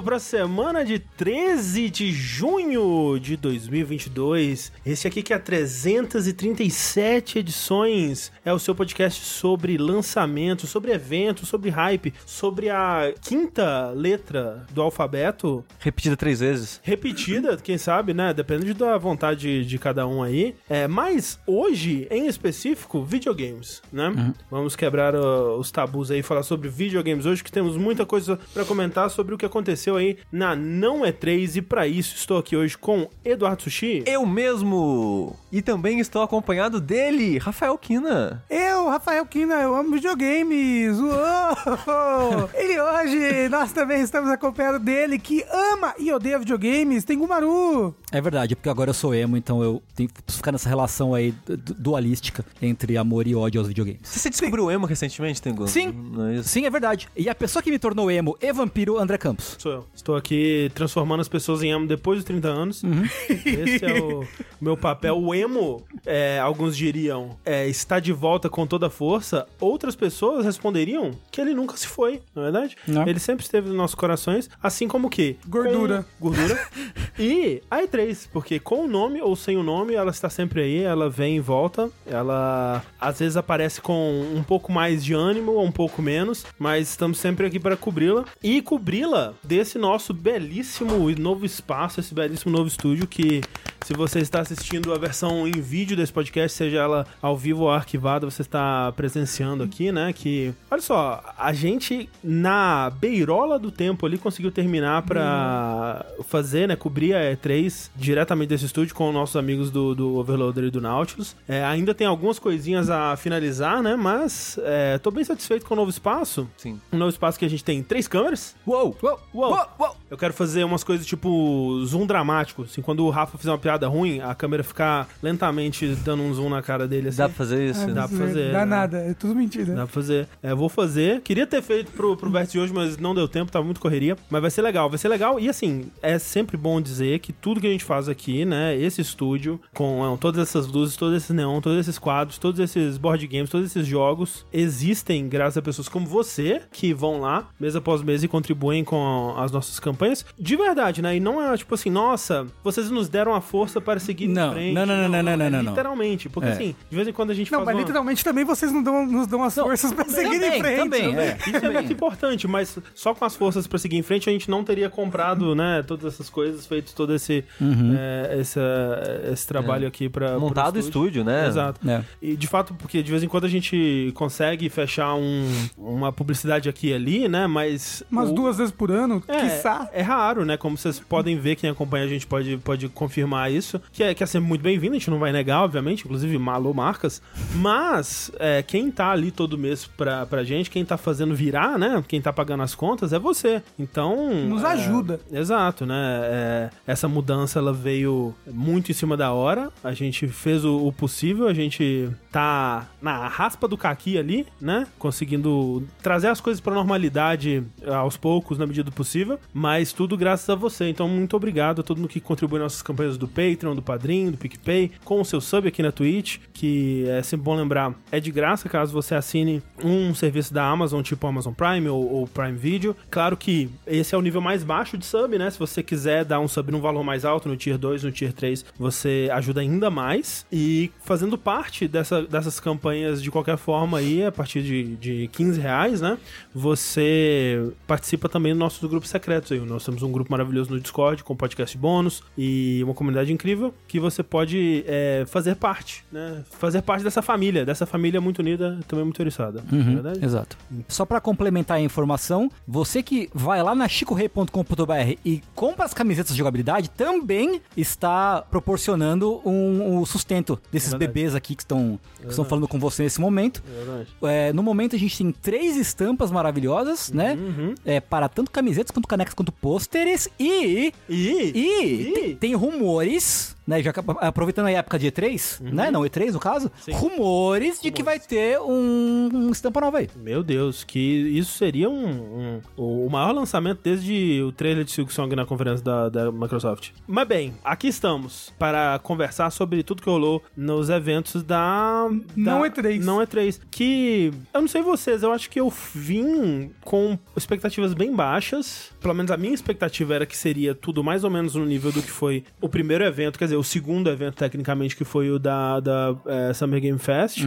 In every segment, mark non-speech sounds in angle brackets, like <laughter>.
Para a semana de 13 de junho de 2022. Esse aqui que é 337 edições. É o seu podcast sobre lançamento, sobre eventos, sobre hype, sobre a quinta letra do alfabeto. Repetida três vezes. Repetida, quem sabe, né? Depende da vontade de cada um aí. É, mas hoje, em específico, videogames, né? Vamos quebrar uh, os tabus aí e falar sobre videogames hoje, que temos muita coisa para comentar sobre o que aconteceu aí na Não E3 e para isso estou aqui hoje com Eduardo Sushi. Eu mesmo! E também estou acompanhado dele, Rafael Kina. Eu, Rafael Kina, eu amo videogames. Uou! <laughs> e hoje nós também estamos acompanhados dele que ama e odeia videogames. Tem Gumaru. É verdade, porque agora eu sou emo, então eu tenho que ficar nessa relação aí du- dualística entre amor e ódio aos videogames. Você descobriu o emo recentemente, Tengu? Sim. Não é isso? Sim, é verdade. E a pessoa que me tornou emo e vampiro, André Campos. Sou eu. Estou aqui transformando as pessoas em emo depois dos 30 anos. <laughs> Esse é o meu papel. O emo, é, alguns diriam, é, está de volta com toda a força. Outras pessoas responderiam que ele nunca se foi, não é verdade? Não. Ele sempre esteve nos nossos corações, assim como o quê? Gordura. Com gordura. <laughs> e a E3, porque com o nome ou sem o nome, ela está sempre aí, ela vem e volta. Ela às vezes aparece com um pouco mais de ânimo ou um pouco menos, mas estamos sempre aqui para cobri-la e cobri-la desse nosso belíssimo e novo espaço, esse belíssimo novo estúdio que se você está assistindo a versão em vídeo desse podcast, seja ela ao vivo ou arquivada, você está presenciando aqui, né? Que, olha só, a gente na beirola do tempo ali conseguiu terminar pra fazer, né? Cobrir a E3 diretamente desse estúdio com nossos amigos do, do Overloader e do Nautilus. É, ainda tem algumas coisinhas a finalizar, né? Mas é, tô bem satisfeito com o novo espaço. Sim. Um novo espaço que a gente tem três câmeras. Uou! Uou! Uou. Uou! Eu quero fazer umas coisas tipo zoom dramático. Assim, quando o Rafa fizer uma piada ruim, a câmera ficar lentamente dando um zoom na cara dele. Assim. Dá pra fazer isso? Dá pra fazer, Dá né? nada, é tudo mentira. Dá pra fazer. É, vou fazer. Queria ter feito pro, pro Vértice de hoje, mas não deu tempo, tava muito correria. Mas vai ser legal, vai ser legal. E assim, é sempre bom dizer que tudo que a gente faz aqui, né, esse estúdio, com é, todas essas luzes, todos esses neon, todos esses quadros, todos esses board games, todos esses jogos, existem graças a pessoas como você, que vão lá, mês após mês, e contribuem com as nossas campanhas. De verdade, né? E não é tipo assim, nossa, vocês nos deram a força para seguir Não, em frente. não, não, não, não, não, é não, não. Literalmente. Porque É. assim, de vez em quando a gente Não, faz mas uma... literalmente também vocês não dão, nos dão as forças pra seguir também, em frente. também, né? é. Isso é muito importante, mas só com as forças pra seguir em frente a gente não teria comprado, né, todas essas coisas, feito todo esse, é, esse, esse trabalho aqui pra. Montado o pro estúdio, né? Exato. É. E de fato, porque de vez em quando a gente consegue fechar um, uma publicidade aqui e ali, né, mas. Umas o- duas vezes por ano, é, quiçá. é raro, né? Como vocês podem ver, quem acompanha a gente pode, pode confirmar isso. Que é, que é sempre muito bem-vindo, a gente não vai negar, obviamente, inclusive malou marcas. Mas é, quem tá ali todo mês pra, pra gente, quem tá fazendo virar, né? Quem tá pagando as contas é você. Então. Nos é, ajuda. Exato, né? É, essa mudança ela veio muito em cima da hora. A gente fez o, o possível, a gente tá na raspa do caqui ali, né? Conseguindo trazer as coisas pra normalidade aos poucos, na medida do possível. Mas tudo graças a você. Então, muito obrigado a todo mundo que contribui nas nossas campanhas do Patreon, do Padrim, do PicPay, com o seu sub aqui na Twitch, que é sempre bom lembrar, é de graça caso você assine um serviço da Amazon, tipo Amazon Prime ou, ou Prime Video. Claro que esse é o nível mais baixo de sub, né? Se você quiser dar um sub num valor mais alto, no Tier 2, no Tier 3, você ajuda ainda mais. E fazendo parte dessa, dessas campanhas de qualquer forma aí, a partir de, de 15 reais, né? Você participa também dos nossos grupos secretos aí. Nós temos um grupo maravilhoso no Discord, com podcast bônus e uma comunidade incrível que você pode é, fazer parte, né? Fazer parte dessa família, dessa família muito unida, também muito oriçada. não é verdade? Exato. Só pra complementar a informação, você que vai lá na chicorei.com.br e compra as camisetas de jogabilidade também está proporcionando um, um sustento desses É bebês aqui que estão, que estão falando com você nesse momento. É. É, no momento a gente tem três estampas maravilhosas, né? Uhum. É, para tanto camisetas quanto canecas quanto pôsteres e E, e, E? tem rumores né? Já aproveitando a época de E3, né? Não, E3 no caso, Sim. rumores de que vai ter um, um estampa nova aí. Meu Deus, que isso seria um, um- o maior lançamento desde o trailer de Silk Song na conferência da, da Microsoft. Mas bem, aqui estamos para conversar sobre tudo que rolou nos eventos da... Não da- E3. Não E3. Que, eu não sei vocês, eu acho que eu vim com expectativas bem baixas. Pelo menos a minha expectativa era que seria tudo mais ou menos no nível do que foi o primeiro evento, quer dizer, o segundo evento tecnicamente, que foi o da, da eh, Summer Game Fest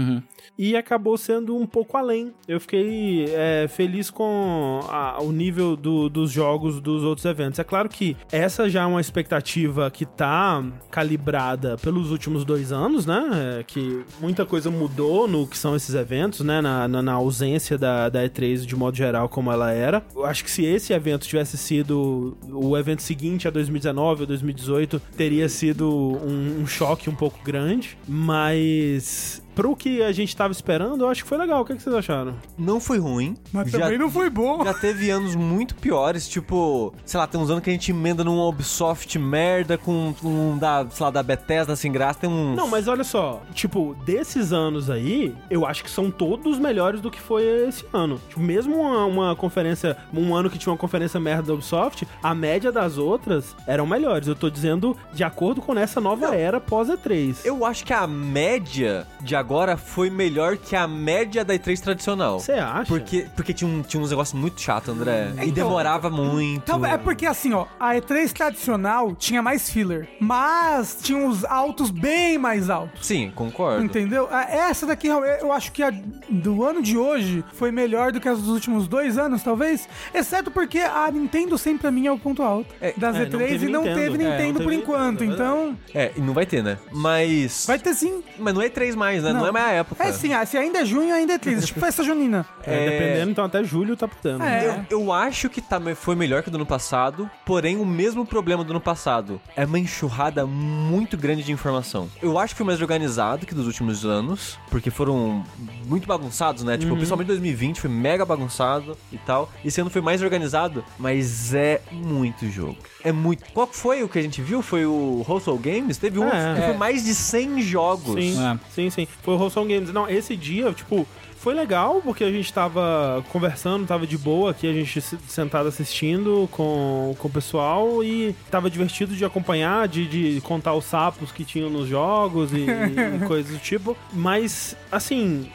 e acabou sendo um pouco além. Eu fiquei é, feliz com a- o nível do- dos jogos dos outros eventos. É claro que essa já é uma expectativa que tá calibrada pelos últimos dois anos, né? É, que muita coisa mudou no que são esses eventos, né? Na, na- na ausência da, da E3 de modo geral como ela era. Eu acho que se esse evento tivesse sido o evento seguinte a 2019 ou 2018, teria sido um, um choque um pouco grande, mas pro que a gente tava esperando, eu acho que foi legal. O que, que vocês acharam? Não foi ruim. Mas já, também não foi bom. já teve anos muito piores, tipo, sei lá, tem uns anos que a gente emenda num Ubisoft merda com um da, sei lá, da Bethesda sem graça, tem uns... Não, mas olha só, tipo, desses anos aí, eu acho que são todos melhores do que foi esse ano. Tipo, mesmo uma, uma conferência, um ano que tinha uma conferência merda da Ubisoft, a média das outras eram melhores. Eu tô dizendo de acordo com essa nova era pós E3. Eu acho que a média de agora foi melhor que a média da E3 tradicional. Você acha? Porque, porque tinha, um, tinha uns negócios muito chato, André. e Então, demorava muito. Então, é porque assim, ó, a E3 tradicional tinha mais filler, mas tinha uns altos bem mais altos. Sim, concordo. Entendeu? Essa daqui, eu acho que a do ano de hoje foi melhor do que as dos últimos dois anos, talvez. Exceto porque a Nintendo sempre pra mim é o ponto alto É, das é, não E3 teve e não Nintendo. teve É, não Nintendo por teve enquanto. Nintendo, é Então, É, e não vai ter, né? Mas. vai ter sim. Mas não é E3 mais, né? Não, é mais a época. É sim, se ainda é junho, ainda é triste. tipo festa junina. É, dependendo, então até julho tá podendo. É. Eu, eu acho que tá, foi melhor que o do ano passado, porém o mesmo problema do ano passado. É uma enxurrada muito grande de informação. Eu acho que foi mais organizado que dos últimos anos, porque foram muito bagunçados, né? Tipo, principalmente 2020 foi mega bagunçado e tal. Esse ano foi mais organizado, mas é muito jogo. É muito. Qual que foi o que a gente viu? Foi o Household Games? Teve um É. que foi mais de 100 jogos. Sim, É. sim, sim. Foi o Wholesome Games. Não, esse dia, tipo, foi legal porque a gente tava conversando, tava de boa aqui, a gente se- sentado assistindo com, com o pessoal e tava divertido de acompanhar, de, de contar os sapos que tinham nos jogos e, e <laughs> coisas do tipo. Mas, assim,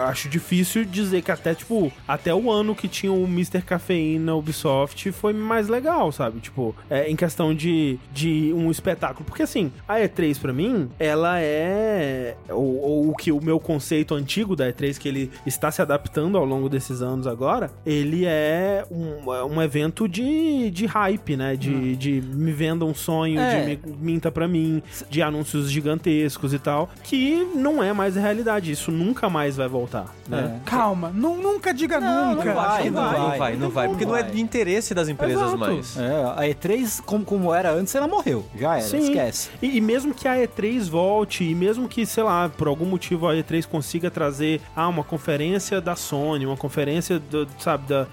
acho difícil dizer que até, tipo, até o ano que tinha o Mr. Cafeína Ubisoft foi mais legal, sabe? Tipo, é, em questão de, de um espetáculo. Porque, assim, a E3 pra mim, ela é. Ou, ou o que o meu conceito antigo da E3, que ele está se adaptando ao longo desses anos agora, ele é um, é um evento de, de hype, né? De, de me venda um sonho, É. de me, minta pra mim, de anúncios gigantescos e tal, que não é mais a realidade. Isso nunca mais vai voltar, né? Calma, nu- nunca diga Não, nunca. não vai, não, não vai, não vai. vai, não vai. Porque não é de interesse das empresas Exato. mais. É, a E3, como, como era antes, ela morreu. Já era, Sim. esquece. E, e mesmo que a E3 volte, e mesmo que, sei lá, por algum motivo a E3 consiga trazer ah, uma conferência da Sony, uma conferência, do, sabe, da,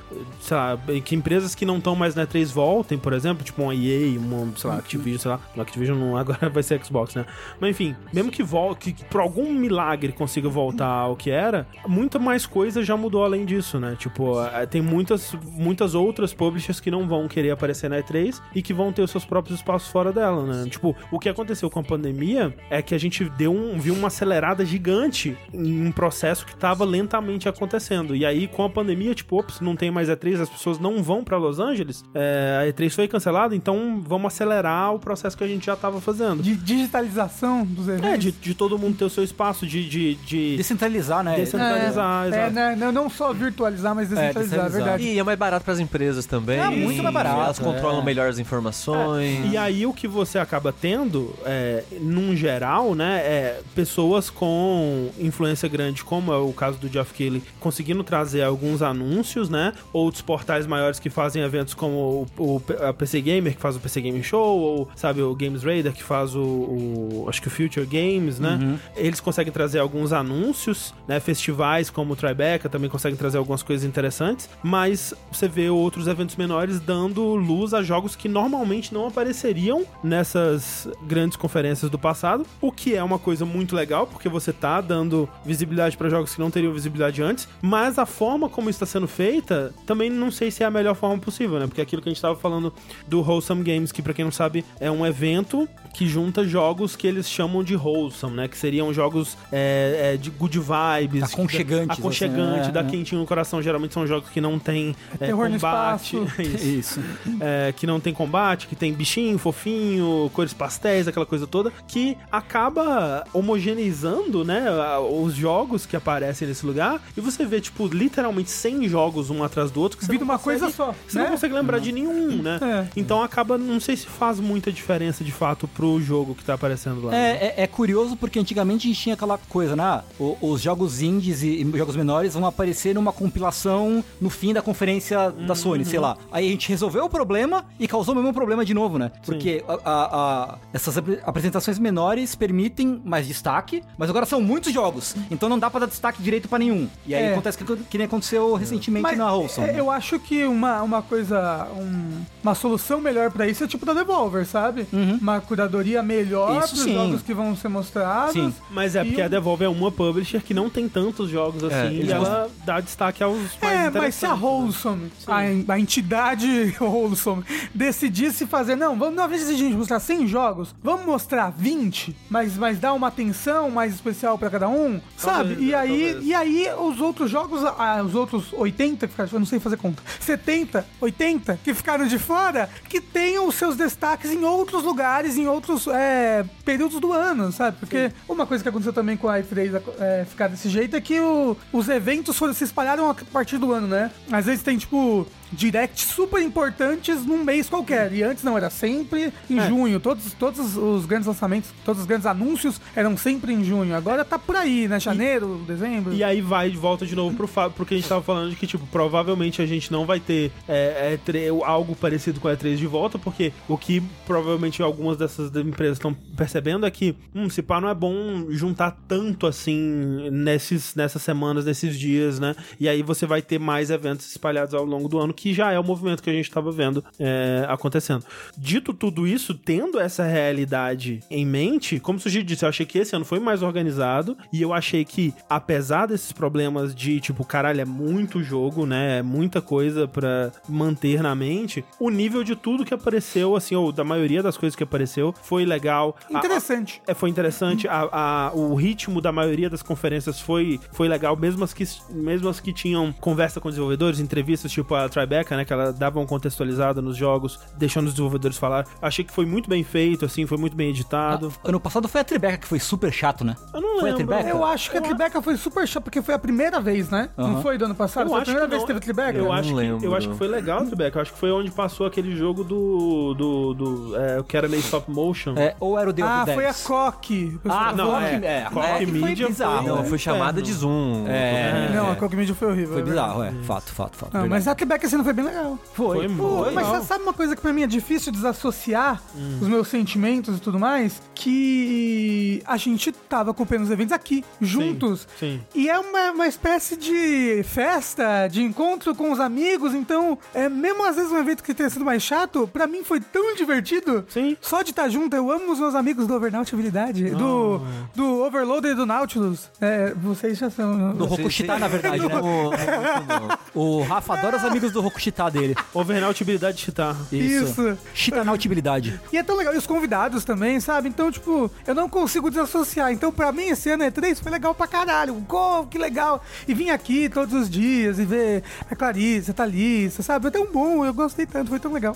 lá, que empresas que não estão mais na E3 voltem, por exemplo, tipo uma EA, uma, sei lá, Activision, sei lá, no Activision não, <laughs> agora vai ser Xbox, né? Mas enfim, mesmo que volte, que por algum milagre consiga voltar ao que era, muita mais coisa já mudou além disso, né? Tipo, eh, tem muitas, muitas outras publishers que não vão querer aparecer na E3 e que vão ter os seus próprios espaços fora dela, né? Tipo, o que aconteceu com a pandemia é que a gente deu um, viu uma acelerada gigante em um processo que estava lentamente acontecendo. E aí, com a pandemia, tipo, ops, não tem mais E3, as pessoas não vão pra Los Angeles, é, a E3 foi cancelada, então vamos acelerar o processo que a gente já tava fazendo. De digitalização dos eventos. É, de, de todo mundo ter o seu espaço, de, de, de Descentralizar, né? descentralizar, É, exato. né, não, não só virtualizar, mas descentralizar, é, descentralizar. verdade. E é mais barato pras empresas também. É, muito mais barato, Elas controlam é. melhor as informações. E aí o que você acaba tendo, é, num geral, né, é pessoas com influência grande, como é o caso do do Geoff Keighley conseguindo trazer alguns anúncios, né? Outros portais maiores que fazem eventos como o, o a PC Gamer, que faz o PC Gaming Show, ou, sabe, o Games Raider, que faz o, o acho que o Future Games, né? Eles conseguem trazer alguns anúncios, né? Festivais como o Tribeca também conseguem trazer algumas coisas interessantes, mas você vê outros eventos menores dando luz a jogos que normalmente não apareceriam nessas grandes conferências do passado, o que é uma coisa muito legal, porque você tá dando visibilidade para jogos que não teriam visibilidade antes, mas a forma como está sendo feita, também não sei se é a melhor forma possível, né? Porque aquilo que a gente tava falando do Wholesome Games, que pra quem não sabe, é um evento que junta jogos que eles chamam de wholesome, né? Que seriam jogos é, é, de good vibes. Aconchegantes, Aconchegante, assim, é, dá é. quentinho no coração. Geralmente são jogos que não tem é, no combate. <laughs> Isso. Isso. É, que não tem combate, que tem bichinho, fofinho, cores pastéis, aquela coisa toda, que acaba homogeneizando, né, os jogos que aparecem nesse lugar, e você vê, tipo, literalmente 100 jogos um atrás do outro, que você Vira não uma consegue- coisa só, Você né? não consegue lembrar de nenhum, né? É. Então acaba, não sei se faz muita diferença, de fato, pro jogo que tá aparecendo lá. né? É, é, é curioso porque antigamente a gente tinha aquela coisa, né? O- os jogos indies e, e jogos menores vão aparecer numa compilação no fim da conferência da Sony, sei lá. Aí a gente resolveu o problema e causou o mesmo problema de novo, né? Porque a- a- a- essas apre- apresentações menores permitem mais destaque, mas agora são muitos jogos, então não dá pra dar destaque direito pra nenhum. E aí É. acontece que, que nem aconteceu recentemente na Wholesome. é, né? eu acho que uma, uma coisa, um- uma solução melhor pra isso é tipo da Devolver, sabe? Uma curadoria melhor Uhum. Isso pros sim. jogos que vão ser mostrados. Sim. Mas é porque a Devolver é uma publisher que não tem tantos jogos assim, eles e ela dá destaque aos mais É, mas se a né? Wholesome, a, a entidade <laughs> Wholesome, decidisse fazer, não, vamos, invés de a gente mostrar 100 jogos, vamos mostrar 20, mas, mas dar uma atenção mais especial pra cada um, sabe? E é, aí, talvez. e aí os outros jogos, ah, os outros 80 que ficaram, eu não sei fazer conta, 70, 80 que ficaram de fora, que tenham os seus destaques em outros lugares, em outros é, períodos do ano, sabe? Porque uma coisa que aconteceu também com a E3 é, ficar desse jeito é que o- os eventos foram, se espalharam a partir do ano, né? Às vezes tem, tipo, directs super importantes num mês qualquer. E antes não, era sempre em É. junho. Todos, todos os grandes lançamentos, todos os grandes anúncios eram sempre em junho. Agora tá por aí, né? Janeiro, dezembro. E aí vai de volta de novo pro, pro que a gente tava falando de que, tipo, provavelmente a gente não vai ter é, E3 algo parecido com a E3 de volta, porque o que provavelmente algumas dessas empresas estão percebendo é que, hum, se pá, não é bom juntar tanto assim nesses, nessas semanas, nesses dias, né? E aí você vai ter mais eventos espalhados ao longo do ano, que já é o movimento que a gente tava vendo é, acontecendo. Dito tudo isso, tendo essa realidade em mente, como o disse, eu achei que esse ano foi mais organizado e eu achei que, apesar desses problemas de, tipo, caralho, é muito jogo, né? É muita coisa pra manter na mente, o nível de tudo que apareceu, assim, ou da maioria das coisas que apareceu, foi legal. A- a- Interessante. é, foi interessante. A, a- o ritmo da maioria das conferências foi, foi legal, mesmo as, que, mesmo as que tinham conversa com desenvolvedores, entrevistas, tipo a Tribeca, né? Que ela dava uma contextualizada nos jogos, deixando os desenvolvedores falar. Achei que foi muito bem feito, assim, foi muito bem editado. Ano passado foi a Tribeca que foi super chato, né? Eu não Foi a lembro. Tribeca? Eu acho que a Tribeca foi super chata, porque foi a primeira vez, né? Não Aham. foi do ano passado? Eu foi a primeira que vez não. que teve Tribeca? Eu não acho, que, lembro. eu acho que foi legal, Tribeca. Eu acho que foi onde passou aquele jogo do. do, do é, que era meio stop motion. É, ou era o of Ah, the foi a. Coque. Ah, Não, Coque, é. é. Coque que foi Media bizarro. foi- Não, foi chamada de Zoom. É. Não, a Coque Media foi horrível. Foi é bizarro, é. Fato, fato, fato. Não, mas a Tribeca ano foi bem legal. foi. Foi Pô, muito mas legal. você sabe uma coisa que pra mim é difícil desassociar os meus sentimentos e tudo mais? Que a gente tava acompanhando os eventos aqui, juntos. sim. E é uma, uma espécie de festa, de encontro com os amigos. Então, é, mesmo às vezes um evento que tenha sido mais chato, pra mim foi tão divertido. Sim. Só de estar junto, eu amo os meus amigos do Overnaut Habilidade, do, do Overloader e do Nautilus. É, vocês já são. Do Rokushita, na verdade, <laughs> né? Não, O Rafa adora os amigos do Rokushita dele. Overnautibilidade de chitar. Isso. Chitanautibilidade. E é tão legal. E os convidados também, sabe? Então, tipo, eu não consigo desassociar. Então, pra mim, esse ano E3 foi legal pra caralho. Go, que legal. E vim aqui todos os dias e ver a Clarice, a Thalissa, sabe? Foi tão bom, eu gostei tanto, foi tão legal.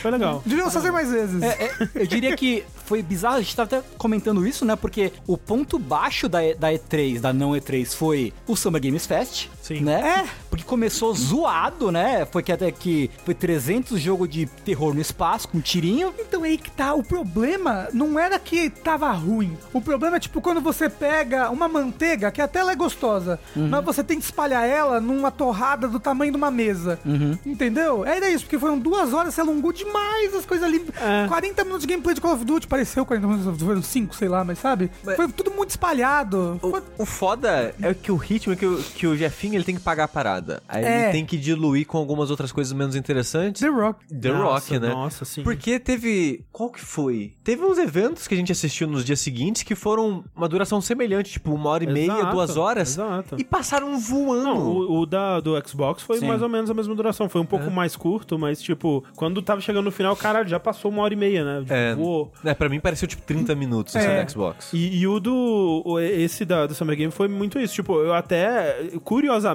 Foi legal. <laughs> Deviam fazer mais vezes. É, é, eu diria que foi bizarro, a gente tá até comentando isso, né? Porque o ponto baixo da, E- da E3, da não E3, foi o Summer Games Fest. Sim. Né? É. porque começou zoado, né? Foi que até que foi 300 jogo de terror no espaço, com tirinho. Então aí que tá. O problema não era que tava ruim. O problema é tipo quando você pega uma manteiga, que até ela é gostosa, mas você tem que espalhar ela numa torrada do tamanho de uma mesa. Entendeu? Era isso, porque foram duas horas, se alongou demais as coisas ali. É. 40 minutos de gameplay de Call of Duty, pareceu 40 minutos, foram 5, sei lá, mas sabe? Mas- Foi tudo muito espalhado. Foi- O, o foda é que o ritmo é que o, que o Jefinho ele tem que pagar a parada. Aí É. ele tem que diluir com algumas outras coisas menos interessantes. The Rock. The Nossa, Rock, né? Nossa, sim. Porque teve. Qual que foi? Teve uns eventos que a gente assistiu nos dias seguintes que foram uma duração semelhante, tipo uma hora e meia, Exato, duas horas. exato. E passaram voando. Não, o, o da, do Xbox foi Sim. mais ou menos a mesma duração. Foi um É. pouco mais curto, mas, tipo, quando tava chegando no final, caralho, já passou uma hora e meia, né? Tipo, É, voou. é, pra mim pareceu tipo 30 minutos esse É. do Xbox. E, e o do. Esse da, do Summer Game foi muito isso. Tipo, eu até. Curiosamente,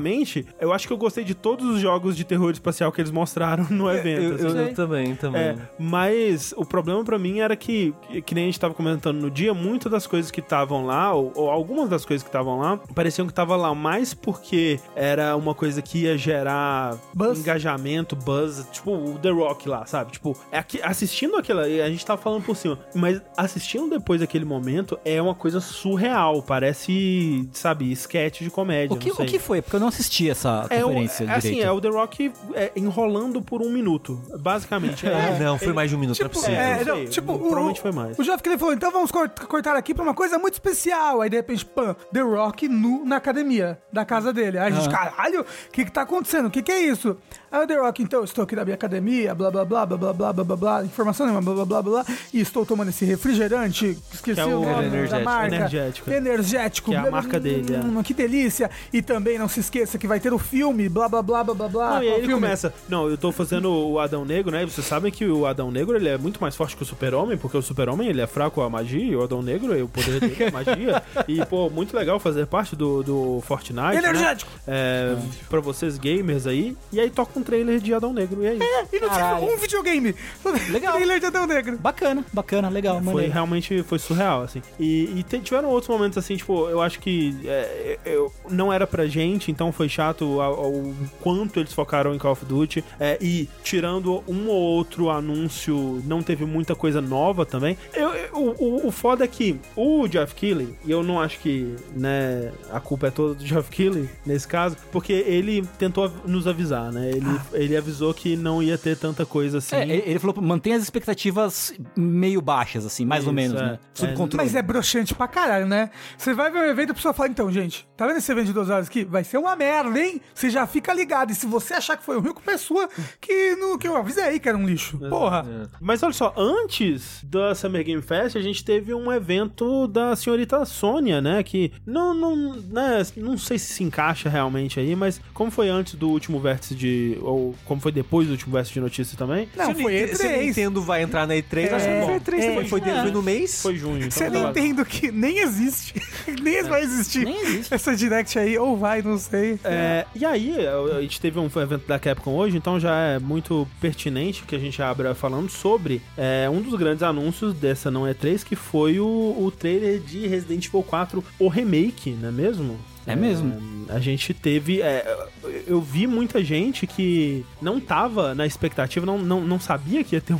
eu acho que eu gostei de todos os jogos de terror espacial que eles mostraram no evento. Eu, eu- assim. eu também, também. É, mas o problema pra mim era que, que- nem a gente tava comentando no dia, muitas das coisas que estavam lá, ou, ou algumas das coisas que estavam lá, pareciam que tava lá mais porque era uma coisa que ia gerar Buzz. engajamento, buzz, tipo o The Rock lá, sabe? Tipo, é aqui- assistindo aquilo, a gente tava falando por cima, mas assistindo depois daquele momento é uma coisa surreal, parece, sabe, sketch de comédia. O que, não sei. o que foi? Porque eu não assisti essa É, o, conferência é assim, é o The Rock é, enrolando por um minuto, basicamente. <laughs> É, não, foi mais de um minuto, não é Tipo, possível. é, não não, sei, tipo, o, provavelmente foi mais. O Jeff Kelly falou, então vamos cort- cortar aqui pra uma coisa muito especial. Aí, de repente, pã, The Rock nu na academia da casa dele. Aí a gente, caralho, o que que tá acontecendo? O que que é isso? Aí o The Rock, então, eu estou aqui na minha academia, blá, blá, blá, blá, blá, blá, blá, blá, blá, informação nenhuma, blá, blá, blá, blá, e estou tomando esse refrigerante, esqueci Que é o o nome da energético. marca. Energético. Energético. Que é a marca dele, é. Hum, Que delícia. E também não se esqueça que vai ter o filme, blá, blá, blá, blá, blá, blá. Não, e aí ele filme? começa. Não, eu tô fazendo o Adão Negro, né? E vocês sabem que o Adão Negro ele é muito mais forte que o Super-Homem, porque o Super-Homem ele é fraco à magia, e o Adão Negro, o poder dele é magia. E, pô, muito legal fazer parte do, do Fortnite. né? Energético. É, pra vocês gamers aí. E aí toca um trailer de Adão Negro. E aí. E não Caralho. tinha um videogame. Legal. <laughs> Trailer de Adão Negro. Bacana, bacana, legal, Foi maneiro. realmente foi surreal, assim. E, e tiveram outros momentos, assim, tipo, eu acho que é, eu, não era pra gente, então foi chato ao quanto eles focaram em Call of Duty. É, e tirando um ou outro anúncio, não teve muita coisa nova também. Eu, eu- o, o foda é que o Jeff Keighley, e eu não acho que, né, a culpa é toda do Jeff Keighley nesse caso, porque ele tentou nos avisar, né? Ele, ele avisou que não ia ter tanta coisa assim. É, ele ele falou, mantém as expectativas meio baixas, assim, mais ou Isso, menos, é. né? Sob É, controle. Mas é broxante pra caralho, né? Você vai ver um evento e a pessoa fala, então, gente, tá vendo esse evento de duas horas aqui? Vai ser uma merda, hein? Você já fica ligado. E se você achar que foi ruim, culpa é sua que, no, que eu avisei aí que era um lixo. Porra. Mas olha só, antes da Summer Game Fest, a gente teve um evento da senhorita Sônia, né? Que não, não, né, não sei se se encaixa realmente aí, mas como foi antes do último vértice de. Ou como foi depois do último vértice de notícia também? Não, foi Ninte- Se o E3. Nintendo vai entrar na E3, acho que É, foi E3 é, também. Foi, é. foi no mês? Foi junho. Você então não tá- entendo que nem existe. <laughs> nem vai existir. Nem existe. Essa direct aí, ou vai, não sei. É, e aí, a gente teve um evento da Capcom hoje, então já é muito pertinente que a gente abra falando sobre é, um dos grandes anúncios dessa não é 3, que foi o, o trailer de Resident Evil 4, o remake, não é mesmo? É mesmo. A gente teve. é, eu vi muita gente que não tava na expectativa, não, não, não sabia que ia ter um,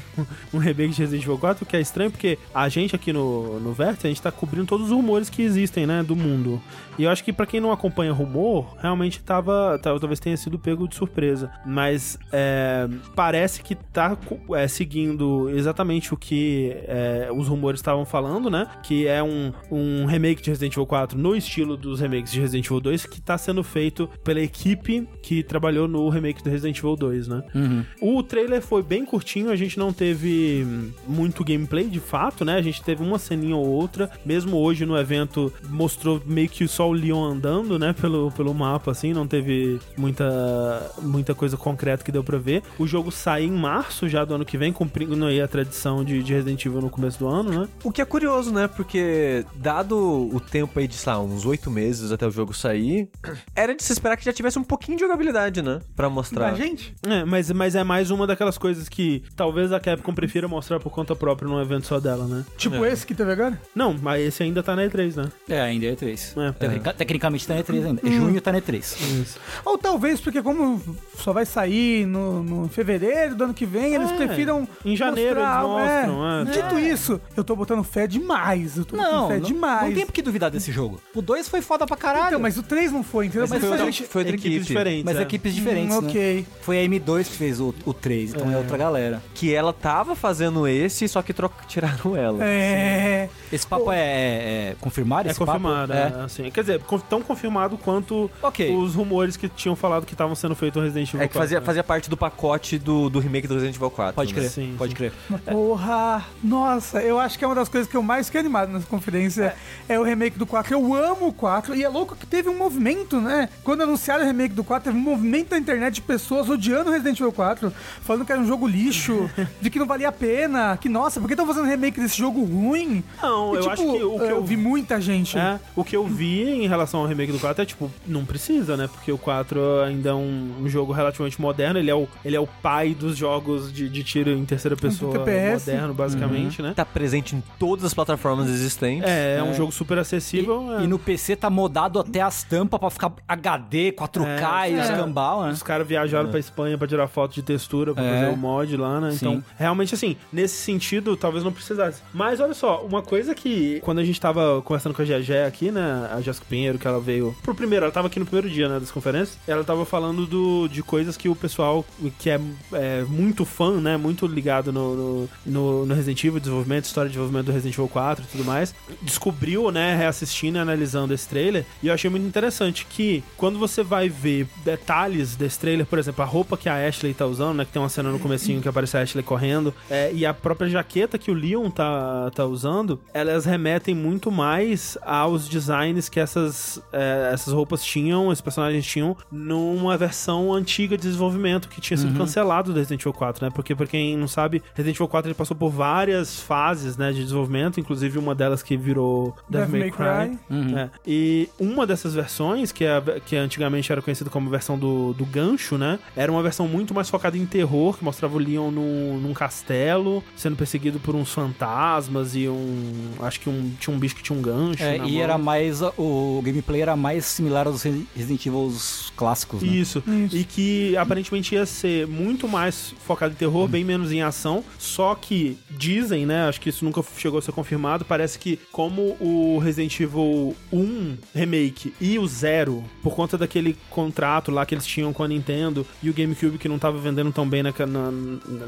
um remake de Resident Evil 4, o que é estranho, porque a gente aqui no, no Vértice, a gente tá cobrindo todos os rumores que existem, né, do mundo. E eu acho que pra quem não acompanha rumor, realmente tava, talvez tenha sido pego de surpresa. Mas é, parece que tá é, seguindo exatamente o que é, os rumores estavam falando, né? Que é um, um remake de Resident Evil 4 no estilo dos remakes de Resident Evil 2, que tá sendo feito pela equipe que trabalhou no remake do Resident Evil 2, né? Uhum. O trailer foi bem curtinho, a gente não teve muito gameplay de fato, né? A gente teve uma ceninha ou outra. Mesmo hoje no evento mostrou meio que só o Leon andando, né? Pelo, pelo mapa, assim, não teve muita, muita coisa concreta que deu pra ver. O jogo sai em março já do ano que vem, cumprindo aí a tradição de, de Resident Evil no começo do ano, né? O que é curioso, né? Porque, dado o tempo aí de, sei lá, uns oito meses até o jogo sair, <clears throat> era de se esperar que já tivesse um pouquinho de jogabilidade, né? Pra mostrar. Da gente? É, mas, mas é mais uma daquelas coisas que talvez a Capcom prefira mostrar por conta própria num evento só dela, né? Tipo esse que teve agora? Não, mas esse ainda tá na E3, né? É, ainda é E3. É. Tecnica- Tecnicamente tá na E3 ainda. Junho tá na E3. Isso. Ou talvez, porque como só vai sair no, no fevereiro do ano que vem, eles É, prefiram. em janeiro mostrar eles algo, mostram, é. Dito isso, eu tô botando fé demais. Eu tô Não, botando fé não, demais. não tem por que duvidar desse jogo. O 2 foi foda pra caralho. Então, mas o 3 não foi, entendeu? Mas Mas, foi foi outra- foi outra equipes equipe. diferentes. Mas é. equipes diferentes, Hum, né? ok. Foi a M2 que fez o, o 3, então é. outra galera. Que ela tava fazendo esse, só que troca, tiraram ela. É. Esse papo é, é- é confirmado? É confirmado, é. assim. Quer dizer, tão confirmado quanto Ok. os rumores que tinham falado que estavam sendo feitos no Resident Evil É que 4, fazia, né? fazia parte do pacote do, do remake do Resident Evil 4. Pode né? crer, Sim, pode sim. crer. Porra! Nossa, eu acho que é uma das coisas que eu mais fiquei animado nessa conferência. É. o remake do 4. Eu amo o 4. E é louco que teve um movimento, né? Quando anunciaram o remake do 4, teve um movimento na internet de pessoas odiando o Resident Evil 4, falando que era um jogo lixo, <laughs> de que não valia a pena, que nossa, por que estão fazendo remake desse jogo ruim? Não, E, eu tipo, acho que o que eu vi muita gente. É, o que eu vi em relação ao remake do 4 é tipo, não precisa, né? Porque o 4 ainda é um, um jogo relativamente moderno, ele é o, ele é o pai dos jogos de, de tiro em terceira pessoa moderno, basicamente, né? Tá presente em todas as plataformas existentes. É, é um jogo super acessível. é. E no PC tá modado até as tampas pra ficar HD, 4K e É. os cambal, né? Os caras viajaram pra Espanha pra tirar foto de textura, pra É. fazer o mod lá, né? Então, Sim. realmente, assim, nesse sentido, talvez não precisasse. Mas olha só, uma coisa que, quando a gente tava conversando com a Gegé aqui, né? A Jéssica Pinheiro, que ela veio pro primeiro, ela tava aqui no primeiro dia, né? Das conferências, ela tava falando do, de coisas que o pessoal que é, é muito fã, né? Muito ligado no, no, no- Resident Evil, desenvolvimento, história de desenvolvimento do Resident Evil 4 e tudo mais, descobriu, né? Reassistindo e analisando esse trailer, e eu achei muito interessante que quando você vai ver detalhes desse trailer, por exemplo, a roupa que a Ashley tá usando, né? Que tem uma cena no comecinho que aparece a Ashley correndo, é, e a própria jaqueta que o Leon tá, tá usando, elas remetem muito mais aos designs que essas, é, essas roupas tinham, esses personagens tinham, numa versão antiga de desenvolvimento que tinha sido cancelado do Resident Evil 4, né? Porque, pra quem não sabe, Resident Evil 4 ele passou por várias fases, né, de desenvolvimento, inclusive uma delas que virou Devil May Cry. É. E uma dessas versões, que, é, que antigamente era conhecida como versão do, do gancho, né? Era uma versão muito mais focada em terror, que mostrava o Leon num, num castelo, sendo perseguido por uns fantasmas e um. Acho que um, tinha um bicho que tinha um gancho. É, na e mão. era mais. O gameplay era mais similar aos Resident Evil clássicos, né? Isso. E que aparentemente ia ser muito mais focado em terror, bem menos em ação. Só que dizem, né? Acho que isso nunca chegou a ser confirmado. Parece que, como o Resident Evil 1 Remake e o Zero, por conta daquele contrato lá que eles tinham com a Nintendo e o GameCube que não tava vendendo tão bem na, na,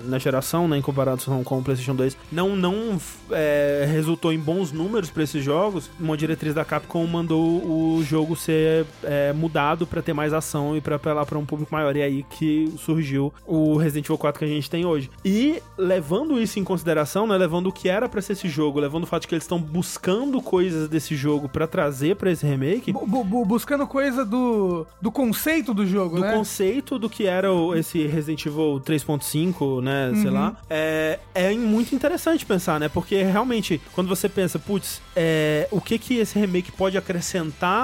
na geração, né? Em comparação com o PlayStation 2, não, não é, resultou em bons números pra esses jogos. Uma diretriz da Capcom mandou o jogo ser é, mudado pra ter mais ação e pra apelar pra um público maior. E é aí que surgiu o Resident Evil 4 que a gente tem hoje. E levando isso em consideração, né, levando o que era pra ser esse jogo, levando o fato de que eles estão buscando coisas desse jogo pra trazer pra esse remake, Bu- bu- bu- buscando coisa do, do conceito do jogo, do né? conceito do que era o- esse Resident Evil 3.5, né, sei lá, é, é muito interessante pensar, né, porque realmente, quando você pensa, putz, é, o que que esse remake pode acrescentar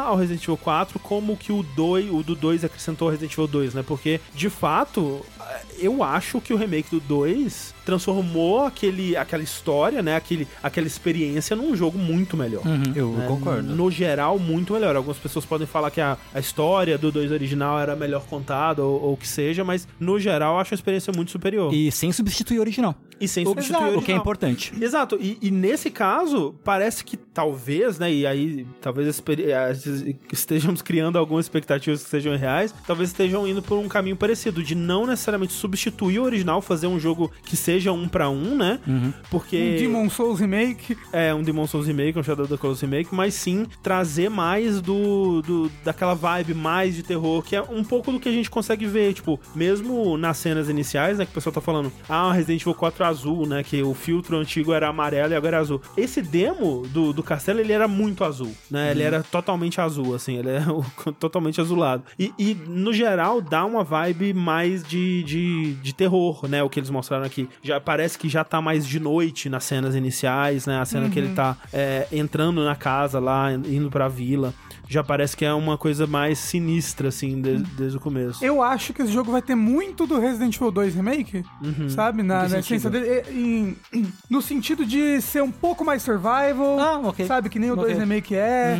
ao Resident Evil 4, como que o 2, o do 2 acrescentou ao Resident Evil 2, né, porque, de fato, eu acho que o remake do 2 transformou aquele, aquela história, né, aquele, aquela experiência num jogo muito melhor. Eu né? concordo. No geral, muito melhor. Algumas pessoas podem falar que a, a história do 2 original era melhor contada ou, ou o que seja, mas no geral eu acho a experiência muito superior. E sem substituir o original. E sem O, substituir o o que é original. importante. Exato, e, e nesse caso, parece que talvez, né, e aí talvez estejamos criando algumas expectativas que sejam reais, talvez estejam indo por um caminho parecido, de não necessariamente substituir o original, fazer um jogo que seja um pra um, né, porque... Um Demon Souls Remake. É, um Demon Souls Remake, um Shadow of the Colossus Remake, mas sim trazer mais do, do daquela vibe mais de terror, que é um pouco do que a gente consegue ver, tipo, mesmo nas cenas iniciais, né, que o pessoal tá falando, ah, Resident Evil 4 azul, né, que o filtro antigo era amarelo e agora é azul. Esse demo do, do castelo, ele era muito azul, né? Ele era totalmente azul, assim, ele é <laughs> totalmente azulado. E, e, no geral, dá uma vibe mais de, de, de terror, né? O que eles mostraram aqui. Já parece que já tá mais de noite nas cenas iniciais, né? A cena que ele tá é, entrando na casa lá, indo pra vila. Já parece que é uma coisa mais sinistra, assim, de- desde o começo. Eu acho que esse jogo vai ter muito do Resident Evil 2 Remake, sabe? Na, na essência dele. e- em- no sentido de ser um pouco mais survival. Ah, ok. Sabe? Que nem o Ok. 2 Remake é.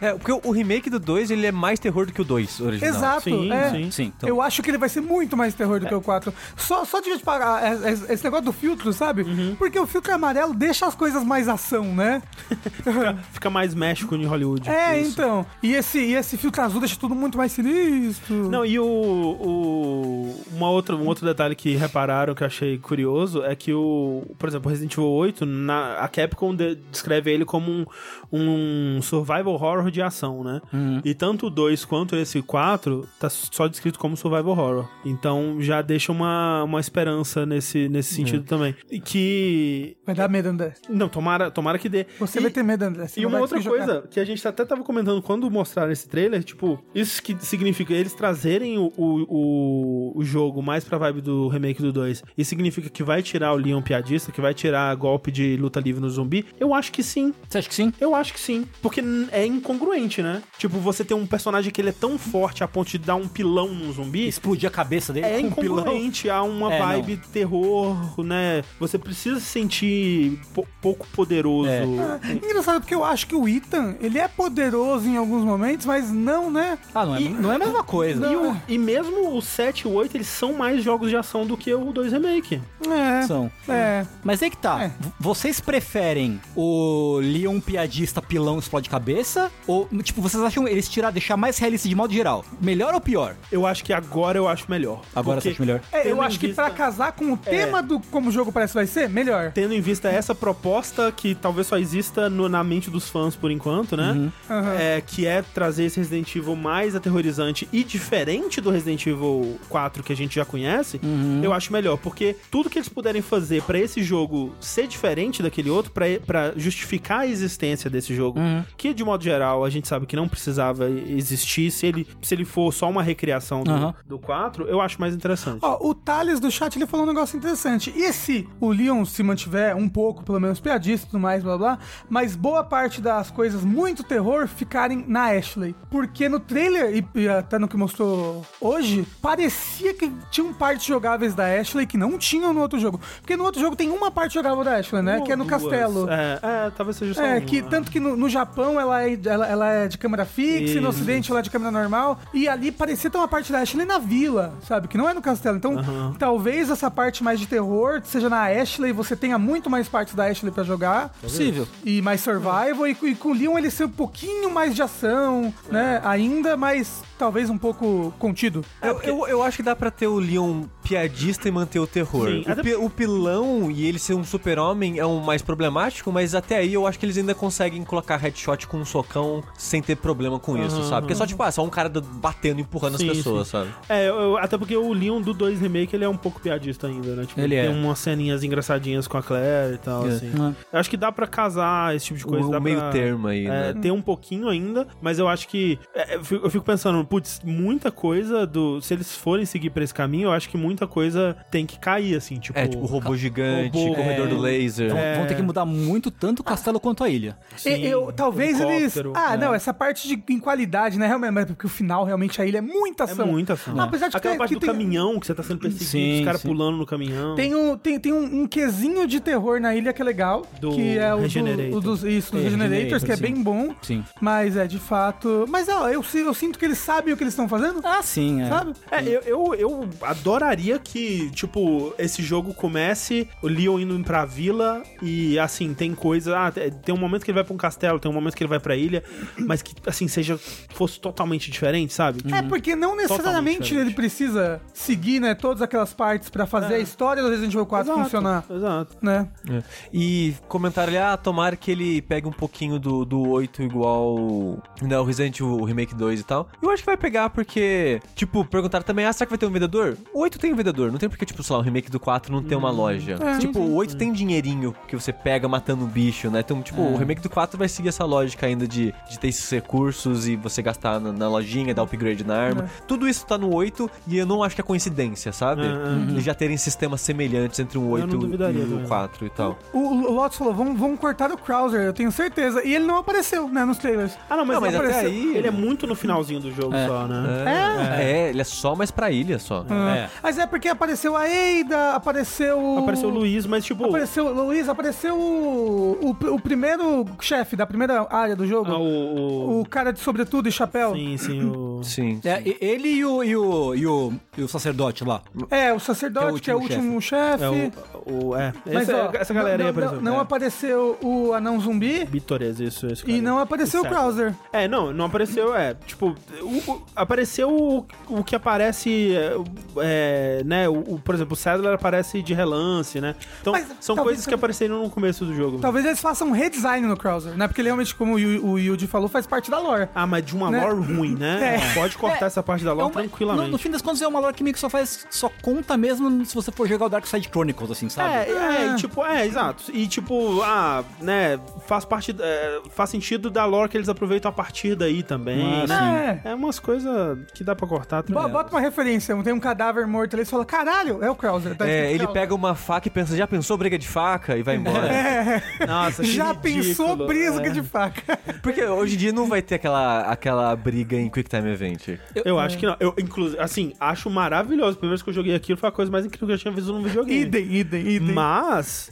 É, porque o- o remake do 2, ele é mais terror do que o 2 original. Exato. Sim, é. sim. Sim, então. Eu acho que ele vai ser muito mais terror do que o 4. Só, só de pagar é- é- esse negócio do filtro, sabe? Uhum. Porque o filtro amarelo deixa as coisas mais ação, né? <laughs> Fica mais México em Hollywood. É, Isso. então. E esse, e esse filtro azul deixa tudo muito mais sinistro. Não, e o, o uma outra, um outro detalhe que repararam que eu achei curioso é que o, por exemplo, Resident Evil 8, na, a Capcom de- descreve ele como um, um survival horror de ação, né? E tanto o 2 quanto esse 4 tá só descrito como survival horror. Então já deixa uma, uma esperança nesse, nesse sentido também. E que Vai dar medo, André. não, tomara, tomara que dê. Você E- vai ter medo, André. Você e uma outra coisa que a gente até tava comentando quando mostraram esse trailer, tipo, isso que significa eles trazerem o, o, o, jogo mais pra vibe do remake do 2. Isso significa que vai tirar o Leon piadista, que vai tirar golpe de luta livre no zumbi? Eu acho que sim. Você acha que sim? Eu acho que sim. Porque é incongruente, né? Tipo, você tem um personagem que ele é tão forte a ponto de dar um pilão num zumbi. Explodir a cabeça dele É um incongruente a uma É, vibe terror, né? Você precisa se sentir po- pouco poderoso. É. É engraçado porque eu acho que o Ethan, ele é poderoso em alguns momentos, mas não, né? Ah, não é, não é a mesma coisa. E, o- e mesmo o 7 e o 8, eles são mais jogos de ação do que o 2 Remake. É. São. É. Mas aí que tá. É. Vocês preferem o Leon piadista pilão explode cabeça? Ou, tipo, vocês acham eles tirar, deixar mais realista de modo geral? Melhor ou pior? Eu acho que agora eu acho melhor. Agora você acha melhor? É, eu acho que vista- pra casar com o tema do como o jogo parece vai ser, melhor. Tendo em vista essa proposta que talvez só exista no- na mente dos fãs por enquanto, né? Uhum. Aham. É, que é trazer esse Resident Evil mais aterrorizante e diferente do Resident Evil 4 que a gente já conhece, Uhum. eu acho melhor. Porque tudo que eles puderem fazer pra esse jogo ser diferente daquele outro, pra pra justificar a existência desse jogo, Uhum. que de modo geral a gente sabe que não precisava existir, se ele, se ele for só uma recriação do, Aham. do 4, eu acho mais interessante. Ó, o Thales do chat ele falou um negócio interessante. E se o Leon se mantiver um pouco, pelo menos piadista e tudo mais, blá blá, mas boa parte das coisas muito terror ficarem na Ashley? Porque no trailer, e, e até no que mostrou hoje, parecia que tinham partes jogáveis da Ashley que não tinham no outro jogo. Porque no outro jogo tem uma parte jogável da Ashley, né? Uma que é no duas. castelo. É, é, talvez seja só É, uma. que tanto que no, no Japão ela é, ela, ela é de câmera fixa, e no ocidente ela é de câmera normal. E ali parecia ter uma parte da Ashley na vila, sabe? Que não é no castelo. Então, Aham. talvez essa parte mais de terror seja na Ashley, você tenha muito mais partes da Ashley pra jogar. Possível. E mais survival, e, com- e com o Leon ele ser um pouquinho mais de ação, né? Ainda, mas talvez um pouco contido. Eu, eu, eu acho que dá pra ter o Leon piadista e manter o terror. Sim, o, até- pi- o pilão e ele ser um super-homem é um mais problemático, mas até aí eu acho que eles ainda conseguem colocar headshot com um socão sem ter problema com isso, Aham, sabe? Porque é só, tipo, ah, só um cara batendo e empurrando Sim, as pessoas, sim. sabe? É, eu- até porque o Leon do 2 Remake, ele é um pouco piadista ainda, né? Tipo, Ele tem é. umas ceninhas engraçadinhas com a Claire e tal, É. assim. Eu acho que dá pra casar esse tipo de coisa. o dá meio pra, termo aí, é, né? Tem um pouquinho ainda, mas eu acho que... é, eu, fico, pensando, putz, muita coisa do... Se eles forem seguir pra esse caminho, eu acho que muita coisa tem que cair, assim, tipo... É, tipo, robô gigante, robô- corredor é. do laser. Vão, vão ter que mudar muito tanto o castelo quanto a ilha. sim, E- eu, talvez eles. Ah, É. não, essa parte de em qualidade, né? Realmente, mas porque o final, realmente, a ilha é muita É ação. muita ação. Ah, apesar de Aquela que- parte que do tem- caminhão, que você tá sendo perseguido, Sim, os caras sim. pulando no caminhão. Tem um, tem, tem um, um quesinho de terror na ilha que é legal. Do que é o, do, Regenerator. o dos, isso, dos É, Regenerators, que é Regenerator, bem bom. Sim. Mas é de fato. Mas ó, eu, eu sinto que eles sabem o que eles estão fazendo. Ah, sim, é. Sabe? É, eu, eu, eu adoraria que, tipo, esse jogo comece o Leon indo pra vila e, assim, tem coisa. Ah, te- tem um momento que ele vai pra um castelo, tem um momento que ele vai pra ilha, mas que, assim, seja. fosse totalmente diferente, sabe? É, porque não necessariamente ele precisa seguir, né, todas aquelas partes pra fazer É. a história do Resident Evil 4 Exato, funcionar, Exato. né? É. E comentaram ali, ah, tomara que ele pegue um pouquinho do, do 8 igual né, o Resident Evil Remake 2 e tal. Eu acho que vai pegar porque, tipo, perguntaram também, ah, será que vai ter um vendedor? O 8 tem vendedor. Não tem porque, tipo, sei lá, o remake do 4 não tem uma loja. É, tipo, sim, o 8 tem dinheirinho que você pega matando um bicho, né? Então, tipo, o remake do 4 vai seguir essa lógica ainda de, de ter esses recursos e você gastar na, na lojinha, dar upgrade na arma. Tudo isso tá no 8 e eu não acho que é coincidência, sabe? Eles já terem sistemas semelhantes entre o 8 não duvidaria e o também. 4 e tal. O, o Lotus falou, vamos, vamos cortar o Krauser, eu tenho certeza. E ele não apareceu, né, nos trailers. Ah, não, mas, Não, mas ele até apareceu- aí- Ele é muito no finalzinho do jogo É. só, né? É, é, ele é só mais pra ilha só. É. Mas é porque apareceu a Eida, apareceu... Apareceu o Luiz, mas tipo. Apareceu o Luiz, apareceu o, o, o primeiro chefe da primeira área do jogo. ah, o, o- O cara de sobretudo e chapéu. Sim, sim, o. Sim. É, e- ele e o, e o, e o, e o sacerdote lá. É, o sacerdote, que é o último, chefe. É o. o é. Mas, Esse- ó, essa galera não, aí apareceu. Não, não é. apareceu o anão zumbi Bitores, isso, isso. e não apareceu o Krauser. É, não, não apareceu, é, tipo, o- o- apareceu o, o que aparece, é, é, né, o, o- por exemplo, o Sadler aparece de relance, né? Então, Mas são coisas que apareceram no começo do jogo. Talvez eles façam um redesign no Krauser, né? Porque ele realmente, como o, Yu- o Yuji falou, faz parte da lore. Ah, mas de uma Né? lore ruim, né? <laughs> É. Pode cortar É, essa parte da É lore uma- tranquilamente. No, no fim das contas, é uma lore que meio que só faz. Só conta mesmo se você for jogar o Dark Side Chronicles, assim, sabe? É, é, tipo, é, exato. E tipo, ah, né, faz parte, é, faz sentido da lore que eles aproveitam a partir daí também, Ah, né? sim. É umas coisas que dá pra cortar. Tranquilo. Bota uma referência, tem um cadáver morto ali, você fala, caralho, é o Krauser. Tá É, ele Krauser. pega uma faca e pensa, já pensou briga de faca? E vai embora. Nossa, que Já ridículo. pensou brisca É. de faca? Porque hoje em dia não vai ter aquela, aquela briga em Quick Time Event. Eu acho que não. Eu, inclusive, assim, acho maravilhoso. A primeira vez que eu joguei aquilo foi a coisa mais incrível que eu tinha visto num videogame. idem, idem, idem. Mas,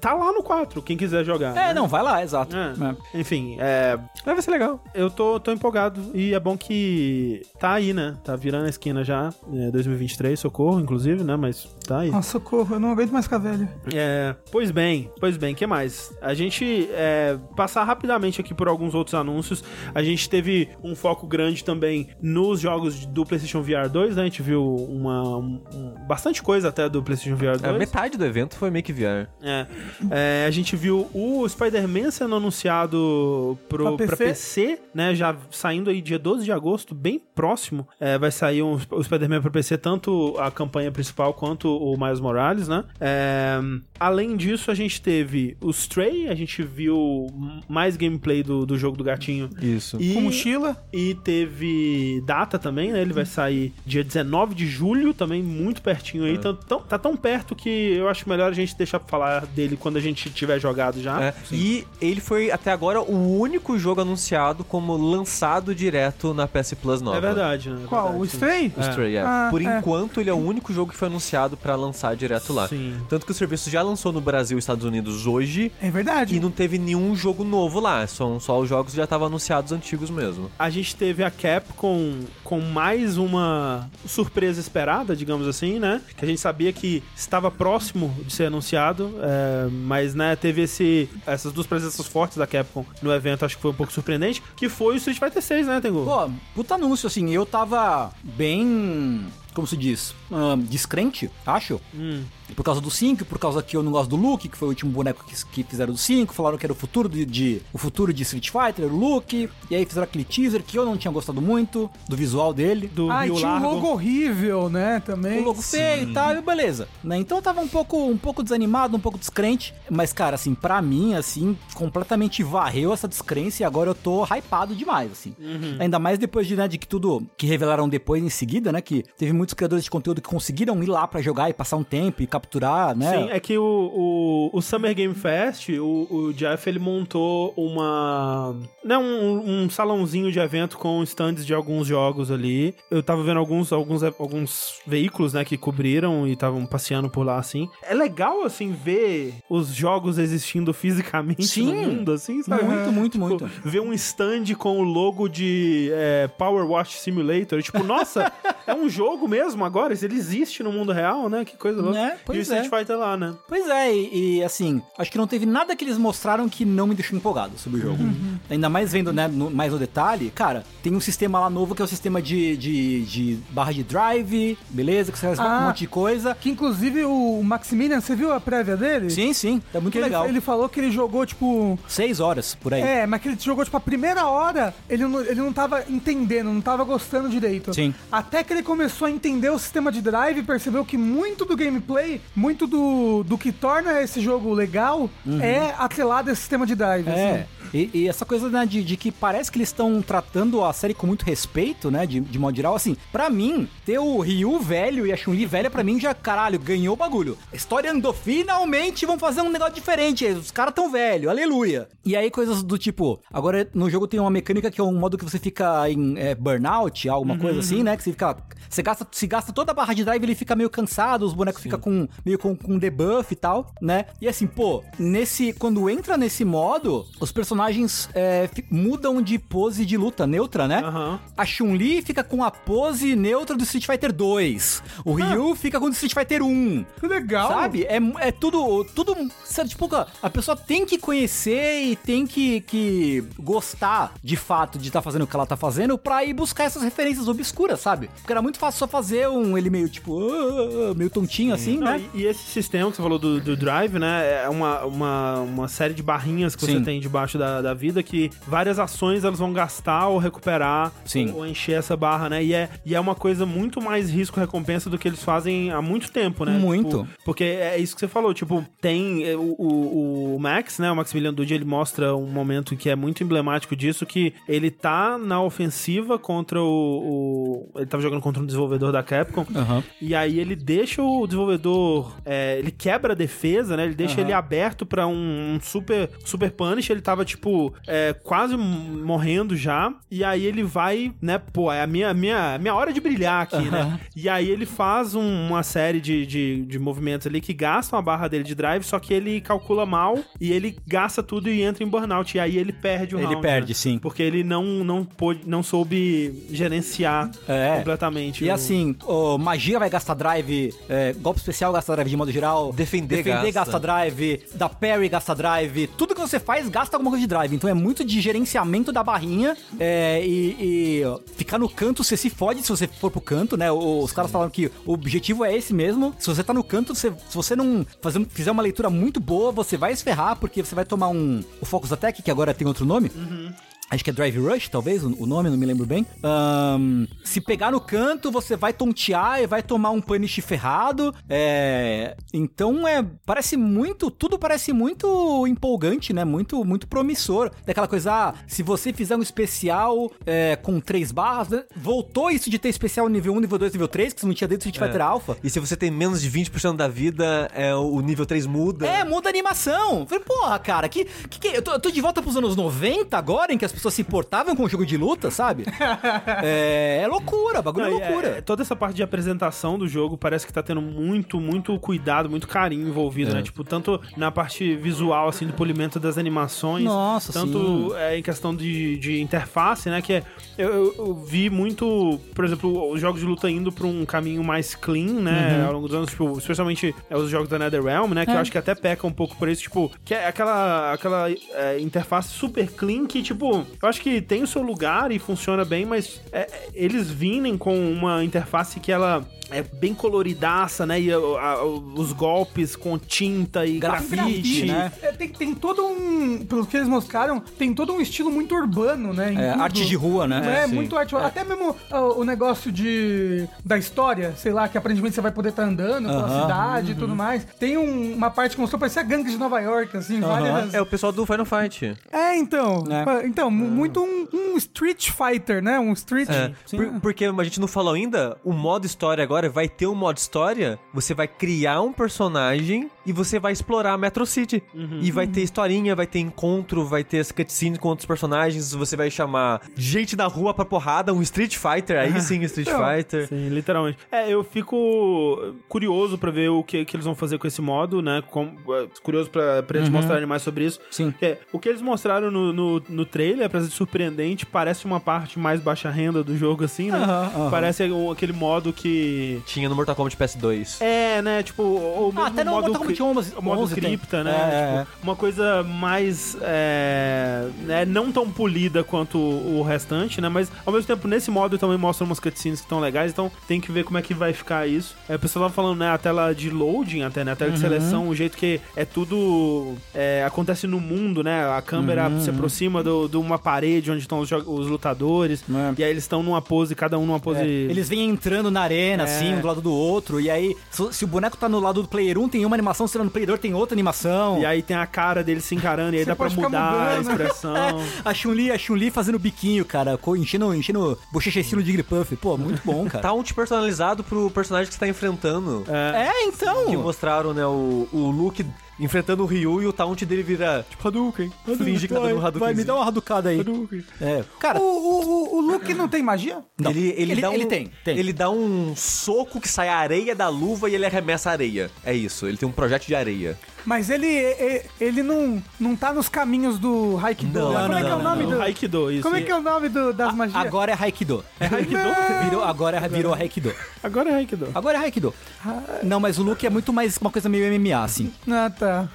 tá lá no 4, quem quiser jogar. É, né? não, vai lá, exato. É. É. Enfim, é, vai ser legal. Eu tô, tô empolgado e é bom que tá aí, né? Tá virando a esquina já, é 2023, socorro, inclusive, né? Mas tá aí. Nossa, socorro, eu não aguento mais ficar velho. É, pois bem, pois bem, que mais? A gente é, passar rapidamente aqui por alguns outros anúncios. A gente teve um foco grande também nos jogos do PlayStation VR 2, né? A gente viu uma, um- bastante coisa até do PlayStation VR 2. A metade do evento foi meio que VR. É. É, a gente viu o Spider-Man sendo anunciado pro, Pra pra, PC? PC, né? Já saindo aí dia 12 de agosto, bem próximo. É, vai sair um, o Spider-Man pra PC, tanto a campanha principal quanto o Miles Morales, né? É, além disso, a gente teve o Stray, a gente viu mais gameplay do, do jogo do gatinho. Isso. E, Com mochila. e teve data também, né? Ele vai sair dia 19 de julho, também muito pertinho aí. Tão- tão- tá tão perto que eu acho melhor a gente deixar pra falar dele quando a gente tiver jogado já. É, e ele foi até agora o único jogo anunciado como lançado direto na PS Plus nova. É verdade, né? É Qual? verdade, O. Stray? O Stray, é. Ah, Por é. enquanto, ele é o único jogo que foi anunciado pra lançar direto lá. Sim. Tanto que o serviço já lançou no Brasil e Estados Unidos hoje É verdade. e não teve nenhum jogo novo lá. São só os jogos que já estavam anunciados antigos mesmo. A gente teve a Capcom com mais uma surpresa esperada, digamos assim, né? Que a gente sabia que estava próximo de ser anunciado, é, mas, né, teve esse, essas duas presenças fortes da Capcom no evento, acho que foi um pouco surpreendente, que foi o Street Fighter 6, né, Tengu? Pô, puta anúncio, assim, eu tava bem. Como se diz? ahn, descrente, acho. Hum. Por causa do 5, por causa que eu não gosto do Luke, que foi o último boneco que, que fizeram do 5, falaram que era o futuro de, de- o futuro de Street Fighter, o Luke, e aí fizeram aquele teaser que eu não tinha gostado muito do visual dele. Do Ah, e tinha um Largo. logo horrível, né, também. O logo feio e tal, e beleza. Né? Então eu tava um pouco, um pouco desanimado, um pouco descrente. Mas, cara, assim, pra mim, assim, completamente varreu essa descrença e agora eu tô hypado demais, assim. Ainda mais depois de, né, de que tudo que revelaram depois em seguida, né? Que teve muitos criadores de conteúdo que conseguiram ir lá pra jogar e passar um tempo e capturar, né? Sim, é que o, o, o Summer Game Fest, o, o Jeff, ele montou uma... Né, um, um salãozinho de evento com stands de alguns jogos ali. Eu tava vendo alguns, alguns, alguns veículos, né, que cobriram e estavam passeando por lá, assim. É legal, assim, ver os jogos existindo fisicamente Sim. no mundo, assim, sabe? Muito, muito, Tipo, muito. Ver um stand com o logo de é, Power Wash Simulator. Tipo, nossa, <laughs> é um jogo mesmo agora? Ele existe no mundo real, né? Que coisa louca. Né? e o Pois Street é. Fighter lá, né? Pois é, e, e, assim, acho que não teve nada que eles mostraram que não me deixou empolgado sobre o jogo. Ainda mais vendo, né, no- mais no detalhe, cara, tem um sistema lá novo que é o sistema de, de, de barra de drive, beleza, que você faz Ah. um monte de coisa. Que inclusive o Maximilian, você viu a prévia dele? Sim, sim, tá muito Que ele, legal. ele falou que ele jogou, tipo. Seis horas por aí. É, mas que ele jogou, tipo, a primeira hora, ele não, ele não tava entendendo, não tava gostando direito. Sim. Até que ele começou a entendeu o sistema de drive, percebeu que muito do gameplay, muito do, do que torna esse jogo legal é atrelado a esse sistema de drive. É. assim. E, e essa coisa, né, de, de que parece que eles estão tratando a série com muito respeito, né, de, de modo geral, assim, pra mim, ter o Ryu velho e a Chun-Li velha, pra mim, já, caralho, ganhou o bagulho. A história andou, finalmente vão fazer um negócio diferente, os caras tão velho, aleluia. E aí, coisas do tipo, agora no jogo tem uma mecânica que é um modo que você fica em é, burnout, alguma coisa assim, né, que você fica, você gasta, se gasta toda a barra de drive, ele fica meio cansado, os bonecos ficam com, meio com, com debuff e tal, né, e assim, pô, nesse, quando entra nesse modo, os personagens é, mudam de pose de luta neutra, né? Aham. A Chun-Li fica com a pose neutra do Street Fighter 2. O Ryu fica com o do Street Fighter 1. Que legal. Sabe? É, é tudo. tudo sabe, tipo, a pessoa tem que conhecer e tem que, que gostar de fato de estar fazendo o que ela tá fazendo pra ir buscar essas referências obscuras, sabe? Porque era muito fácil só fazer um ele meio tipo. "Ah", meio tontinho assim, Não, né? e, e esse sistema que você falou do, do Drive, né? É uma, uma, uma série de barrinhas que Sim. você tem debaixo da, da vida que várias ações elas vão gastar ou recuperar Sim. ou encher essa barra, né? E é, e é uma coisa muito mais risco-recompensa do que eles fazem há muito tempo, né? Muito. Tipo, porque é isso que você falou, tipo, tem é, o, o, o Max, né? O Maximilian Dude, ele mostra um momento que é muito emblemático disso, que ele tá na ofensiva contra o... o ele tava jogando contra um desenvolvedor da Capcom, Aham. e aí ele deixa o desenvolvedor. é, ele quebra a defesa, né? Ele deixa ele aberto pra um, um super, super punish. Ele tava, tipo, é, quase morrendo já. E aí ele vai, né? Pô, é a minha, minha, minha hora de brilhar aqui, né? E aí ele faz um- uma série de, de, de movimentos ali que gastam a barra dele de drive, só que ele calcula mal e ele gasta tudo e entra em burnout. E aí ele perde o Ele round, perde, né? sim. Porque ele não, não, pôde, não soube gerenciar É. completamente. E o- assim, o magia vai gastar drive, é, golpe especial gasta drive de modo geral. Defender Defender gasta. gasta drive, da parry gasta drive. Tudo que você faz gasta alguma coisa de drive. Então é muito de gerenciamento da barrinha é, e, e, ó, ficar no canto, você se fode se você for pro canto, né? Os caras falaram que o objetivo é esse mesmo. Se você tá no canto, você- se você não fazer, fizer uma leitura muito boa, você vai se ferrar, porque você vai tomar um. O Focus Attack, que agora tem outro nome. Acho que é Drive Rush, talvez, o nome, não me lembro bem. Ahn, se pegar no canto, você vai tontear e vai tomar um punish ferrado. É, então é. Parece muito. Tudo parece muito empolgante, né? Muito, muito promissor. Daquela coisa, ah, se você fizer um especial é, com três barras, né? voltou isso de ter especial nível 1, nível 2, nível 3, que você não tinha dentro do Street Fighter Alpha. E se você tem menos de 20% da vida, é, o nível 3 muda. É, muda a animação. Falei, porra, cara, que, que, que- eu, tô, eu tô de volta pros anos 90 agora, em que as pessoas se importavam com o jogo de luta, sabe? <laughs> é, é loucura, bagulho é Não, e loucura. é- toda essa parte de apresentação do jogo parece que tá tendo muito, muito cuidado, muito carinho envolvido, né? Tipo, tanto na parte visual, assim, do polimento das animações. Nossa, Tanto é, em questão de, de interface, né? Que é, eu, eu- eu vi muito, por exemplo, os jogos de luta indo pra um caminho mais clean, né? Uhum. Ao longo dos anos, tipo, especialmente é, os jogos da NetherRealm, né? Que É. eu acho que até peca um pouco por isso, tipo, que é aquela, aquela é, interface super clean que, tipo, eu acho que tem o seu lugar e funciona bem, mas é, eles vinem com uma interface que ela é bem coloridaça, né? E a- a- os golpes com tinta e Grafite, grafite. né? É, tem, tem todo um. Pelo que eles mostraram, tem todo um estilo muito urbano, né? em É, tudo. arte de rua, né? É, É, muito arte. Até mesmo ah, o negócio de da história, sei lá, que aparentemente você vai poder estar andando pela Aham. cidade e tudo mais. Tem um- uma parte que mostrou parecia gangue de Nova York, assim, várias. É o pessoal do Final Fight. É, então. É. Então, muito um, um Street Fighter, né? Um Street. É, por- porque a gente não falou ainda, o modo história agora vai ter um modo história, você vai criar um personagem e você vai explorar a Metro City. E vai ter historinha, vai ter encontro, vai ter as cutscenes com outros personagens, você vai chamar gente na rua pra porrada, um Street Fighter, aí sim, Street <laughs> Fighter. Sim, literalmente. É, eu fico curioso pra ver o que, que eles vão fazer com esse modo, né? Com- é, curioso pra, pra eles mostrarem mais sobre isso. Sim. É, o que eles mostraram no, no, no trailer, apesar de surpreendente, parece uma parte mais baixa renda do jogo, assim, né? Aham, aham. Parece aquele modo que. Tinha no Mortal Kombat PS2. É, né? Tipo, o mesmo Ah, até no modo Mortal Kombat Resident 11, o modo 11 tem. cripta, né? É, Tipo, uma coisa mais. É, né, não tão polida quanto o restante, né? Mas ao mesmo tempo, nesse modo também mostra umas cutscenes que estão legais, então tem que ver como é que vai ficar isso. É, o pessoal tava falando, né? A tela de loading, até, né? A tela de seleção, o jeito que é tudo. é, acontece no mundo, né? A câmera se aproxima de uma parede onde estão os, os lutadores. É. E aí eles estão numa pose, cada um numa pose. É, eles vêm entrando na arena, É. assim, um do lado do outro, e aí, se, se o boneco tá no lado do player 1, tem uma animação, se tá no 2, tem outra animação. E aí tem a cara deles se encarando, e aí Você dá pra mudar a mudando. expressão. <laughs> A Chun-Li, a Chun-Li fazendo biquinho, cara, enchendo, enchendo bochecha estilo de Puff. Pô, muito bom, cara. Taunt personalizado pro personagem que você tá enfrentando. É, então. Que mostraram, né, o, o Luke enfrentando o Ryu e o taunt dele vira, tipo, Hadouken. Finge que tá dando um Hadouken. Vai, me dá uma raducada aí. É, cara, O, o, o, o Luke não tem magia? não. Ele, ele, ele, dá um, ele tem, tem. Ele dá um soco que sai a areia da luva e ele arremessa a areia. É isso, ele tem um projeto de areia. Mas ele, e- ele não, não tá nos caminhos do Haikido. Não, né? Como não, é que é o não, nome O do... Aikido, isso. Como é que é o nome do- das magias? Agora é Haikido. É Aikido? <laughs> Virou, agora é- virou Haikido. Agora é Aikido. Agora é Haikido. Não, mas o Luke é muito mais uma coisa meio MMA, assim. Ah, tá.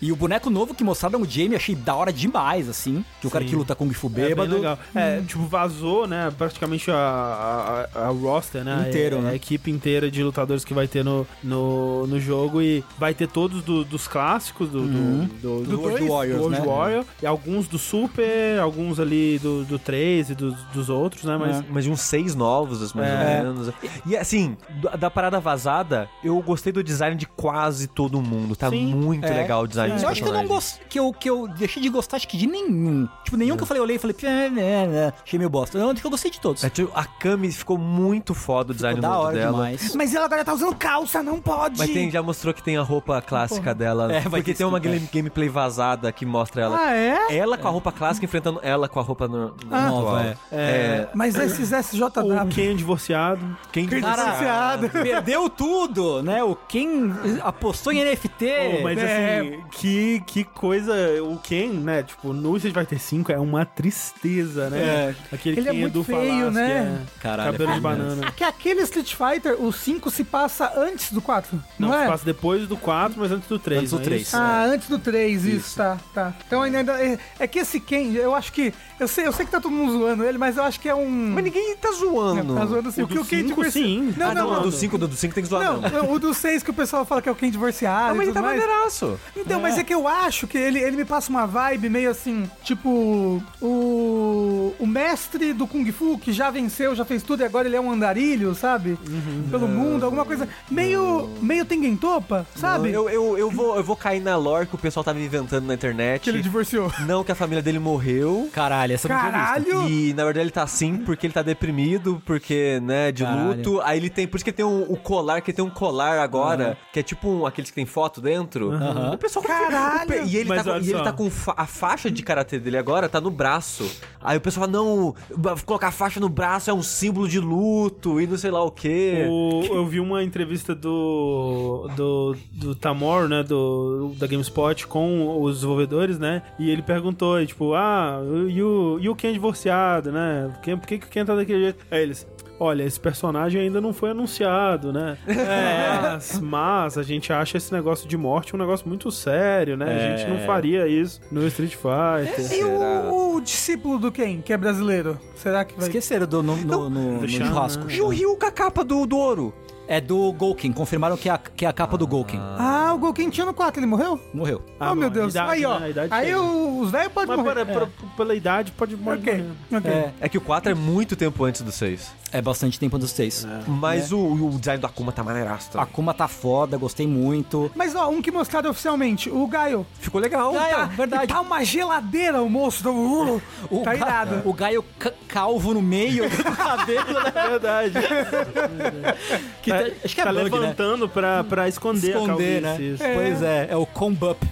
E o boneco novo que mostraram o Jamie, achei da hora demais, assim. Que o cara que luta Kung Fu É bem bêbado. legal. É, tipo, vazou, né, praticamente a, a, a roster, né? Inteiro, a, né? A equipe inteira de lutadores que vai ter no, no, no jogo e vai ter todos do- dos clássicos do, do, do, Do World dois, Warriors, do World né? Warrior, e alguns do Super, alguns ali do, do 3 e dos, dos outros, né? Mas Mas de uns seis novos, mais É. ou menos. E assim, da, da parada vazada, eu gostei do design de quase todo mundo. Tá Sim. muito É. legal o design dos Eu acho que eu não gosto. Que eu, que eu deixei de gostar, acho que de nenhum. Tipo, nenhum que eu falei, eu olhei e falei, "É, é, é", achei meio bosta. Eu acho que eu gostei de todos. É, tipo, a Kami ficou muito foda o design Ficou da hora dela. demais. Mas ela agora tá usando calça, não pode. Mas tem, já mostrou que tem a roupa clássica dela. É, vai porque ter tem uma é. game- gameplay vazada que mostra ela. Ah, é? Ela com a roupa clássica enfrentando ela com a roupa no, no Ah. Nova, é. É, Mas esses SJW... o Ken divorciado. quem Cara, Perdeu tudo, né? O quem apostou em NFT. Pô, mas É. assim, que, que coisa. O Ken, né? Tipo, no Street Fighter V é uma tristeza, né? É. Aquele Ele é Ken muito do feio, Falasque, né? é Caralho, cabelo é de banana. Que aquele Street Fighter, o 5 se passa antes do 4, não, Não, é? se passa depois do 4, mas antes do 3. Antes do é 3. isso? Ah, antes do 3, isso, tá, tá. Então ainda, ainda- é, é que esse Ken, eu acho que. Eu sei, eu sei que tá todo mundo zoando ele, mas eu acho que é um. Mas ninguém tá zoando. Tá zoando assim. O O que do o Ken cinco, divorciado. sim. Não, ah, não, não, não. do 5 do 5 tem que zoar. Não, Não, não, o do 6 que o pessoal fala que é o Ken divorciado. Ah, mas e ele tá mais. maneiraço. Então, mas é que eu acho que ele, ele me passa uma vibe meio assim, tipo, o, o mestre do Kung Fu que já venceu, já fez tudo e agora ele é um andarilho, sabe? Pelo mundo, alguma coisa meio, meio Tengen Topa, sabe? Eu, eu, eu, vou, eu vou cair na lore que o pessoal tá me inventando na internet. Que ele divorciou. Não, que a família dele morreu. Caralho, essa eu não tinha visto. Caralho! E na verdade ele tá assim porque ele tá deprimido, porque, né, de Caralho. luto. Aí ele tem. Por isso que ele tem um, o colar, que ele tem um colar agora, que é tipo um, aqueles que tem foto dentro. Aham. O pessoal Caralho! o E ele, Mas tá, e ele tá com fa- a faixa de karatê dele agora, tá no braço. Aí o pessoal fala, não, colocar a faixa no braço é um símbolo de luto e não sei lá o quê. O- eu vi uma entrevista do, do, do Tamor, né, do, da GameSpot com os desenvolvedores, né, e ele perguntou, tipo, ah, e o, e o Ken divorciado, né, por que, que o Ken tá daquele jeito? Aí eles... Olha, esse personagem ainda não foi anunciado, né? Mas, <laughs> mas a gente acha esse negócio de morte um negócio muito sério, né? A gente não faria isso no Street Fighter. E o, o discípulo do Ken, que é brasileiro? Será que vai. Esqueceram do, no, no, no- no churrasco. né? E o Ryu com a capa do, do ouro. É do Golken. Confirmaram que é a, que é a capa do Golken. Ah, o Golken tinha no 4, ele morreu? Morreu. Ah, oh, meu Deus. idade, aí, ó. né? A idade Aí chega. o- os velhos podem Mas morrer. para- pra- pela idade pode morrer. Ok, ok. É, É que o 4 é muito tempo antes do 6. é bastante tempo dos seis. Mas o, o design do Akuma tá maneiraço A também. Akuma tá foda, gostei muito. Mas ó, um que mostraram oficialmente, o Gaio. Ficou legal. Ah, é, Tá, verdade. Tá uma geladeira o moço. <laughs> Tá, uh, O, tá Ga- irado. o Gaio ca- calvo no meio <laughs> do cabelo, né? É verdade. <laughs> Que acho que é tá bug, né? levantando pra, pra esconder, a Esconder, né? calvície. isso. É. Pois é, é o Combup.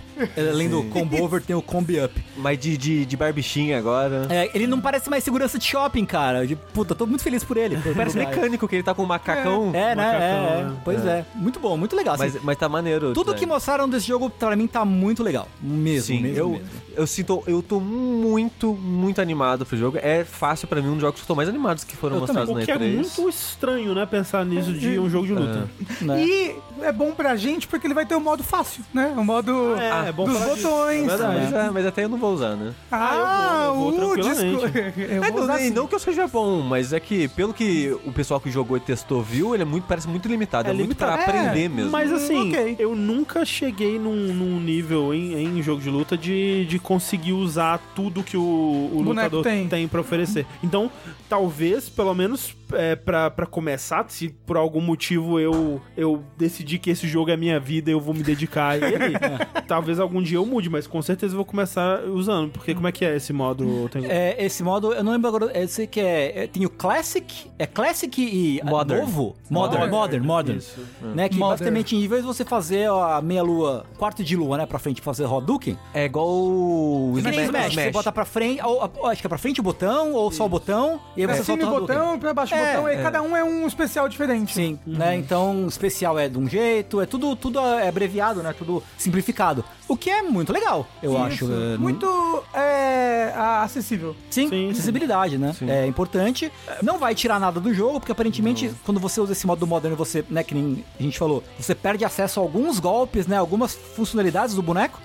Além do combo over, tem o combi up. Mas de, de, de barbichinha agora. É, ele não parece mais segurança de shopping, cara. De, puta, tô muito feliz por ele. Parece mecânico, que ele tá com um macacão. É, né? Macacão, É, é. né? Pois é. Muito bom, muito legal. assim. Mas, mas tá maneiro. o Tudo que design. mostraram desse jogo, pra mim, tá muito legal. Mesmo, Sim, mesmo, eu, mesmo. eu sinto, eu tô muito, muito animado pro jogo. É fácil pra mim, um dos jogos que eu tô mais animados que foram Eu mostrados O na que é E3. muito estranho, né? Pensar nisso de um jogo de luta. Né? E é bom pra gente porque ele vai ter o modo fácil, né? O modo É, é bom dos botões. É verdade. Mas, é, mas até eu não vou usar, né? Ah, eu vou- eu vou o tranquilamente. disco. <laughs> Eu É, vou não, usar assim. não que eu seja bom, mas é que, pelo que o pessoal que jogou e testou viu, ele é muito, parece muito limitado. É, É muito pra limitado. aprender É, mesmo. Mas assim, ok. eu nunca cheguei num, num nível em, em jogo de luta de, de conseguir usar tudo que o, o lutador tem. tem. pra oferecer. Então, talvez, pelo menos é, pra, pra começar, se por algum motivo eu, eu decidi que esse jogo é minha vida e eu vou me dedicar a ele, <laughs> talvez algum dia eu mude, mas com certeza eu vou começar usando. Porque como é que é esse modo? Tem... É, esse modo, eu não lembro agora, eu sei que é, é- tem o Classic, é Classic e ah, Modern. novo? Modern, Modern. Modern, Modern. Isso. Né, que Modern. basicamente, em vez de você fazer a meia lua, quarto de lua, né, pra frente, fazer Hadouken, É igual o que nem Smash, você bota pra frente, ou, acho que é pra frente o botão, ou só o botão, e aí você cima solta o Hadouken. botão, pra baixo É, botão, e cada um é um especial diferente. Sim, né? Então, especial é de um jeito, é tudo, tudo é abreviado, né? Tudo simplificado. O que é muito legal, eu Isso. acho. é, Muito é, acessível. Sim, Sim, acessibilidade, né? É importante. Não vai tirar nada do jogo, porque aparentemente, quando você usa esse modo Modern, você, né, que nem a gente falou, você perde acesso a alguns golpes, né? Algumas funcionalidades do boneco.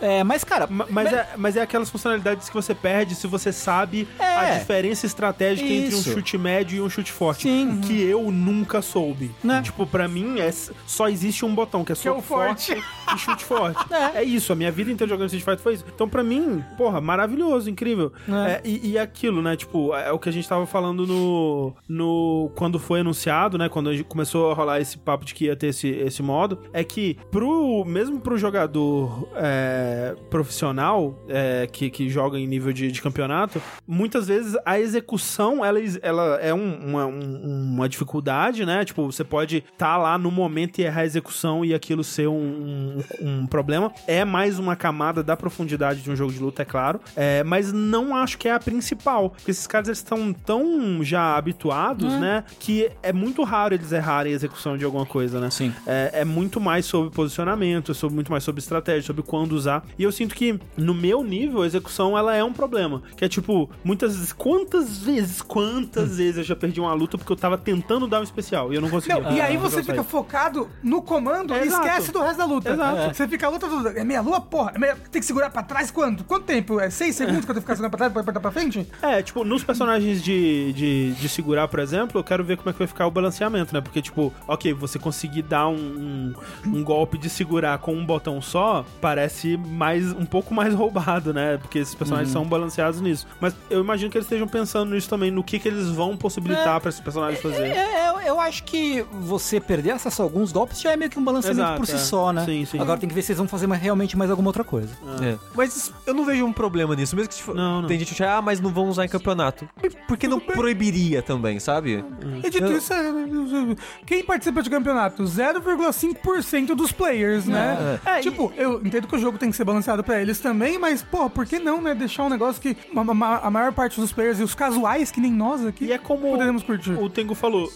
É. É, mas, cara. Ma- Mas é, mas é aquelas funcionalidades que você perde se você sabe É. a diferença estratégica entre um Isso. chute médio e um chute forte. Sim. Que eu nunca soube. Né? Tipo, pra mim, é, só existe um botão, que é Que é o soco forte. e chute forte. <laughs> É. É. isso, a minha vida inteira jogando Street Fighter foi isso. Então, pra mim, porra, maravilhoso, incrível. É. É, e, e aquilo, né? Tipo, é o que a gente tava falando no. no quando foi anunciado, né? Quando a gente começou a rolar esse papo de que ia ter esse, esse modo, é que pro. Mesmo pro jogador é, profissional é, que, que joga em nível de, de campeonato, muitas vezes a execução ela, ela é um- uma, um- uma dificuldade, né? Tipo, você pode estar lá no momento e errar a execução e aquilo ser um, um- um problema. É mais uma camada da profundidade de um jogo de luta, é claro. É, mas não acho que é a principal. Porque esses caras estão tão já habituados, né? Que é muito raro eles errarem a execução de alguma coisa, né? Sim. É, é muito mais sobre posicionamento, é sobre, muito mais sobre estratégia, sobre quando usar. E eu sinto que, no meu nível, a execução ela é um problema. Que é tipo, muitas vezes, quantas vezes, quantas vezes eu já perdi uma luta porque eu tava tentando dar um especial e eu não conseguia. Não, e aí Ah, você fica sai. focado no comando e Exato. esquece do resto da luta. Exato. Você fica a luta toda. É meia lua, porra. é meia- Tem que segurar pra trás quanto? Quanto tempo? É seis segundos que eu tenho que ficar segurando pra trás pra apertar pra frente? É, tipo, nos personagens de, de, de segurar, por exemplo, eu quero ver como é que vai ficar o balanceamento, né? Porque, tipo, ok, você conseguir dar um, um, um golpe de segurar com um botão só parece mais um pouco mais <laughs> roubado, né? Porque esses personagens são balanceados nisso. Mas eu imagino que eles estejam pensando nisso também, no que, que eles vão possibilitar pra esses personagens fazer. É, eu, eu acho que você perder acesso a alguns golpes já é meio que um balanceamento Exato, por si é. só, né? Sim, sim. Agora tem que ver se eles vão fazer mais- realmente mais alguma outra coisa. É. Mas eu não vejo um problema nisso. Mesmo que tipo, Não, não. tem gente que acha, ah, mas não vão usar em campeonato. Por que não proibiria também, sabe? E dito isso, é, quem participa de campeonato? 0,5% dos players, né? É, tipo, eu entendo que o jogo tem que ser balanceado pra eles também, mas, pô, por que não, né? Deixar um negócio que a maior parte dos players e os casuais, que nem nós aqui, E é como poderemos curtir. o Tengu falou,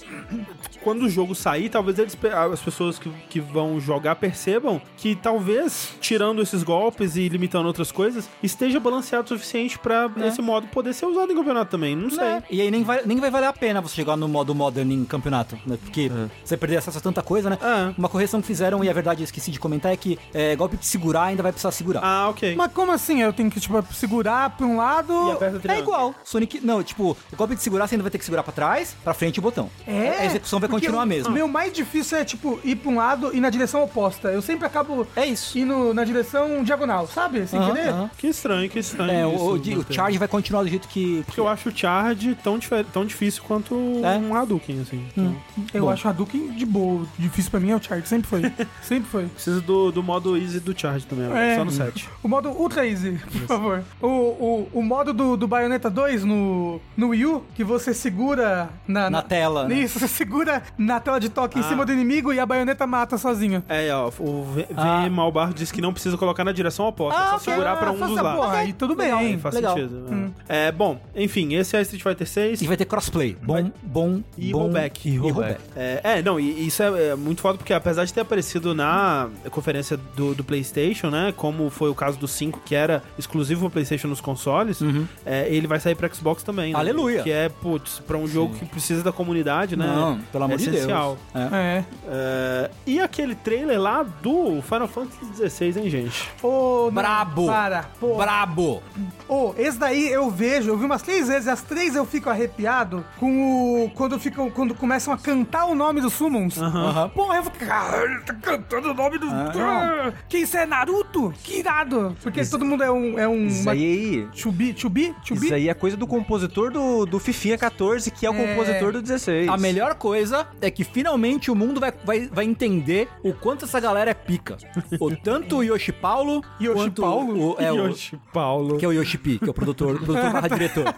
quando o jogo sair, talvez eles, as pessoas que, que vão jogar percebam que talvez, tirando esses golpes e limitando outras coisas, esteja balanceado o suficiente pra esse modo poder ser usado em campeonato também. Não sei. É, E aí nem vai, nem vai valer a pena você chegar no modo modern em campeonato, né? Porque você perder acesso a tanta coisa, né? É. Uma correção que fizeram, e a verdade eu esqueci de comentar, é que é, golpe de segurar ainda vai precisar segurar. Ah, ok. Mas como assim? Eu tenho que, tipo, segurar pra um lado. E aperta o É igual. Sonic. Não, tipo, o golpe de segurar você ainda vai ter que segurar pra trás, pra frente e o botão. É? A execução vai continuar o mesmo. meu mais difícil é, tipo, ir pra um lado e na direção oposta. Eu sempre acabo É isso. indo na direção diagonal, sabe? Sem Aham, querer. aham. Que estranho, que estranho. É, isso, o, o, de- o manter. charge vai continuar do jeito que. Porque eu acho o Charge tão, tão difícil quanto É. um Hadouken, assim. Então, Eu Bom. acho Hadouken de boa. Difícil pra mim é o Charge. Sempre foi. <laughs> sempre foi. precisa do, do modo Easy do Charge também, agora, É. só no 7. <laughs> O modo Ultra Easy, por favor. O, o, o modo do, do Bayonetta 2 no, no Wii U, que você segura segura na, Na tela, né? Isso, você segura na tela de toque em cima do inimigo e a baioneta mata sozinho. É, ó, o V, v Ah. Malbarro disse que não precisa colocar na direção oposta, é só ok. segurar pra um Faça, dos lados. porra, aí tudo legal. bem. Faz Legal. sentido. É, bom, enfim, esse é Street Fighter 6. E vai ter crossplay. Bom, bom, E bom. rollback. E E rollback. É, é, não, e isso é, é muito foda porque apesar de ter aparecido na conferência do, do PlayStation, né, como foi o caso do 5, que era exclusivo pro PlayStation nos consoles, é, ele vai sair pra Xbox também. né? Aleluia. Que é, putz, pra um jogo que precisa da comunidade, né? Não, pelo amor é de Deus. essencial. É. É. É, e aquele trailer lá do Final Fantasy XVI, hein, gente? Ô, não, Brabo. Para. Pô. Brabo. Ô, esse daí eu vejo, eu vi umas três vezes, as três eu fico arrepiado com o. Quando, ficam, quando começam a cantar o nome dos Summons. Aham. Pô, eu fico. Caralho, tá cantando o nome do. Ah, que isso é Naruto? Que irado! Porque todo mundo é um. É um Isso uma- aí. Chubi? Chubi? Chubi? Isso aí é coisa do compositor do, do Fifinha 14, que é o É. compositor do 16. A melhor coisa é que finalmente o mundo vai, vai, vai entender o quanto essa galera é pica. O, tanto o Yoshi Paulo, Yoshi quanto Paulo? O, é, o, Yoshi Paulo. que é o Yoshi P, que é o produtor, o produtor barra diretor.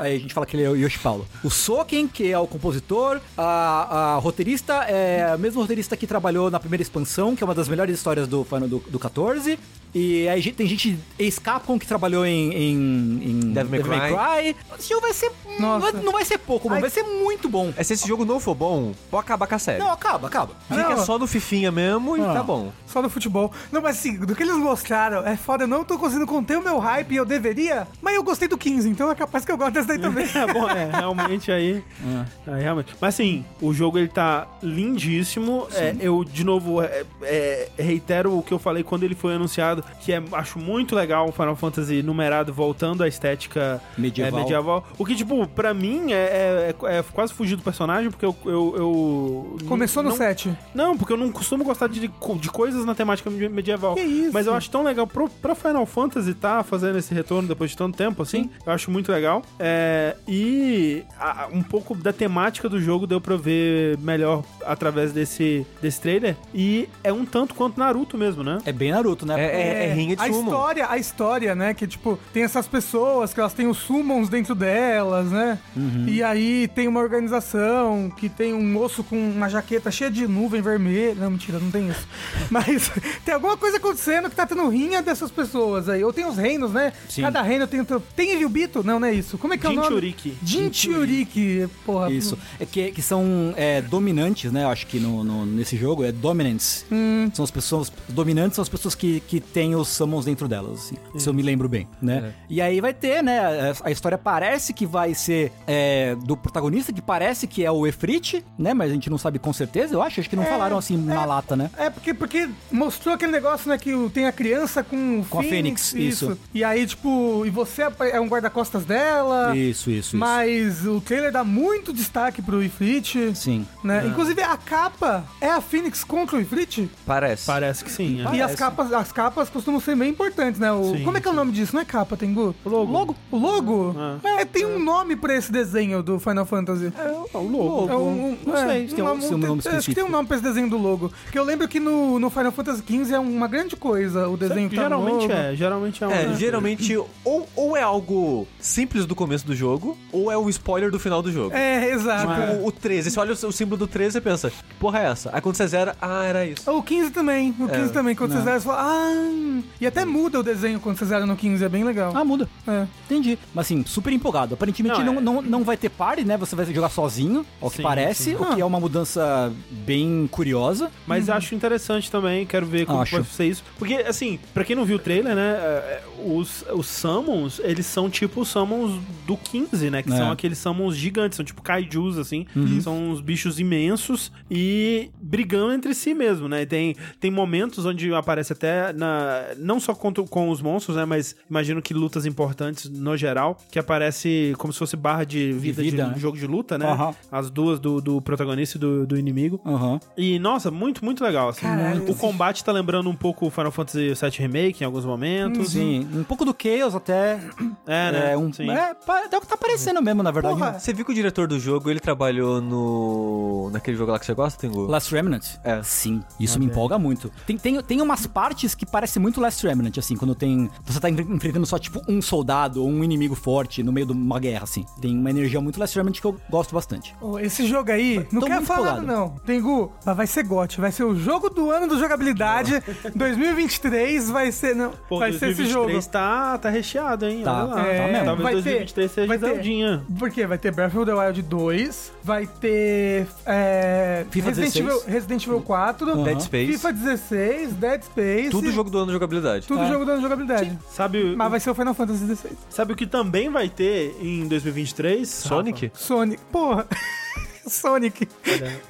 Aí a gente fala que ele é o Yoshi Paulo. O Soken, que é o compositor, a, a roteirista é a mesma roteirista que trabalhou na primeira expansão, que é uma das melhores histórias do Final do, do 14. E aí tem gente ex-Capcom que trabalhou em, em, em Devil May Cry. Esse jogo vai ser. Nossa. não vai ser pouco, mano. Ai. Vai ser muito bom. É se esse jogo não for bom, pode acabar com a série. Não, acaba, acaba. Fica Não. só no Fifinha mesmo e Ah. tá bom. Só no futebol. Não, mas assim, do que eles mostraram, é foda. Eu não tô conseguindo conter o meu hype e eu deveria, mas eu gostei do 15, então é capaz que eu gosto desse daí também. <laughs> É bom, é, <laughs> realmente aí. É, realmente. Mas assim, o jogo ele tá lindíssimo. É, eu, de novo, é, é, reitero o que eu falei quando ele foi anunciado, que é, acho muito legal o Final Fantasy numerado voltando à estética Medieval. é, medieval. O que, tipo, pra mim é, é- é quase fugir do personagem, porque eu. eu, eu Começou no não, 7. Não, porque eu não costumo gostar de, de coisas na temática me- medieval. Que isso? Mas eu acho tão legal pro, pra Final Fantasy tá fazendo esse retorno depois de tanto tempo, assim. Eu acho muito legal. É, e a- um pouco da temática do jogo deu pra ver melhor através desse, desse trailer. E é um tanto quanto Naruto mesmo, né? É bem Naruto, né? É, é, é rinha de a sumo. história, a história, né? Que, tipo, tem essas pessoas que elas têm os summons dentro delas, né? Uhum. E aí tem uma organização que tem um moço com uma jaqueta cheia de nuvem vermelha. Não, mentira, não tem isso. <laughs> Mas tem alguma coisa acontecendo que tá tendo rinha dessas pessoas aí. Ou tem os reinos, né? Sim. Cada reino tem... Tem Ryubito? Não, não é isso. Como é que é o nome? Jinchuriki. Jinchuriki. Porra. Isso. É que, que são é, dominantes, né? Acho que no, no- nesse jogo é dominants. Hum. São as pessoas. Dominantes são as pessoas que, que têm os summons dentro delas, assim, se eu me lembro bem, né? E aí vai ter, né? A, a história parece que vai ser é, do protagonista, que parece que é o Efrit, né? Mas a gente não sabe com certeza, eu acho. Acho que não falaram assim na lata, né? É, porque, porque mostrou aquele negócio, né, que tem a criança com o Com a Fênix, isso. E aí, tipo, e você é um guarda-costas dela. Isso, isso, isso. Mas o trailer dá muito destaque pro Ifrit, Sim. né? Inclusive, a capa é a Phoenix contra o Ifrit. Parece. Parece que sim. é. E as capas, as capas costumam ser bem importantes, né? O, Sim, como é que é o nome disso? Não é capa, Tengu? O logo. Logo? O logo? É, tem um nome pra esse desenho do Final Fantasy. É o logo. É um, Não é, sei se tem um- nome- um nome Acho que tem específico. um nome pra esse desenho do logo. Que eu lembro que no, no Final Fantasy XV é uma grande coisa o desenho que tá Geralmente logo. é, geralmente é um. É, geralmente ou, ou é algo simples do começo do jogo, ou é um spoiler do final do jogo. É, exato. Tipo, o, o 13. Você olha o, o símbolo do 13 e pensa, que porra é essa? Aí quando você zera, ah, era isso. O 15 também. O 15 também. Quando você zera, você fala, ah. E até muda o desenho quando você zera no 15. É bem legal. Ah, muda. É. Entendi. Mas assim, super empolgado. Aparentemente Não, não, é- não, não vai ter party, né? Você vai jogar sozinho, ao que Sim, parece, sim. o que é uma mudança bem curiosa. Mas acho interessante também, quero ver como Acho. vai ser isso. Porque, assim, pra quem não viu o trailer, né, é, os, os summons, eles são tipo os summons do 15, né, que É. são aqueles summons gigantes, são tipo kaijus, assim, Uhum. são uns bichos imensos e brigando entre si mesmo, né, tem, tem momentos onde aparece até, na, não só contra, com os monstros, né, mas imagino que lutas importantes no geral, que aparece como se fosse barra de vida de, vida, né? jogo de luta, né, Aham. as duas do, do protagonista e do, do inimigo. Aham. E, nossa, muito, muito legal. Assim. Caralho. O combate tá lembrando um pouco o Final Fantasy VII Remake em alguns momentos. Sim, um pouco do Chaos até. É, né? É, um, Sim. é, é o que tá parecendo mesmo, na verdade. Porra. Você viu que o diretor do jogo, ele trabalhou no... naquele jogo lá que você gosta, Tengu? Last Remnant? É. Sim, isso me empolga muito. Tem, tem, tem umas partes que parecem muito Last Remnant, assim, quando tem. Você tá enfre- enfrentando só, tipo, um soldado ou um inimigo forte no meio de uma guerra, assim. Tem uma energia RPG muito Remnant que eu gosto bastante. Ô, Esse jogo aí, não quer falar não. Tengu, mas vai ser GOT, vai ser o jogo do ano do jogabilidade. 2023 <laughs> vai ser, não, Pô, vai ser esse 2023 jogo. tá, tá recheado, hein? Tá. Olha lá. É, tá mesmo. Talvez vai ter- 2023 seja vai ter- Zeldinha. Porque vai ter Breath of the Wild 2, vai ter é, FIFA Resident, 16. Evil, Resident Evil 4, Dead Space. FIFA 16, Dead Space. Tudo jogo do ano de jogabilidade. Tudo É. jogo dando jogabilidade. Sabe, Mas vai ser o Final Fantasy 16. sabe o que também vai ter em 2023? Sonic? Sonic. Porra. <laughs> Sonic.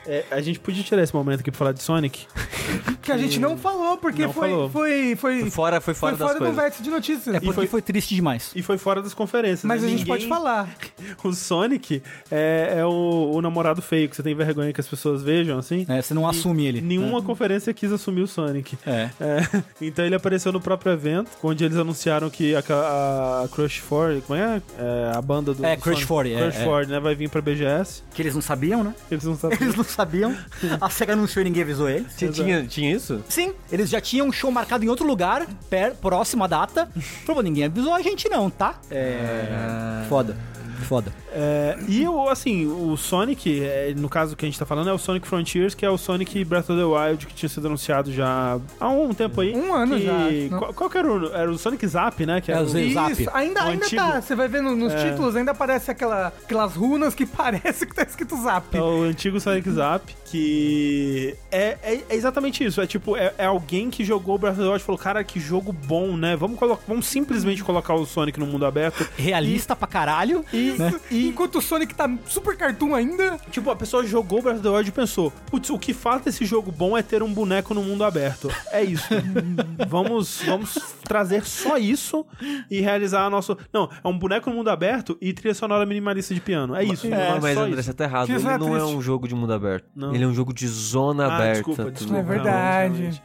É, a gente podia tirar esse momento aqui pra falar de Sonic. <laughs> Que a gente não falou, porque Não foi, falou. foi, foi, Foi fora, foi fora foi fora das do coisas. vértice de notícias. É porque foi- foi... triste demais. E foi fora das conferências. Mas né? a gente Ninguém- pode falar. <laughs> O Sonic é, é o, o namorado feio que você tem vergonha que as pessoas vejam, assim. É, você não assume ele. Nenhuma conferência quis assumir o Sonic. É. É, então ele apareceu no próprio evento, onde eles anunciaram que a, a Crush 40, como é? É, a banda do É, do Crush Sonic. 40, é, Crush é. 40, né? Vai vir pra BGS. Que eles não sabiam, né? Eles não sabem. Eles não sabiam. A SEGA anunciou e ninguém avisou eles. Tinha, tinha, tinha isso? Sim, eles já tinham um show marcado em outro lugar, per, próxima data. Falou, ninguém avisou a gente não, tá? É. Foda. Foda. É, e o, assim, o Sonic, é, no caso que a gente tá falando, é o Sonic Frontiers, que é o Sonic Breath of the Wild, que tinha sido anunciado já há um tempo aí. Um ano que- já? Qual, qual que era o. Era o Sonic Zap, né? Que É, era o Z- Isso, Zap. ainda, O ainda antigo. tá. Você vai ver no- nos É. títulos, ainda aparece aquela, aquelas runas que <laughs> parece que tá escrito Zap. É o antigo Sonic Zap, que é, é- é exatamente isso. É tipo, é, é alguém que jogou Breath of the Wild e falou, cara, que jogo bom, né? Vamos, colo- vamos simplesmente colocar o Sonic no mundo aberto. Realista pra caralho. E, né? e, Enquanto o Sonic tá super cartoon ainda. tipo, a pessoa jogou Breath of the Wild e pensou, putz, o que faz desse jogo bom é ter um boneco no mundo aberto. É isso. <laughs> vamos, vamos trazer só isso e realizar a nossa... Não, é um boneco no mundo aberto e trilha sonora minimalista de piano. É isso. É, mas só André, isso. você tá errado. Ele não é um jogo de mundo aberto. Não. Ele é um jogo de zona Ah, aberta. desculpa, tudo. desculpa. É verdade.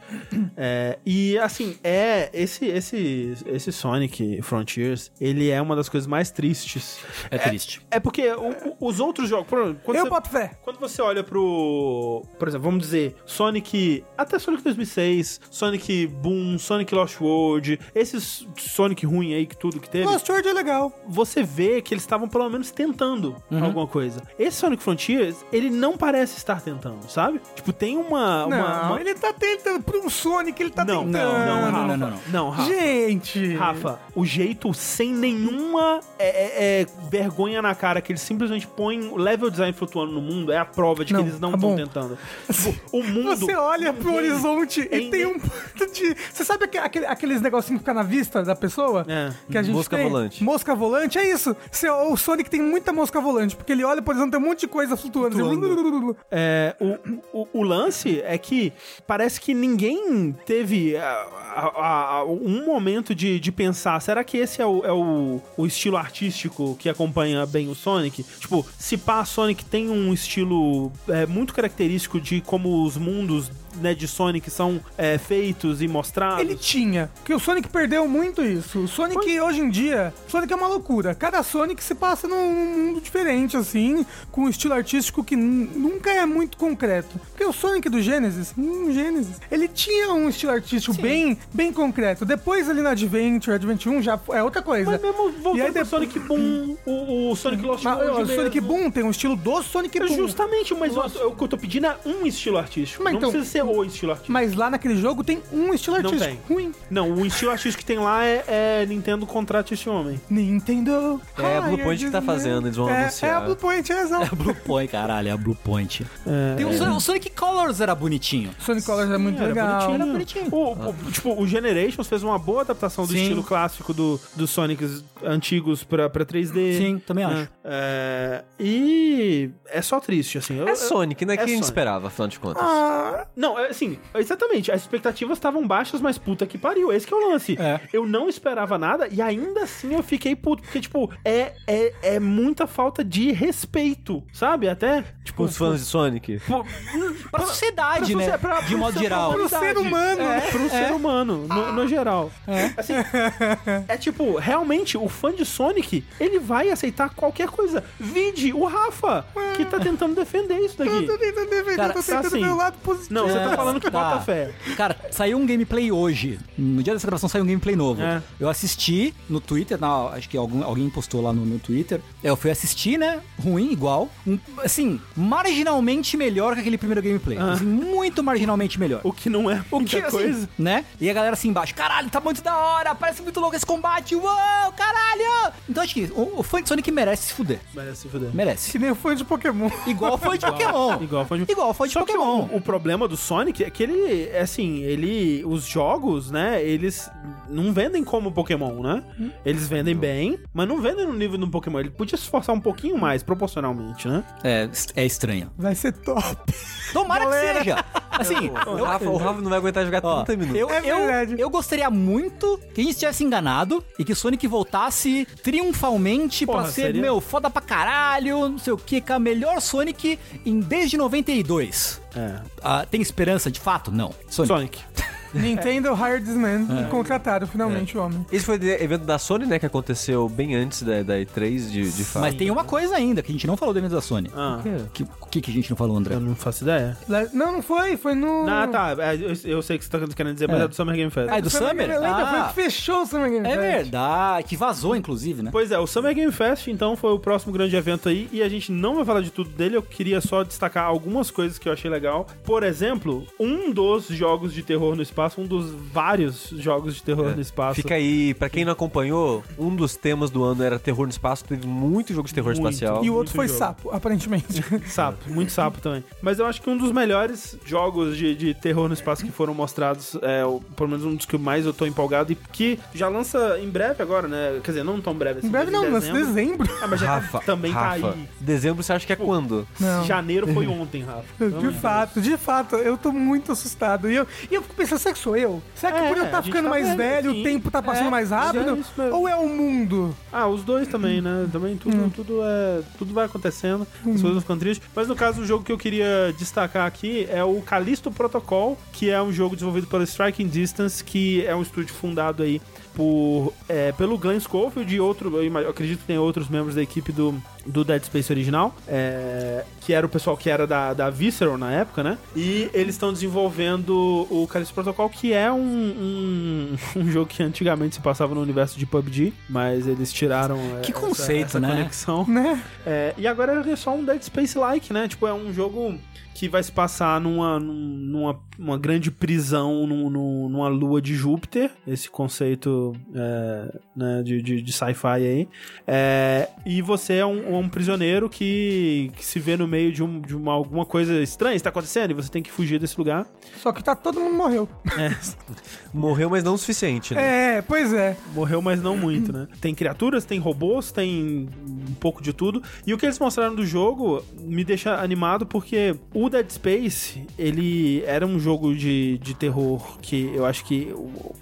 É, e assim, é esse esse esse Sonic Frontiers, ele é uma das coisas mais tristes. É triste. É porque o- o- os outros jogos, quando Eu você, boto fé. quando você olha pro, por exemplo, vamos dizer, Sonic, até Sonic 2006, Sonic Boom, Sonic Lost World, esses Sonic ruim aí que tudo que teve, Lost World é legal. você vê que eles estavam pelo menos tentando Uhum. alguma coisa. Esse Sonic Frontiers, ele não parece estar tentando, sabe? Tipo, tem uma uma, não, uma- ele tá tentando. Pra um Sonic, ele tá não, tentando. não, não, não, Rafa. não, não, não. Não, Rafa. Gente. Rafa, o jeito sem nenhuma é, é, é, vergonha na cara que eles simplesmente põem o level design flutuando no mundo é a prova de Não, que eles não tá estão bom. tentando. <laughs> Tipo, o mundo. Você olha pro horizonte e tem um ponto de. Você sabe aque- aquele- aqueles negocinhos que fica na vista da pessoa? É. Que a gente Mosca tem? volante. Mosca volante, é isso. Você- o Sonic tem muita mosca volante, porque ele olha pro horizonte tem um monte de coisa flutuando. Flutuando. <laughs> É, o, o, o lance é que parece que ninguém teve ah, a- a- um momento de, de pensar, será que esse é, o, é o, o estilo artístico que acompanha bem o Sonic? Tipo, se pá, Sonic tem um estilo é, muito característico de como os mundos né, de Sonic são é, feitos e mostrados. Ele tinha. Porque o Sonic perdeu muito isso. O Sonic, hoje em dia, Sonic é uma loucura. Cada Sonic se passa num mundo diferente, assim, com um estilo artístico que nunca é muito concreto. Porque o Sonic do Genesis, hum, Genesis, ele tinha um estilo artístico bem, bem concreto. Depois ali no Adventure, Adventure 1 já é outra coisa. Mas mesmo voltando E aí depois- Sonic Boom, o, o Sonic Lost Mas, World o Sonic mesmo. Boom tem um estilo do Sonic Boom. Justamente, mas o, o que eu tô pedindo é um estilo artístico. Mas não então- precisa ser o estilo artístico. Mas lá naquele jogo tem um estilo Não artístico tem. ruim. Não, o estilo artístico que tem lá é, é Nintendo contrate esse homem. Nintendo. É a Blue Point que tá fazendo, eles vão é, anunciar. É a Blue Point, é <laughs> É exato. a Blue Point, caralho, é a Blue Point. É, Tem o, Son- o Sonic Colors era bonitinho. Sonic Colors é muito era legal. bonitinho. Era bonitinho. O, o- tipo, o Generations fez uma boa adaptação do Sim. estilo clássico do, dos Sonics antigos pra, pra 3D. Sim, também acho. É, e é só triste, assim. Eu- É Sonic, né? É que a gente Sonic. esperava, afinal de contas. Ah, Não, é assim, exatamente. As expectativas estavam baixas, mas puta que pariu. Esse que é o lance. É. Eu não esperava nada e ainda assim eu fiquei puto. Porque, tipo, é, é, é muita falta de respeito, sabe? Até, tipo... Os fãs de Sonic. pô, Pra sociedade, pra né? pra- de modo ser- geral. Pro ser humano. É, pro ser humano, no, no geral. Assim, <laughs> é tipo, realmente, o fã de Sonic, ele vai aceitar qualquer coisa. Vide o Rafa, que tá tentando defender isso daqui. Eu tô tentando defender, Cara, eu tô tentando assim, meu lado positivo. Não, você É, tá falando que tá. bota fé. Cara, saiu um gameplay hoje. No dia dessa gravação saiu um gameplay novo. É. Eu assisti no Twitter, na- acho que algum, alguém postou lá no meu Twitter. É, Eu fui assistir, né? Ruim, igual. Um, assim, marginalmente melhor que aquele primeiro gameplay. Ah. Assim, muito marginalmente melhor. O que não é O muita que, assim, coisa. né? E a galera assim embaixo, caralho, tá muito da hora, parece muito louco esse combate, uou, caralho! Então acho que o, o fã de Sonic merece se fuder. Merece se fuder. Merece. Que nem o fã de Pokémon. Igual foi de Pokémon. Igual foi de, Igual foi de Só Pokémon. o, o problema do Sonic é que ele, é assim, ele. Os jogos, né? Eles não vendem como Pokémon, né? Eles vendem bem, mas não vendem no nível do Pokémon. Ele podia se esforçar um pouquinho mais, proporcionalmente, né? É, é estranho. Vai ser top. Tomara Galera. que seja. Assim, O eu- Rafa, o Rafa não vai aguentar jogar Ó, 30 minutos. eu, É eu, verdade. eu gostaria muito que a gente tivesse enganado e que Sonic voltasse triunfalmente Porra, pra ser, seria- meu, foda pra caralho, não sei o que, com a melhor Sonic em desde 92. É. Ah, tem esperança de fato? Não. Sonic. Sonic. <laughs> Nintendo hired this man e contrataram finalmente o homem. Esse foi o evento da Sony, né? Que aconteceu bem antes da, da E3, de, de fato. Mas tem uma coisa ainda que a gente não falou do evento da Sony. Ah, Que- O que, que a gente não falou, André? eu não faço ideia. Não, não foi, foi no. Ah, tá. é, Eu, eu sei o que você tá querendo dizer, mas É. é do Summer Game Fest. Ah, é do Summer? Game Lembra? Foi Ah. que fechou o Summer Game É Fest. verdade, que vazou, inclusive, né? Pois é, o Summer Game Fest, então, foi o próximo grande evento aí, e a gente não vai falar de tudo dele, eu queria só destacar algumas coisas que eu achei legal. Por exemplo, um dos jogos de terror no espaço, um dos vários jogos de terror no espaço. Fica aí, pra quem não acompanhou, um dos temas do ano era terror no espaço, teve muito jogo de terror Muito. espacial. E o Muito outro foi jogo. sapo, aparentemente. <laughs> Sapo, muito sapo também. Mas eu acho que um dos melhores jogos de, de terror no espaço que foram mostrados, é, o, pelo menos um dos que mais eu tô empolgado, e que já lança em breve agora, né? Quer dizer, não tão breve assim. em breve mas não, lança dezembro. Ah, mas já tá- Rafa, também Rafa, tá aí. Dezembro você acha que é quando? Não. Janeiro foi ontem, Rafa. <laughs> De fato, de fato, eu tô muito assustado. E eu, e eu fico pensando, será que sou eu? Será que É, por eu estar gente ficando tá mais vendo, velho, sim. o tempo tá passando É, mais é rápido? mesmo. ou é o mundo? Ah, os dois também, né? Também tudo, tudo é. Tudo vai acontecendo, as coisas ficam tristes. Mas no caso, o jogo que eu queria destacar aqui é o Callisto Protocol, que é um jogo desenvolvido pela Striking Distance, que é um estúdio fundado aí por, é, pelo Glenn Schofield e outro, eu acredito que tem outros membros da equipe do, do Dead Space original, é, que era o pessoal que era da, da Visceral na época, né? E eles estão desenvolvendo o Callisto Protocol, que é um, um, <laughs> um jogo que antigamente se passava no universo de PUBG, mas eles tiraram é, Que essa- conceito, essa né? conexão. Né? É, e agora é só um Dead Space-like, né? Tipo, é um jogo que vai se passar numa, num- numa uma grande prisão num- num- numa lua de Júpiter, esse conceito é, né, de, de, de sci-fi aí. É, e você é um, um prisioneiro que, que se vê no meio de, um, de uma, alguma coisa estranha está acontecendo e você tem que fugir desse lugar. Só que tá todo mundo morreu. <laughs> Morreu, mas não o suficiente, né? É, pois é. Morreu, mas não muito, né? Tem criaturas, tem robôs, tem um pouco de tudo. E o que eles mostraram do jogo me deixa animado porque o Dead Space, ele era um jogo de, de terror que eu acho que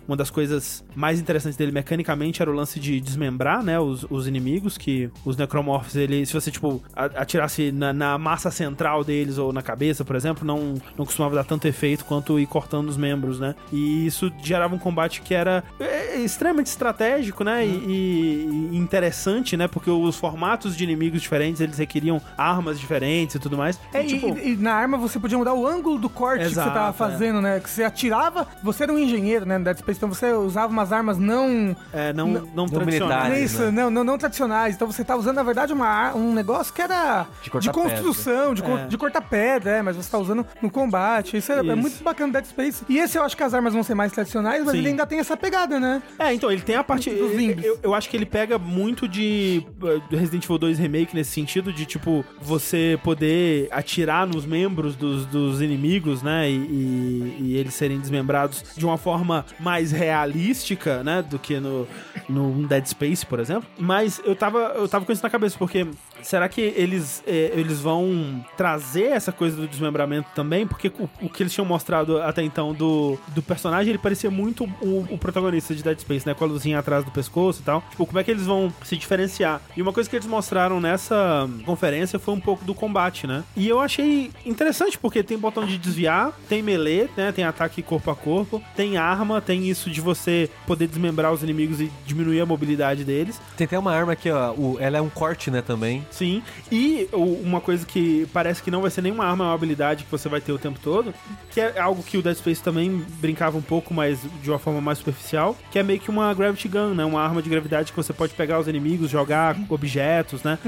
uma das coisas mais interessantes dele mecanicamente era o lance de desmembrar, né, os, os inimigos, que os necromorphs, ele, se você, tipo, atirasse na, na massa central deles ou na cabeça, por exemplo, não, não costumava dar tanto efeito quanto ir cortando os membros, né? E isso gerava um combate que era é, extremamente estratégico, né? E, e- e interessante, né? Porque os formatos de inimigos diferentes, eles requeriam armas diferentes e tudo mais. É, E, e- tipo, e, na arma você podia mudar o ângulo do corte que Exato, você tava é. fazendo, né? Que você atirava, você era um engenheiro, né? No Dead Space, então você usava umas armas não. é, não, não, não tradicionais. Isso, né? não, não, não tradicionais. Então você tá usando, na verdade, uma, um negócio que era De cortar construção, de, co- É. de cortar pedra, é, mas você tá usando no combate. Isso é, é Isso. muito bacana no Dead Space. E esse eu acho que as armas vão ser mais tradicionais, mas Sim. ele ainda tem essa pegada, né? É, então, ele tem a parte. Dos zombies. Eu, eu acho que ele pega muito de Resident Evil 2 Remake nesse sentido, de tipo, você poder atirar nos membros dos, dos inimigos, né? E, e- e eles serem desmembrados de uma forma mais realística, né? Do que no, no Dead Space, por exemplo. Mas eu tava, eu tava com isso na cabeça, porque porque será que eles, eh, eles vão trazer essa coisa do desmembramento também? Porque o, o que eles tinham mostrado até então do, do personagem, ele parecia muito o, o protagonista de Dead Space, né? Com a luzinha atrás do pescoço e tal. Tipo, como é que eles vão se diferenciar? E uma coisa que eles mostraram nessa conferência foi um pouco do combate, né? E eu achei interessante, porque tem botão de desviar, tem melee, né? Tem ataque corpo a corpo, tem arma, tem isso de você poder desmembrar os inimigos e diminuir a mobilidade deles. Tem até uma arma aqui, ó. o- ela é um corte, né, também. Sim. E uma coisa que parece que não vai ser nenhuma arma, é uma habilidade que você vai ter o tempo todo, que é algo que o Dead Space também brincava um pouco, mas de uma forma mais superficial, que é meio que uma Gravity Gun, né? Uma arma de gravidade que você pode pegar os inimigos, jogar objetos, né?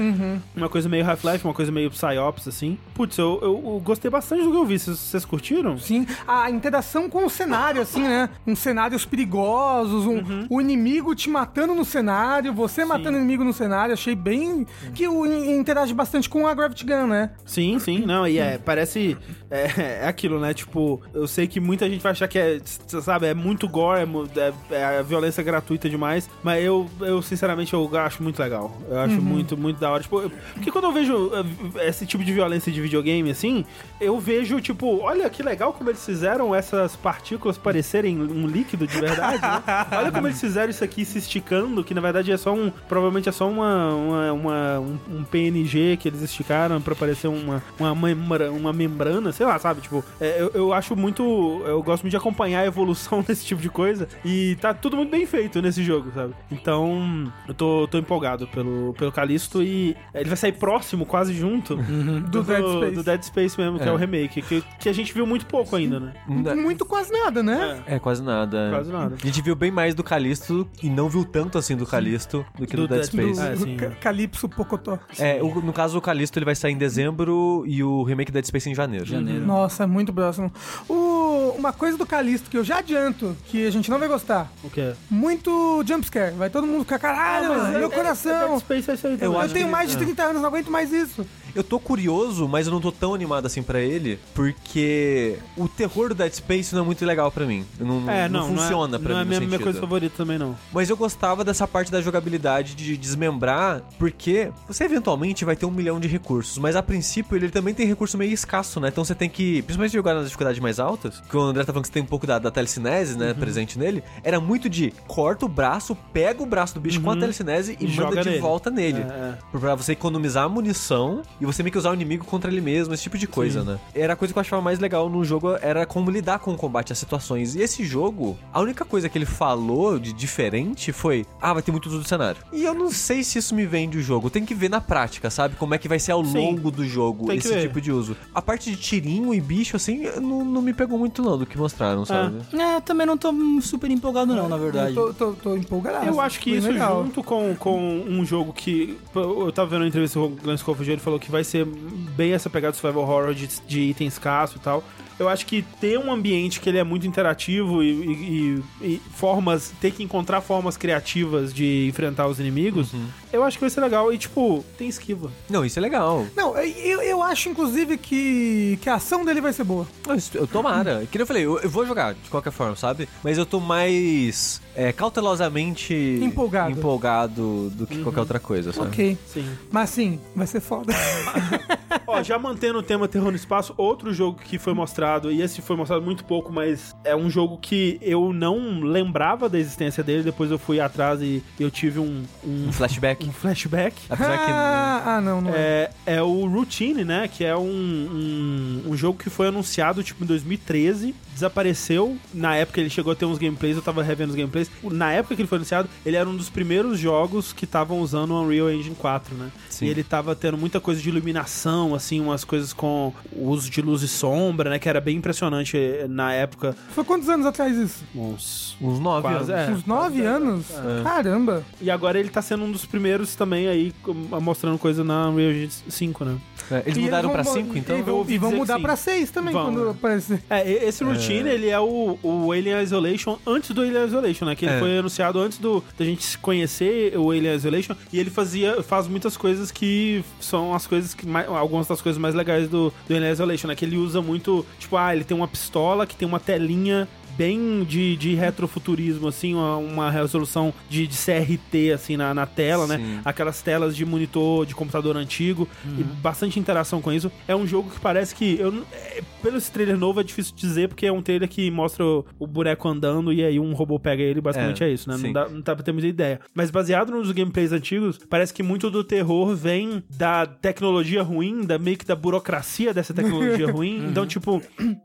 Uma coisa meio Half-Life, uma coisa meio Psyops, assim. Putz, eu, eu- eu gostei bastante do que eu vi. Vocês, curtiram? Sim, a interação com o cenário, assim, né? Uns cenários perigosos, um, Uhum. o inimigo te matando no cenário, você matando o inimigo no cenário. Achei bem. que o, interage bastante com a Gravity Gun, né? Sim, sim, não, e é, parece, é, é aquilo, né, tipo, eu sei que muita gente vai achar que é, sabe, é muito gore, é, é, é a violência gratuita demais, mas eu, eu, sinceramente, eu acho muito legal, eu acho muito, muito da hora, tipo, eu- porque quando eu vejo eh, esse tipo de violência de videogame, assim, eu vejo, tipo, olha que legal como eles fizeram essas partículas parecerem um líquido de verdade, né? <laughs> olha como eles fizeram isso aqui se esticando, que na verdade é só um, provavelmente é só uma, uma, uma- um, um PNG que eles esticaram pra parecer uma, uma, membra, uma membrana, sei lá, sabe? Tipo, é, eu, eu acho muito. Eu gosto muito de acompanhar a evolução <laughs> desse tipo de coisa. E tá tudo muito bem feito nesse jogo, sabe? Então, eu tô, tô empolgado pelo, pelo Calisto e ele vai sair próximo, quase junto, Do Dead Space. do Dead Space mesmo, que é, É. o remake, que, que a gente viu muito pouco ainda, né? Muito quase nada, né? É, quase nada. Quase nada. A gente viu bem mais do Calisto e não viu tanto assim do Calisto do que do, Dead Space. É, sim. Ca- Calypso Pocotó. É, o- no caso, o Calisto ele vai sair em dezembro e o remake Dead Space em janeiro. Janeiro. Nossa, é muito próximo. O, uma coisa do Calisto que eu já adianto, que a gente não vai gostar. O que é? Muito jumpscare. Vai todo mundo ficar, caralho, Ah, meu é- é- coração. Dead Space é isso aí Eu também. Eu acho tenho que- mais de é. 30 anos, não aguento mais isso. Eu tô curioso, mas eu não tô tão animado assim pra ele, porque o terror do Dead Space não é muito legal pra mim. Não, É, não, não, não funciona é, pra não mim é no minha, minha coisa favorita também, não. Mas eu gostava dessa parte da jogabilidade de desmembrar, porque você eventualmente vai ter um milhão de recursos, mas a princípio ele também tem recurso meio escasso, né? Então você tem que, principalmente jogar nas dificuldades mais altas, que o André tá falando que você tem um pouco da, da telecinese, né, presente nele, era muito de corta o braço, pega o braço do bicho com a telecinese e, E manda de nele. volta nele. É, é. Pra você economizar munição e você meio que usar o inimigo contra ele mesmo, esse tipo de coisa, né? Era a coisa que eu achava mais legal no jogo, era como lidar com o combate, as situações. E esse jogo, a única coisa que ele falou de diferente foi: ah, vai ter muito uso do cenário. E eu não sei se isso me vende o jogo. Tem que ver na prática, sabe? Como é que vai ser ao Sim. longo do jogo Tem esse tipo de uso. A parte de tirinho e bicho, assim, não, não me pegou muito não do que mostraram, sabe? É, também não tô super empolgado não, na verdade. Eu tô, tô, tô empolgado. Eu acho que isso legal. junto com, com um jogo que. Eu tava vendo uma entrevista com o Glenn Schofield, ele falou que vai ser bem essa pegada do survival horror de, de item escasso e tal. Eu acho que ter um ambiente que ele é muito interativo e, e- e- e formas. ter que encontrar formas criativas de enfrentar os inimigos, eu acho que vai ser legal. E, tipo, tem esquiva. Não, isso é legal. Não, eu, eu acho, inclusive, que, que a ação dele vai ser boa. Isso- Eu tomara. Que nem eu falei, eu, eu vou jogar de qualquer forma, sabe? Mas eu tô mais é, cautelosamente Empolgado. empolgado do que qualquer outra coisa, sabe? Ok. Sim. Mas sim, vai ser foda. <laughs> Ó, já mantendo o tema terror no espaço, outro jogo que foi mostrado, e esse foi mostrado muito pouco, mas é um jogo que eu não lembrava da existência dele, depois eu fui atrás e eu tive um, um, Um flashback. um flashback. <laughs> Apesar que. ah, ah, não, não é. É, é o Routine, né? Que é um, um, um jogo que foi anunciado tipo em 2013, desapareceu. Na época ele chegou a ter uns gameplays, eu tava revendo os gameplays. Na época que ele foi anunciado, ele era um dos primeiros jogos que estavam usando o Unreal Engine 4, né? Sim. E ele tava tendo muita coisa de iluminação, assim, umas coisas com o uso de luz e sombra, né? Que era bem impressionante eh, na época. Foi quantos anos atrás isso? Uns Uns nove Quase, anos. é. Uns nove quase anos? É. Caramba. E agora ele tá sendo um dos primeiros também aí, mostrando coisa na Unreal Engine 5, né? É, Eles E mudaram vão- pra cinco, então? E vão, ouvi e vão mudar pra seis também, Vão, quando é. aparecer. É, esse Routine, ele é o, o Alien Isolation antes do Alien Isolation, né? Que ele É. foi anunciado antes do, da gente conhecer o Alien Isolation. E ele fazia, faz muitas coisas que são as coisas que... mais- algumas das coisas mais legais do, do Alien Isolation, né? Que ele usa muito... Tipo, ah, ele tem uma pistola que tem uma telinha bem de, de retrofuturismo, assim, uma, uma resolução de, de CRT, assim, na, na tela, né? Sim. Aquelas telas de monitor de computador antigo e bastante interação com isso. É um jogo que parece que. Eu, é, pelo esse trailer novo é difícil dizer, porque é um trailer que mostra o, o boneco andando e aí um robô pega ele, basicamente é, É, isso, né? Não dá, não dá pra ter muita ideia. Mas baseado nos gameplays antigos, parece que muito do terror vem da tecnologia ruim, da meio que da burocracia dessa tecnologia <laughs> ruim. Então, tipo,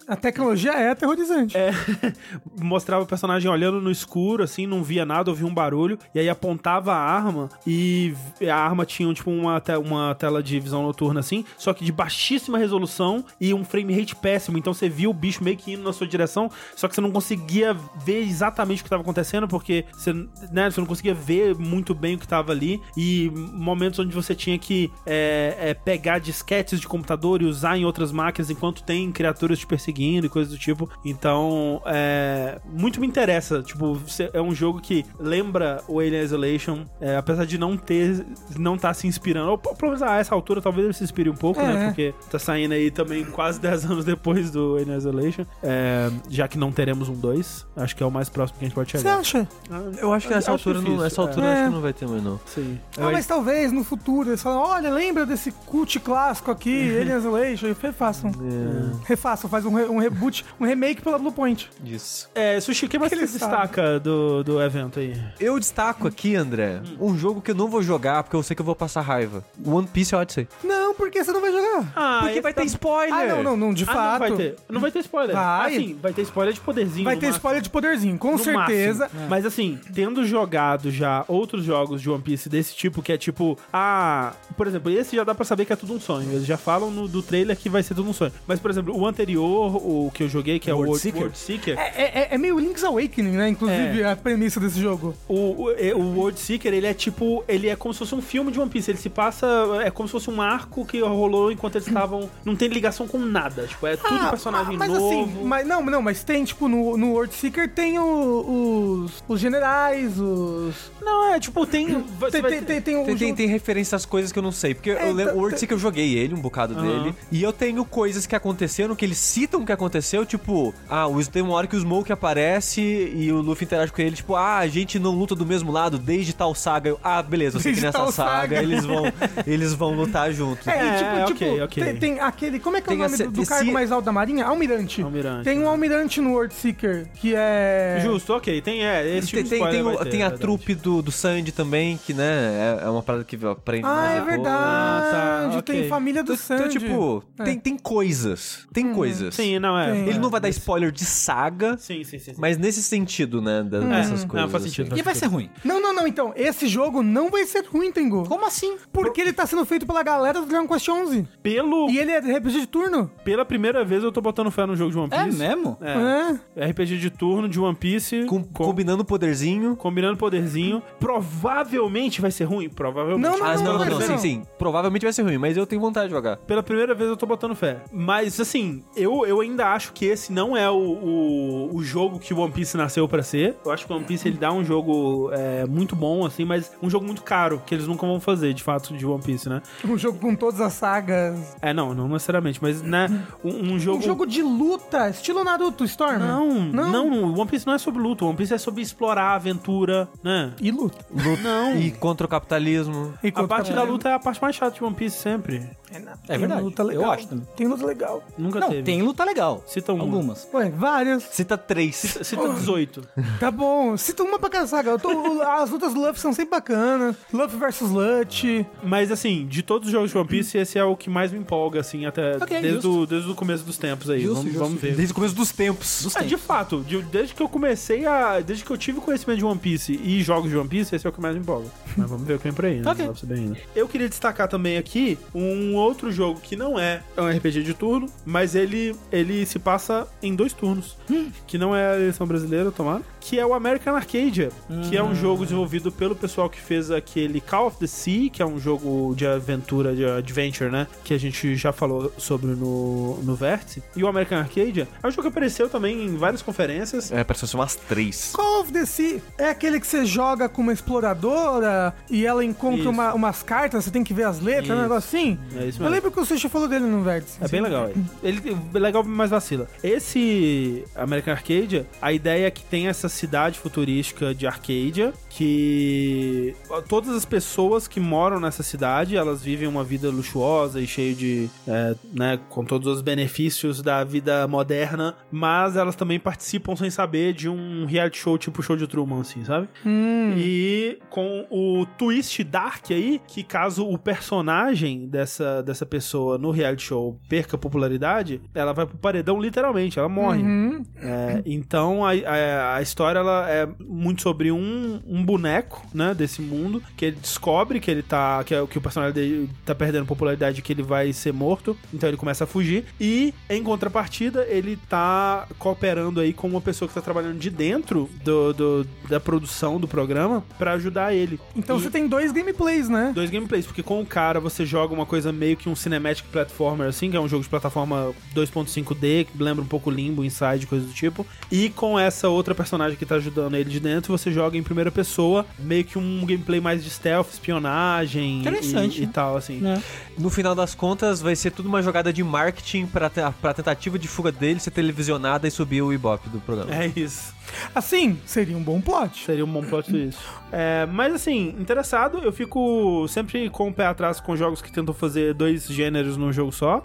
A tecnologia é aterrorizante. é, mostrava o personagem olhando no escuro, assim, não via nada, ouvia um barulho, e aí apontava a arma e a arma tinha, tipo, uma, te- uma tela de visão noturna, assim, só que de baixíssima resolução e um frame rate péssimo. Então você via o bicho meio que indo na sua direção, só que você não conseguia ver exatamente o que estava acontecendo, porque você, né, você não conseguia ver muito bem o que estava ali. E momentos onde você tinha que é, é, pegar disquetes de computador e usar em outras máquinas enquanto tem criaturas te perseguindo e coisas do tipo. Então, é, muito me interessa. Tipo, você- é um jogo que lembra o Alien Isolation, é, apesar de não ter, não tá se inspirando. Ou, pelo menos a essa altura, talvez ele se inspire um pouco, É. né? Porque tá saindo aí também quase <laughs> 10 anos depois do Alien Isolation. É, já que não teremos um 2, acho que é o mais próximo que a gente pode Você chegar. acha? Eu acho que nessa Acho altura, não, difícil, nessa é. altura É. acho que não vai ter mais, não. Sim. Ah, mas talvez no futuro eles falam: olha, lembra desse cult clássico aqui, <laughs> Alien Isolation? E refaçam. Refaçam, faz um, re- um reboot, um remake pela Bluepoint. Isso. É, Sushi, o que mais Que você destaca do, do evento aí? Eu destaco aqui, André, um jogo que eu não vou jogar porque eu sei que eu vou passar raiva. One Piece Odyssey. Não, porque você não vai jogar. Ah, Porque vai ter spoiler. Ah, não, não, não, de Ah, fato. não vai ter. Não vai ter spoiler. Vai. Assim, vai ter spoiler de poderzinho. Vai no ter máximo. spoiler de poderzinho, com No certeza. máximo. Mas assim, tendo jogado já outros jogos de One Piece desse tipo, que é tipo, ah, por exemplo, esse já dá pra saber que é tudo um sonho. Eles já falam no, do trailer que vai ser tudo um sonho. Mas, por exemplo, o anterior, o que eu joguei, que é o World World, Seeker? É, é- é meio Link's Awakening, né? Inclusive, É. a premissa desse jogo. O, o, é, o World Seeker, ele é tipo. Ele é como se fosse um filme de One Piece. Ele se passa. É como se fosse um arco que rolou enquanto eles estavam. Não tem ligação com nada. Tipo, é tudo Ah, personagem mas novo. assim, mas não, não, mas tem, tipo, no, no World Seeker tem o- os, os generais, os. Não, é tipo, tem. Tem, tem, tem, tem Tem, tem, jogo- tem referência às coisas que eu não sei. Porque É, eu lembro, tá- o World Seeker eu joguei ele, um bocado Aham. dele. E eu tenho coisas que aconteceram que eles citam que aconteceu. Tipo, ah, o- tem uma hora que o Smoke aparece e o Luffy interage com ele. Tipo, ah, a gente não luta do mesmo lado desde tal saga. Eu, ah, beleza, eu sei que Desde nessa tal saga, saga. eles vão eles vão lutar juntos. É, e É, tipo, ok, tipo ok. Tem, tem aquele. Como é que é Tem o nome essa- do, do esse- cargo mais alto da Marinha? Almirante. Almirante, Tem um né? almirante no World Seeker, que é. Justo, ok. Tem, é, esse tipo Tem, de tem, tem, o- ter, tem a é verdade. trupe do, do Sandy também, que, né, é, é uma parada que aprende Ah, mais é depois. verdade. Ah, tá. Tem família do Então, Sandy. tipo, É. tem, tem coisas. Tem coisas. Sim, não é. Tem. Ele é, não vai dar spoiler de saga, Sim, sim, sim. sim. mas nesse sentido, né, da- dessas Não, coisas. faz sentido. assim. E vai ser ruim. Não, não, não. Então, esse jogo não vai ser ruim, Tengu. Como assim? Porque ele tá sendo feito pela galera do Dragon Quest 11. Pelo, E ele é RPG de turno. Pela primeira vez eu tô botando fé no jogo de One É Piece. mesmo? É. RPG de turno de One Piece. Com- com- combinando o poderzinho. combinando poderzinho. Provavelmente vai ser ruim. Provavelmente. Não, não, ah, não, não, não, não, sim, não. sim. Provavelmente vai ser ruim, mas eu tenho vontade de jogar. Pela primeira vez eu tô botando fé. Mas, assim, eu, eu ainda acho que esse não é o, o, o jogo que o One Piece nasceu pra ser. Eu acho que o One Piece ele dá um jogo é, muito bom, assim, mas um jogo muito caro, que eles nunca vão fazer, de fato, de One Piece, né? Um jogo com todas as sagas. É, não, não necessariamente, mas, né, um, um jogo... Um jogo de luta, estilo Naruto, Storm. Não, Não. não, o One Piece não é sobre luta, o One Piece é sobre explorar a aventura, né? E luta. Não. E contra o capitalismo. E A contra- parte da luta é a parte mais chata de One Piece sempre. É verdade. luta legal. Eu acho também. Tem luta legal. Nunca Não, teve. tem luta legal. Cita uma. Algumas. Ué, várias. Cita três. Cita 18. <laughs> Tá bom. Cita uma pra cada saga. Eu tô- as lutas do Luffy são sempre bacanas. Luffy versus Lute. Mas assim, de todos os jogos de One Piece, esse é o que mais me empolga, assim, até Ok, desde, o, desde o começo dos tempos aí. Justo, vamos, justo. vamos ver. Desde o começo dos tempos. Dos É, de fato, de- desde que eu comecei a. Desde que eu tive conhecimento de One Piece e jogos de One Piece, esse é o que mais me empolga. Mas vamos ver o que vem por aí, né? Ok. Não dá pra saber ainda. Eu queria destacar também aqui um outro jogo que não é um RPG de turno, mas ele, ele se passa em dois turnos. Que não é a edição brasileira, tomara. Que é o American Arcadia, que é um jogo desenvolvido pelo pessoal que fez aquele Call of the Sea, que é um jogo de aventura, de adventure, né? Que a gente já falou sobre no, no Vértice. E o American Arcadia é um jogo que apareceu também em várias conferências. É, parece ser umas três. Call of the Sea é aquele que você joga com uma exploradora e ela encontra uma- umas cartas, você tem que ver as letras, um Isso. negócio assim? É isso Eu mesmo. lembro que o Sushi falou dele no Vértice. É bem legal ele. Ele é legal, mas vacila. Esse American Arcadia, a ideia é que tem essa cidade futurística de Arcadia, que todas as pessoas que moram nessa cidade, elas vivem uma vida luxuosa e cheia de, é, né, com todos os benefícios da vida moderna, mas elas também participam sem saber de um reality show tipo show de Truman, assim, sabe? Hum. E com o twist dark aí, que caso o personagem dessa, dessa pessoa no reality show perca popularidade, ela vai pro paredão literalmente, ela morre. Uhum. É, então a, a, a história ela é muito sobre um, um boneco, né, desse mundo, que ele descobre que ele tá. que, é- que o personagem dele tá perdendo popularidade que ele vai ser morto. Então ele começa a fugir. E, em contrapartida, ele tá cooperando aí com uma pessoa que tá trabalhando de dentro do, do- da produção do programa pra ajudar ele. Então E- você tem dois gameplays, né? Dois gameplays, porque com o cara você joga uma coisa meio que um cinematic platformer, assim, que é um jogo de plataforma 2.5D, que lembra um pouco Limbo, Inside, coisa do tipo. E com essa outra personagem que tá ajudando ele de dentro, você joga em primeira pessoa, meio que um gameplay mais de stealth, espionagem Interessante, e, e né? tal, assim. né? No final das contas, vai ser tudo uma jogada de marketing pra, te- pra tentativa de fuga dele ser televisionada e subir o Ibope do programa. É isso. Assim, seria um bom plot. Seria um bom plot <clears throat> twist. É, mas assim, interessado, eu fico sempre com o pé atrás com jogos que tentam fazer dois gêneros num jogo só.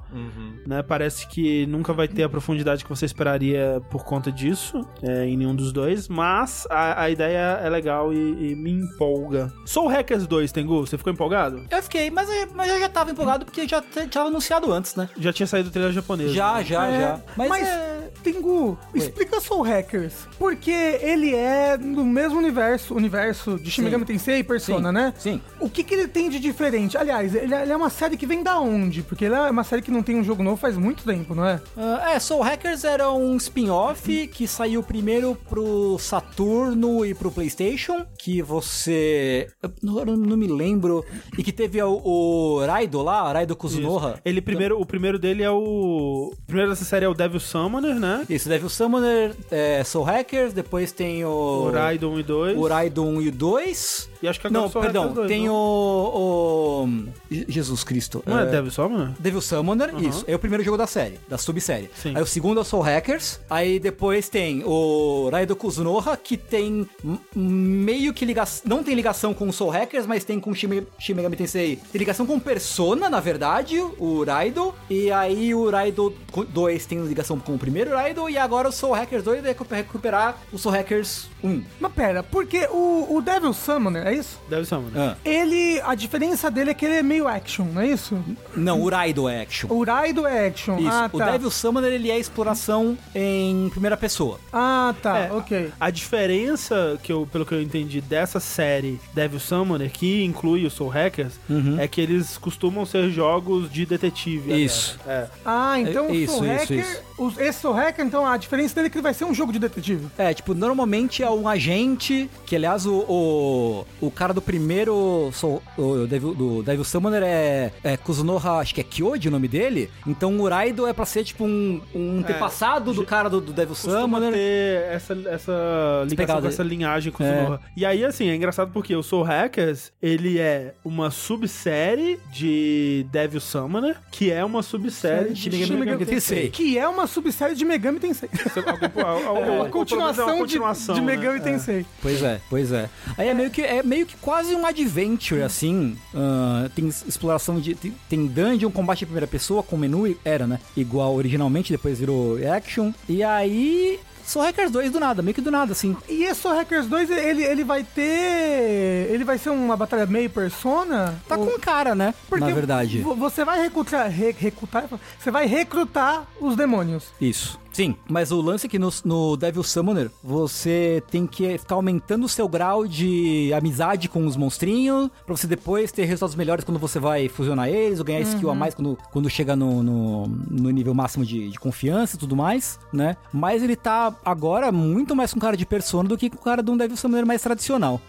Né? Parece que nunca vai ter a profundidade que você esperaria por conta disso, é, em nenhum dos dois. Mas a, a ideia é legal e, e me empolga. Soul Hackers 2, Tengu, você ficou empolgado? Eu fiquei, mas, eu- mas eu já tava empolgado porque já t- tava anunciado antes, né? Já tinha saído o trailer japonês. Já, né? já, É, já. Mas, Mas, é... Tengu, explica Soul Hackers. Porque ele é no mesmo universo, universo de Shin Megami Tensei e Persona, Sim, né? sim. O que, que ele tem de diferente? Aliás, ele é, ele é uma série que vem da onde? Porque ele é uma série que não tem um jogo novo faz muito tempo, não é? Ah, é, Soul Hackers era um spin-off que saiu primeiro pro Saturno e pro PlayStation, que você. eu não, me lembro. E que teve o, o Raido lá, Raido Kuzunoha. Ele primeiro, o primeiro dele é o. O primeiro dessa série é o Devil Summoner, né? Isso, Devil Summoner, é, Soul Hackers, depois tem o. O Raidon 1 e 2. O Raido 1 e o 2. E acho que agora Não, perdão, Hackers 2, tem não? o, o. Jesus Cristo. Não é, Devil Summoner? Devil Summoner, isso. É o primeiro jogo da série, da subsérie. Sim. Aí o segundo é o Soul Hackers. Aí depois tem o Raido Kuzunoha, que tem meio que ligação. Não tem ligação com o Soul Hackers, mas tem com o Shin Me- Shin Megami Tensei. Tem ligação com Persona, na verdade, o Raido. E aí o Raido 2 tem ligação com o primeiro Raido. E agora o Soul Hackers 2 vai recu- recuperar o Soul Hackers 1. Mas pera, porque o, o Devil Summoner, é isso? Devil Summoner. Ah. Ele, a diferença dele é que ele é meio action, não é isso? Não, o Raido é action. O Raido é action. Isso, ah, o tá. Devil Summoner ele é exploração em primeira pessoa. Ah, tá, É, ok. A diferença, que eu, pelo que eu entendi, dessa série Devil Summoner, que inclui o Soul Hackers, é que eles costumam ser jogos de detetive. aliás. Isso. É. Ah, então É, o isso, Soul isso, Hacker. isso. o- esse Soul Hacker, então a diferença dele é que ele vai ser um jogo de detetive. É, tipo, normalmente é um agente, que aliás o, o, o cara do primeiro Soul- o Devil, do Devil Summoner é, é Kuzunoha, acho que é Kyoji o nome dele. Então o Raido é pra ser tipo um, um antepassado do cara do, do Devil Summoner. ter essa, essa ligação com essa linhagem com o É. E aí, assim, é engraçado porque o Soul Hackers, ele é uma subsérie de Devil Summoner, que é uma subsérie de Shin Megami Megami Tensei. Que é uma subsérie de Megami Tensei. <laughs> É uma menos é continuação, uma de- continuação, de, né? Megami É. Tensei. Pois é, pois é. Aí é meio que, é meio que quase um adventure, assim. ah, tem exploração de. Tem, tem dungeon, combate em primeira pessoa com menu, era, né? Igual originalmente, depois virou action. E aí. Soul Hackers 2 do nada, meio que do nada, assim. E esse Soul Hackers 2, ele, ele vai ter. Ele vai ser uma batalha meio persona? Tá Ou- com cara, né? Porque Na verdade. vo- Você vai recrutar, re- recrutar. Você vai recrutar os demônios. Isso. Sim, mas o lance é que no, no Devil Summoner você tem que ficar aumentando o seu grau de amizade com os monstrinhos, pra você depois ter resultados melhores quando você vai fusionar eles, ou ganhar skill a mais quando, quando chega no, no, no nível máximo de, de confiança e tudo mais, né? Mas ele tá agora muito mais com cara de persona do que com cara de um Devil Summoner mais tradicional,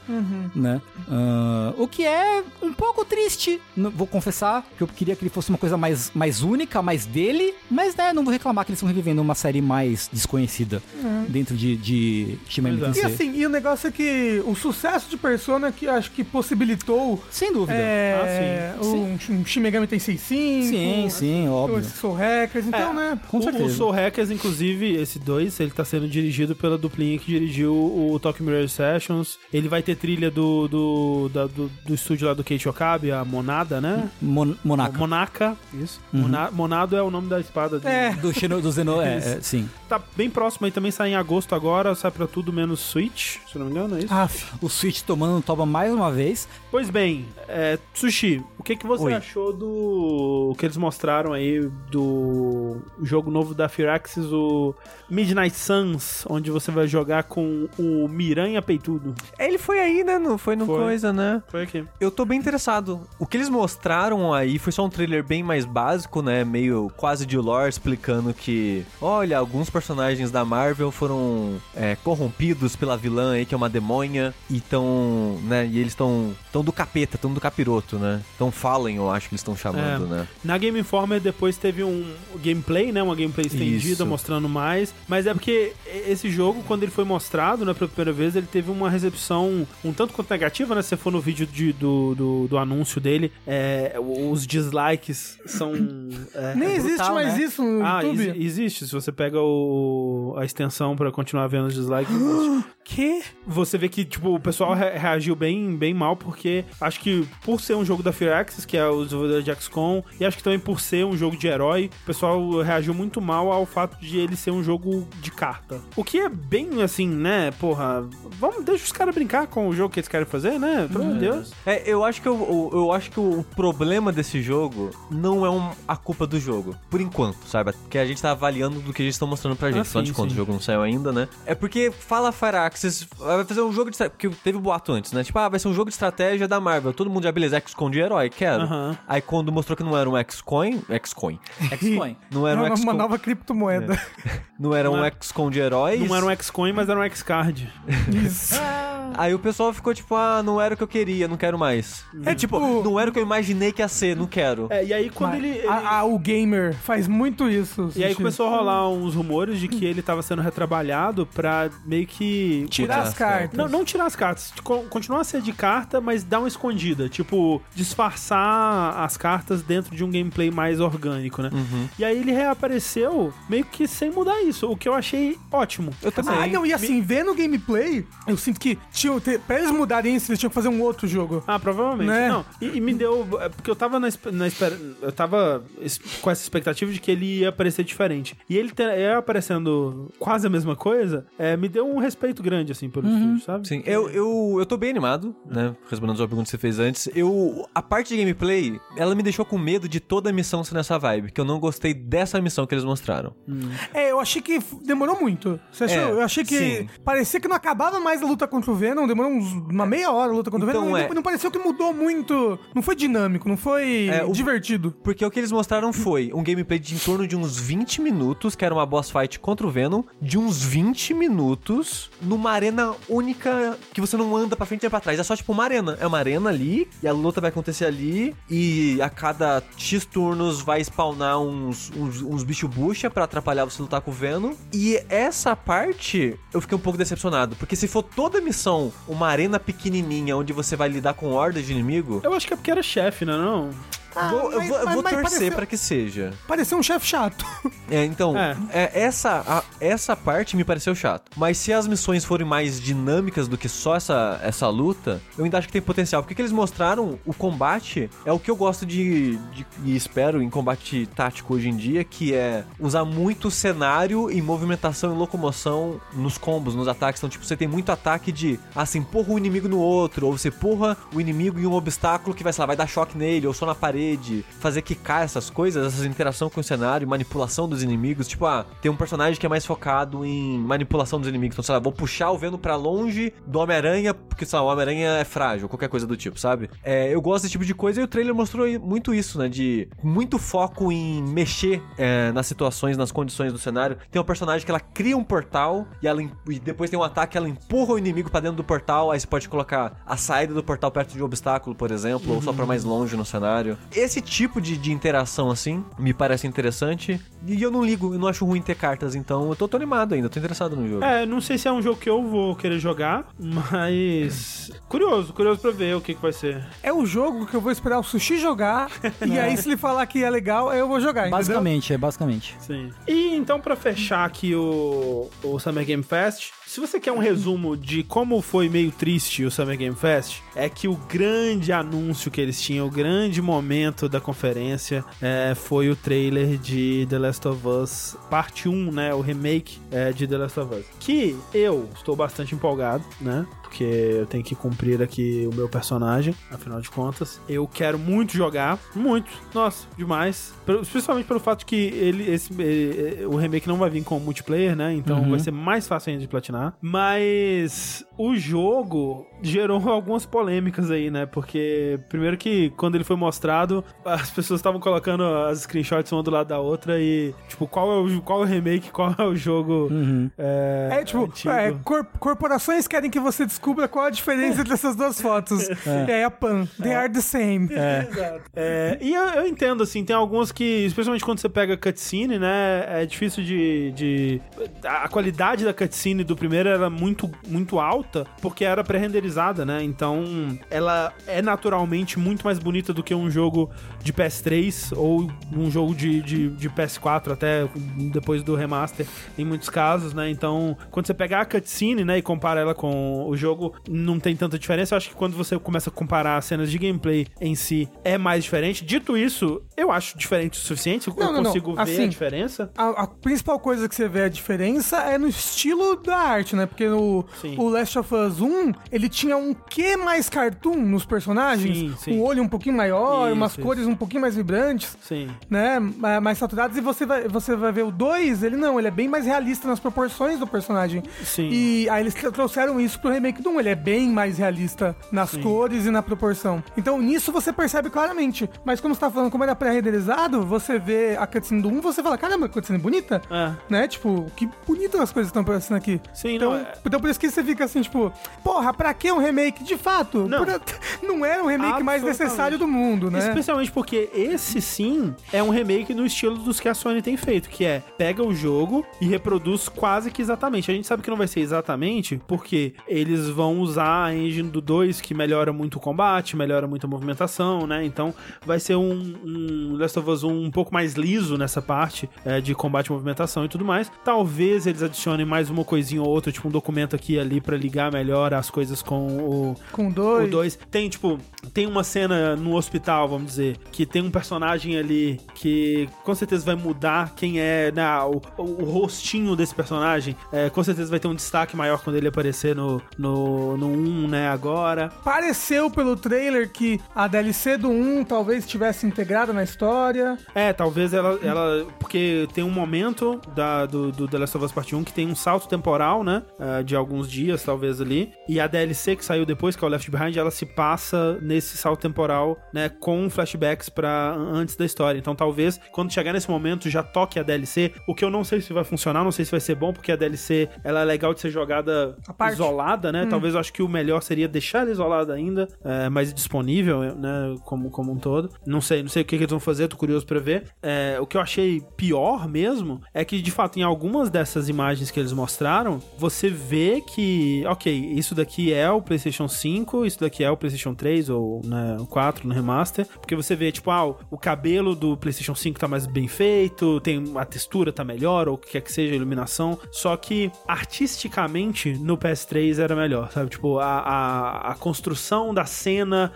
né? Ah, o que é um pouco triste, não- vou confessar, que eu queria que ele fosse uma coisa mais, mais única, mais dele, mas né, não vou reclamar que eles estão revivendo uma série série mais desconhecida dentro de, de Pois é. E assim, e o negócio é que o sucesso de Persona que acho que possibilitou Sem dúvida. é, Ah, um, um Shin Megami Tensei 5. sim, sim, óbvio. Os Soul Hackers, então, É. né? Com o, certeza. o Soul Hackers, inclusive, esse 2, ele tá sendo dirigido pela duplinha que dirigiu o Tokyo Mirror Sessions. Ele vai ter trilha do, do, da- do, do estúdio lá do Keiichi Okabe, a Monada, né? Mon Monaca. Monaka, isso. Mona- Monado é o nome da espada. do- É. Do, Xeno, do Zeno, é, é, sim. Tá bem próximo aí, também sai em agosto agora, sai pra tudo menos Switch, se não me engano, é isso? Aff. O Switch tomando toma mais uma vez. Pois bem, é, Sushi, o que, que você Oi. achou do. o que eles mostraram aí do jogo novo da Firaxis, o Midnight Suns, onde você vai jogar com o Miranha Peitudo? Ele foi aí, né? Não foi no Foi. coisa, né? Foi aqui. Eu tô bem interessado. O que eles mostraram aí foi só um trailer bem mais básico, né? Meio quase de lore, explicando que, olha, alguns personagens da Marvel foram é, corrompidos pela vilã aí, que é uma demônia, e tão, né? E eles estão tão do capeta, tão do capiroto, né? Então Fallen, eu acho que eles estão chamando, É. né? Na Game Informer depois teve um gameplay, né? Uma gameplay estendida Isso. mostrando mais. Mas é porque esse jogo, quando ele foi mostrado, né, pela primeira vez, ele teve uma recepção um tanto quanto negativa, né? Se você for no vídeo de- do, do, do anúncio dele, é, os dislikes são. é, Nem é existe brutal, mais né? isso no Ah, YouTube. exi- existe. Se você pega o, a extensão pra continuar vendo os dislikes, <gasps> existe. Que? Você vê que, tipo, o pessoal re- reagiu bem, bem mal, porque acho que por ser um jogo da Firaxis, que é o desenvolvedor de XCOM, e acho que também por ser um jogo de herói, o pessoal reagiu muito mal ao fato de ele ser um jogo de carta. O que é bem assim, né? Porra, vamos, deixa os caras brincar com o jogo que eles querem fazer, né? Pelo amor de Deus. É, eu acho que eu, eu, eu acho que o problema desse jogo não é um- a culpa do jogo. Por enquanto, sabe? Que a gente tá avaliando do que eles estão mostrando pra gente. Ah, Afinal sim, de contas, o jogo não saiu ainda, né? É porque fala Firaxis, vai fazer um jogo de Porque teve boato antes, né? Tipo, ah, vai ser um jogo de estratégia da Marvel. Todo mundo já, beleza, XCOM de herói, quero. Aí quando mostrou que não era um XCOM, XCOM. X-Coin. <laughs> Não era Uma, um uma XCOM, nova criptomoeda. <laughs> não era Não um é- XCOM de heróis. Não era um X-Coin, mas era um X-Card. <laughs> Isso. Aí o pessoal ficou tipo, ah, não era o que eu queria, não quero mais. É tipo. Não era o que eu imaginei que ia ser, não quero. É, e aí quando mas ele... ele- a- a- o gamer faz muito isso. E aí Sushi. começou a rolar uns rumores de que ele tava sendo retrabalhado pra meio que... Tirar as cartas. Não, não tirar as cartas. Co- Continuar a ser de carta, mas dar uma escondida. Tipo, disfarçar as cartas dentro de um gameplay mais orgânico, né? Uhum. E aí ele reapareceu meio que sem mudar isso, o que eu achei ótimo. Eu também. Ah, não, e assim, vendo o gameplay, eu sinto que tinham, pra eles mudarem isso, eles tinham que fazer um outro jogo. Ah, provavelmente. Né? Não, e, e me deu. é Porque eu tava na, na espera. Eu tava com essa expectativa de que ele ia aparecer diferente. E ele ter, é aparecendo quase a mesma coisa, é, me deu um respeito grande, assim, pelo estúdio, sabe? Sim, eu, eu, eu tô bem animado, né? Respondendo a sua pergunta que você fez antes. Eu. A parte de gameplay, ela me deixou com medo de toda a missão ser nessa vibe. Que eu não gostei dessa missão que eles mostraram. É, eu achei que demorou muito. Você achou? É, eu achei que sim. parecia que não acabava mais a luta contra o Venom, demorou uns, uma meia hora a luta contra Então, o Venom, é. e não pareceu que mudou muito. Não foi dinâmico, não foi É, o- divertido. Porque o que eles mostraram foi um gameplay de em torno de uns 20 minutos, que era uma boss fight contra o Venom, de uns 20 minutos numa arena única que você não anda pra frente nem pra trás. É só tipo uma arena. É uma arena ali, e a luta vai acontecer ali, e a cada X turnos vai spawnar uns, uns, uns bicho bucha pra atrapalhar você lutar com o Venom. E essa parte eu fiquei um pouco decepcionado, porque se for toda missão uma arena pequenininha onde você vai lidar com hordas de inimigo, Eu acho que é porque era chefe, né? Não? Ah, vou- eu mas- vou, eu mas- vou mas torcer pareceu- pra que seja. Pareceu um chefe chato. <laughs> É, então, É. é, essa, a- essa parte me pareceu chato. Mas se as missões forem mais dinâmicas do que só essa, essa luta, eu ainda acho que tem potencial. Porque o que eles mostraram, o combate, é o que eu gosto de, de- e espero em combate tático hoje em dia, que é usar muito cenário e movimentação e locomoção nos combos, nos ataques. Então, tipo, você tem muito ataque de, você empurra o inimigo no outro, ou você empurra o inimigo em um obstáculo que vai, sei lá, vai dar choque nele, ou só na parede, fazer quicar essas coisas, essas interação com o cenário, manipulação dos inimigos. Tipo, ah, tem um personagem que é mais focado em manipulação dos inimigos. Então, sei lá, vou puxar o Venom pra longe do Homem-Aranha, porque, sei lá, o Homem-Aranha é frágil, qualquer coisa do tipo, sabe? É, eu gosto desse tipo de coisa e o trailer mostrou muito isso, né? De muito foco em mexer é, nas situações, nas condições do cenário. Tem uma personagem que ela cria um portal e, ela, e depois tem um ataque, ela empurra o inimigo pra dentro do portal. Aí você pode colocar a saída do portal perto de um obstáculo, por exemplo, ou só pra mais longe no cenário. Esse tipo de, de interação, assim, me parece interessante. E eu não ligo, eu não acho ruim ter cartas, então eu tô, tô animado ainda, tô interessado no jogo. É, não sei se é um jogo que eu vou querer jogar, mas. <laughs> Curioso, curioso pra ver o que, que vai ser. É o jogo que eu vou esperar o Sushi jogar, <laughs> e aí se ele falar que é legal, aí eu vou jogar, entendeu? Basicamente, é basicamente. Sim. E então, pra fechar aqui o, o Summer Game Fest, se você quer um resumo de como foi meio triste o Summer Game Fest, é que o grande anúncio que eles tinham, o grande momento da conferência, é, foi o trailer de The Last of Us Parte 1, né? O remake é, de The Last of Us. Que eu estou bastante empolgado, né? Porque eu tenho que cumprir aqui o meu personagem, afinal de contas. Eu quero muito jogar, muito. Nossa, demais. Principalmente pelo fato que ele, esse, eh, eh, o remake não vai vir com multiplayer, né? Então Uhum. vai ser mais fácil ainda de platinar. Mas o jogo gerou <laughs> algumas polêmicas aí, né? Porque, primeiro que quando ele foi mostrado, as pessoas estavam colocando as screenshots uma do lado da outra e, tipo, qual é o, qual é o remake, qual é o jogo. Uhum. É, É tipo, é, cor- corporações querem que você descubra qual a diferença entre essas duas fotos. E aí a Pan, they are the same. É, e eu, eu entendo, assim, tem algumas que, especialmente quando você pega cutscene, né, é difícil de, de... A qualidade da cutscene do primeiro era muito, muito alta, porque era pré-renderizada, né, então ela é naturalmente muito mais bonita do que um jogo de PS3 ou um jogo de, de, de PS4, até depois do remaster, em muitos casos, né, então quando você pegar a cutscene, né, e compara ela com o jogo, não tem tanta diferença, eu acho que quando você começa a comparar as cenas de gameplay em si, é mais diferente. Dito isso, eu acho diferente o suficiente, eu Não, não, não. consigo ver a Assim, diferença. A, a principal coisa que você vê a diferença é no estilo da arte, né? Porque no Sim. o Last of Us 1, ele tinha um quê mais cartoon nos personagens? Sim, sim. Um olho um pouquinho maior, Isso, umas isso. cores um pouquinho mais vibrantes. Sim. Né, ma- mais saturadas, e você vai, você vai ver o 2, ele não, ele é bem mais realista nas proporções do personagem. Sim. E aí eles tr- trouxeram isso pro remake do 1, ele é bem mais realista nas cores e na proporção. Então nisso você percebe claramente. Mas como você tá falando, como era pré-renderizado, você vê a cutscene do 1, você fala, caramba, que cutscene bonita. É. Né? Tipo, que bonitas as coisas que estão aparecendo aqui. Sim, então, não, é- então por isso que você fica assim, tipo, porra, pra que um remake? De fato, Não. por- <laughs> não era o remake mais necessário do mundo, né? Especialmente porque esse sim é um remake no estilo dos que a Sony tem feito, que é pega o jogo e reproduz quase que exatamente. A gente sabe que não vai ser exatamente, porque eles vão usar a engine do 2 que melhora muito o combate, melhora muito a movimentação, né? Então vai ser um, um Last of Us 1 um pouco mais liso nessa parte é, de combate e movimentação e tudo mais. Talvez eles adicionem mais uma coisinha ou outra, tipo um documento aqui e ali pra ligar melhor as coisas com o, Com o dois. 2 tem, tipo, tem uma cena no hospital, vamos dizer, que tem um personagem ali que com certeza vai mudar quem é, né, o, o, o rostinho desse personagem. É, com certeza vai ter um destaque maior quando ele aparecer no, no, no 1, né, agora. Pareceu pelo trailer que a DLC do 1 talvez estivesse integrada na história. É, talvez ela, ela. Porque tem um momento da, do, do The Last of Us Part 1 que tem um salto temporal, né? eh, de alguns dias, talvez ali. E a DLC que saiu depois, que é o Left Behind, ela se passa nesse salto temporal, né? Com flashbacks pra antes da história. Então talvez, quando chegar nesse momento, já toque a DLC. O que eu não sei se vai funcionar, não sei se vai ser bom, porque a DLC ela é legal de ser jogada isolada, né? Talvez eu acho que o melhor seria deixar ela isolada ainda, é, mas disponível, né? Como, como um todo. Não sei, não sei o que, que eles vão fazer, tô curioso pra ver. É, o que eu achei pior mesmo é que, de fato, em algumas dessas imagens que eles mostraram, você vê que, ok, isso daqui é o PlayStation 5, isso daqui é o PlayStation 3 ou né, o 4 no remaster, porque você vê, tipo, ah, o cabelo do PlayStation 5 tá mais bem feito, tem a textura tá melhor, ou o que quer que seja, a iluminação, só que artisticamente no PS3 era melhor, sabe? Tipo, a, a, a construção da cena,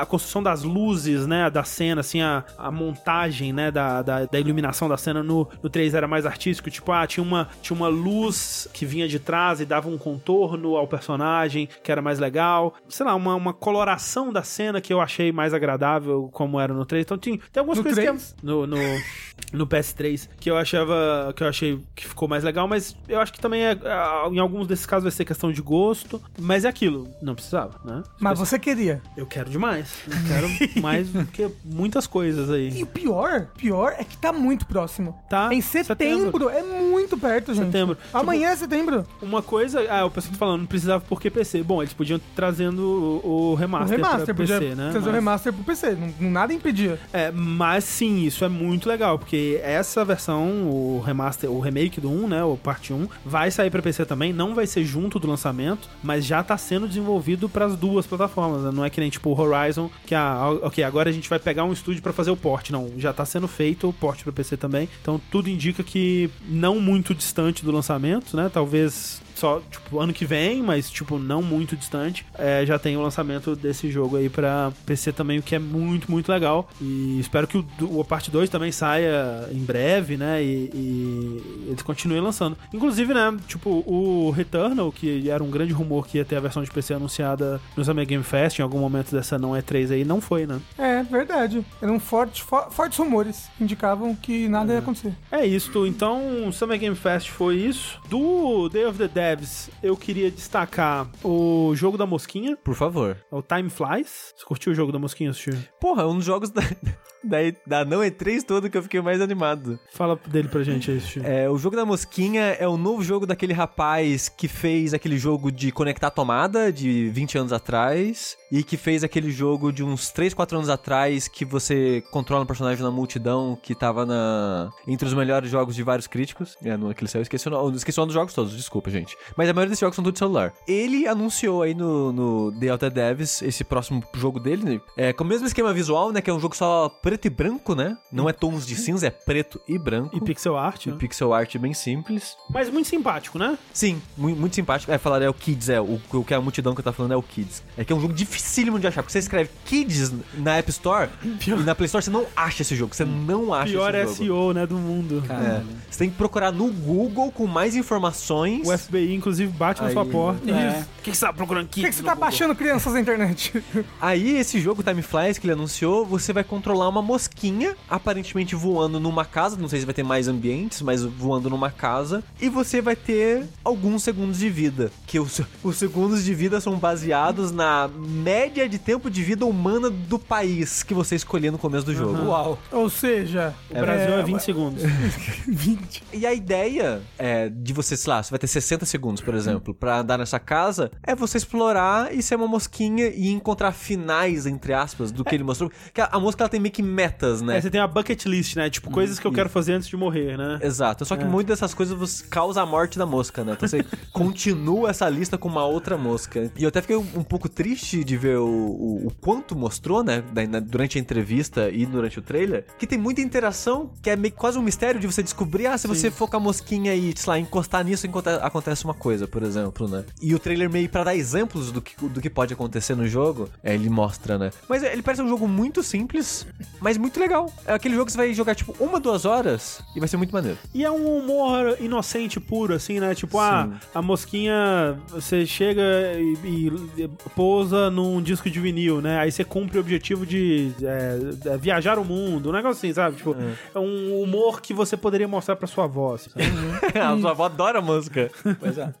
a construção das luzes, né, da cena, assim, a, a montagem, né, da, da, da iluminação da cena no, no 3 era mais artístico, tipo, ah, tinha uma, tinha uma luz que vinha de trás e dava um contorno ao personagem, que era mais legal, sei lá, uma, uma coloração da cena que eu achei mais agradável, como era no 3, então tinha, tem algumas No coisas 3? que... No, no, no PS3, que eu achava, que eu achei que ficou mais legal, mas eu acho que também é, ah, em alguns desses casos vai ser questão de gosto, mas é aquilo, não precisava, né? Mas você queria. Eu quero demais. Eu quero mais do que muitas coisas E aí. o pior, pior é que tá muito próximo. Tá, Em setembro. setembro, é muito perto, gente. Setembro. Amanhã é setembro. Uma coisa, ah, o pessoal tá falando, não precisava porque PC. Bom, eles podiam trazendo o, o O remaster, remaster, pra PC, né? trazer o Mas- remaster pro PC. Não- nada impedia. É, mas sim, isso é muito legal, porque essa versão, o remaster, o remake do 1, né, o parte 1, vai sair pra PC também, não vai ser junto do lançamento, mas já tá sendo desenvolvido pras duas plataformas, né? não é que nem tipo o Horizon, que ah, OK, agora a gente vai pegar um estúdio pra fazer o port, não, já tá sendo feito o port pra PC também. Então tudo indica que não muito distante do lançamento, né? Talvez só, tipo, ano que vem, mas, tipo, não muito distante, é, já tem o lançamento desse jogo aí pra PC também, o que é muito, muito legal. E espero que o, a parte 2 também saia em breve, né? E, e eles continuem lançando. Inclusive, né, tipo, o Returnal, que era um grande rumor que ia ter a versão de PC anunciada no Summer Game Fest, em algum momento dessa não E3 aí, não foi, né? É, verdade. Eram fortes, fo- fortes rumores. Indicavam que nada ia acontecer. É isso, então o Summer Game Fest foi isso. Do Day of the Devs, eu queria destacar o jogo da mosquinha, Por favor. o Time Flies. Você curtiu o jogo da mosquinha, assistiu? Porra, é um dos jogos da, <laughs> da, da não E3 todo que eu fiquei mais animado. Fala dele pra gente aí, assistiu. É, o jogo da mosquinha é o novo jogo daquele rapaz que fez aquele jogo de conectar tomada de 20 anos atrás e que fez aquele jogo de uns 3, 4 anos atrás que você controla um personagem na multidão que tava na entre os melhores jogos de vários críticos. É, no aquele céu, eu esqueci o nome, esqueci o nome dos jogos todos, desculpa, gente. Mas a maioria desses jogos são tudo de celular. Ele anunciou aí no, no The Outer Devs esse próximo jogo dele, né? É, com o mesmo esquema visual, né, que é um jogo só preto e branco, né? Não é tons de cinza, é preto e branco. E pixel art, E né? pixel art bem simples. Mas muito simpático, né? Sim, muito, muito simpático. É, falar é o Kids, é. O, o que a multidão que eu tá falando é o Kids. É que é um jogo dificílimo de achar, porque você escreve Kids na App Store e na Play Store você não acha esse jogo. Você não acha Pior esse jogo. SEO, né, do mundo. É. Você tem que procurar no Google com mais informações. O FBI, inclusive, bate na Aí, sua porta. é. O que, que você tá procurando aqui? Por que, que você tá baixando crianças na internet? Aí, esse jogo Time Flies que ele anunciou, você vai controlar uma mosquinha, aparentemente voando numa casa. Não sei se vai ter mais ambientes, mas voando numa casa. E você vai ter alguns segundos de vida. Que os, <laughs> os segundos de vida são baseados na média de tempo de vida humana do país que você escolher no começo do jogo. Uau. Ou seja, O Brasil é 20 segundos. 20. <laughs> E a ideia é de você, sei lá, você vai ter 60 segundos, por exemplo, pra andar nessa casa, é você explorar e ser uma mosquinha e encontrar finais, entre aspas, do que ele mostrou. Que a, a mosca ela tem meio que metas, né? É, você tem a bucket list, né? Tipo, coisas que eu quero fazer antes de morrer, né? Exato. Só que muitas dessas coisas você causa a morte da mosca, né? Então você <laughs> continua essa lista com uma outra mosca. E eu até fiquei um, pouco triste de ver o, o, o quanto mostrou, né? durante a entrevista e durante o trailer, que tem muita interação, que é meio quase um mistério de você descobrir, ah, se você for com a mosquinha e, sei lá, encostar nisso, acontece uma coisa, por exemplo, né? E o trailer meio pra dar exemplos do que, do que pode acontecer no jogo, é, ele mostra, né? Mas ele parece um jogo muito simples, mas muito legal. É aquele jogo que você vai jogar, tipo, uma, duas horas e vai ser muito maneiro. E é um humor inocente puro, assim, né? Tipo, ah, a mosquinha, você chega e, e pousa num disco de vinil, né? Aí você cumpre o objetivo de é, é, viajar o mundo, um negócio assim, sabe? Tipo, é. um humor que você poderia mostrar pra sua voz. sabe? <laughs> a sua avó adora música. Pois é.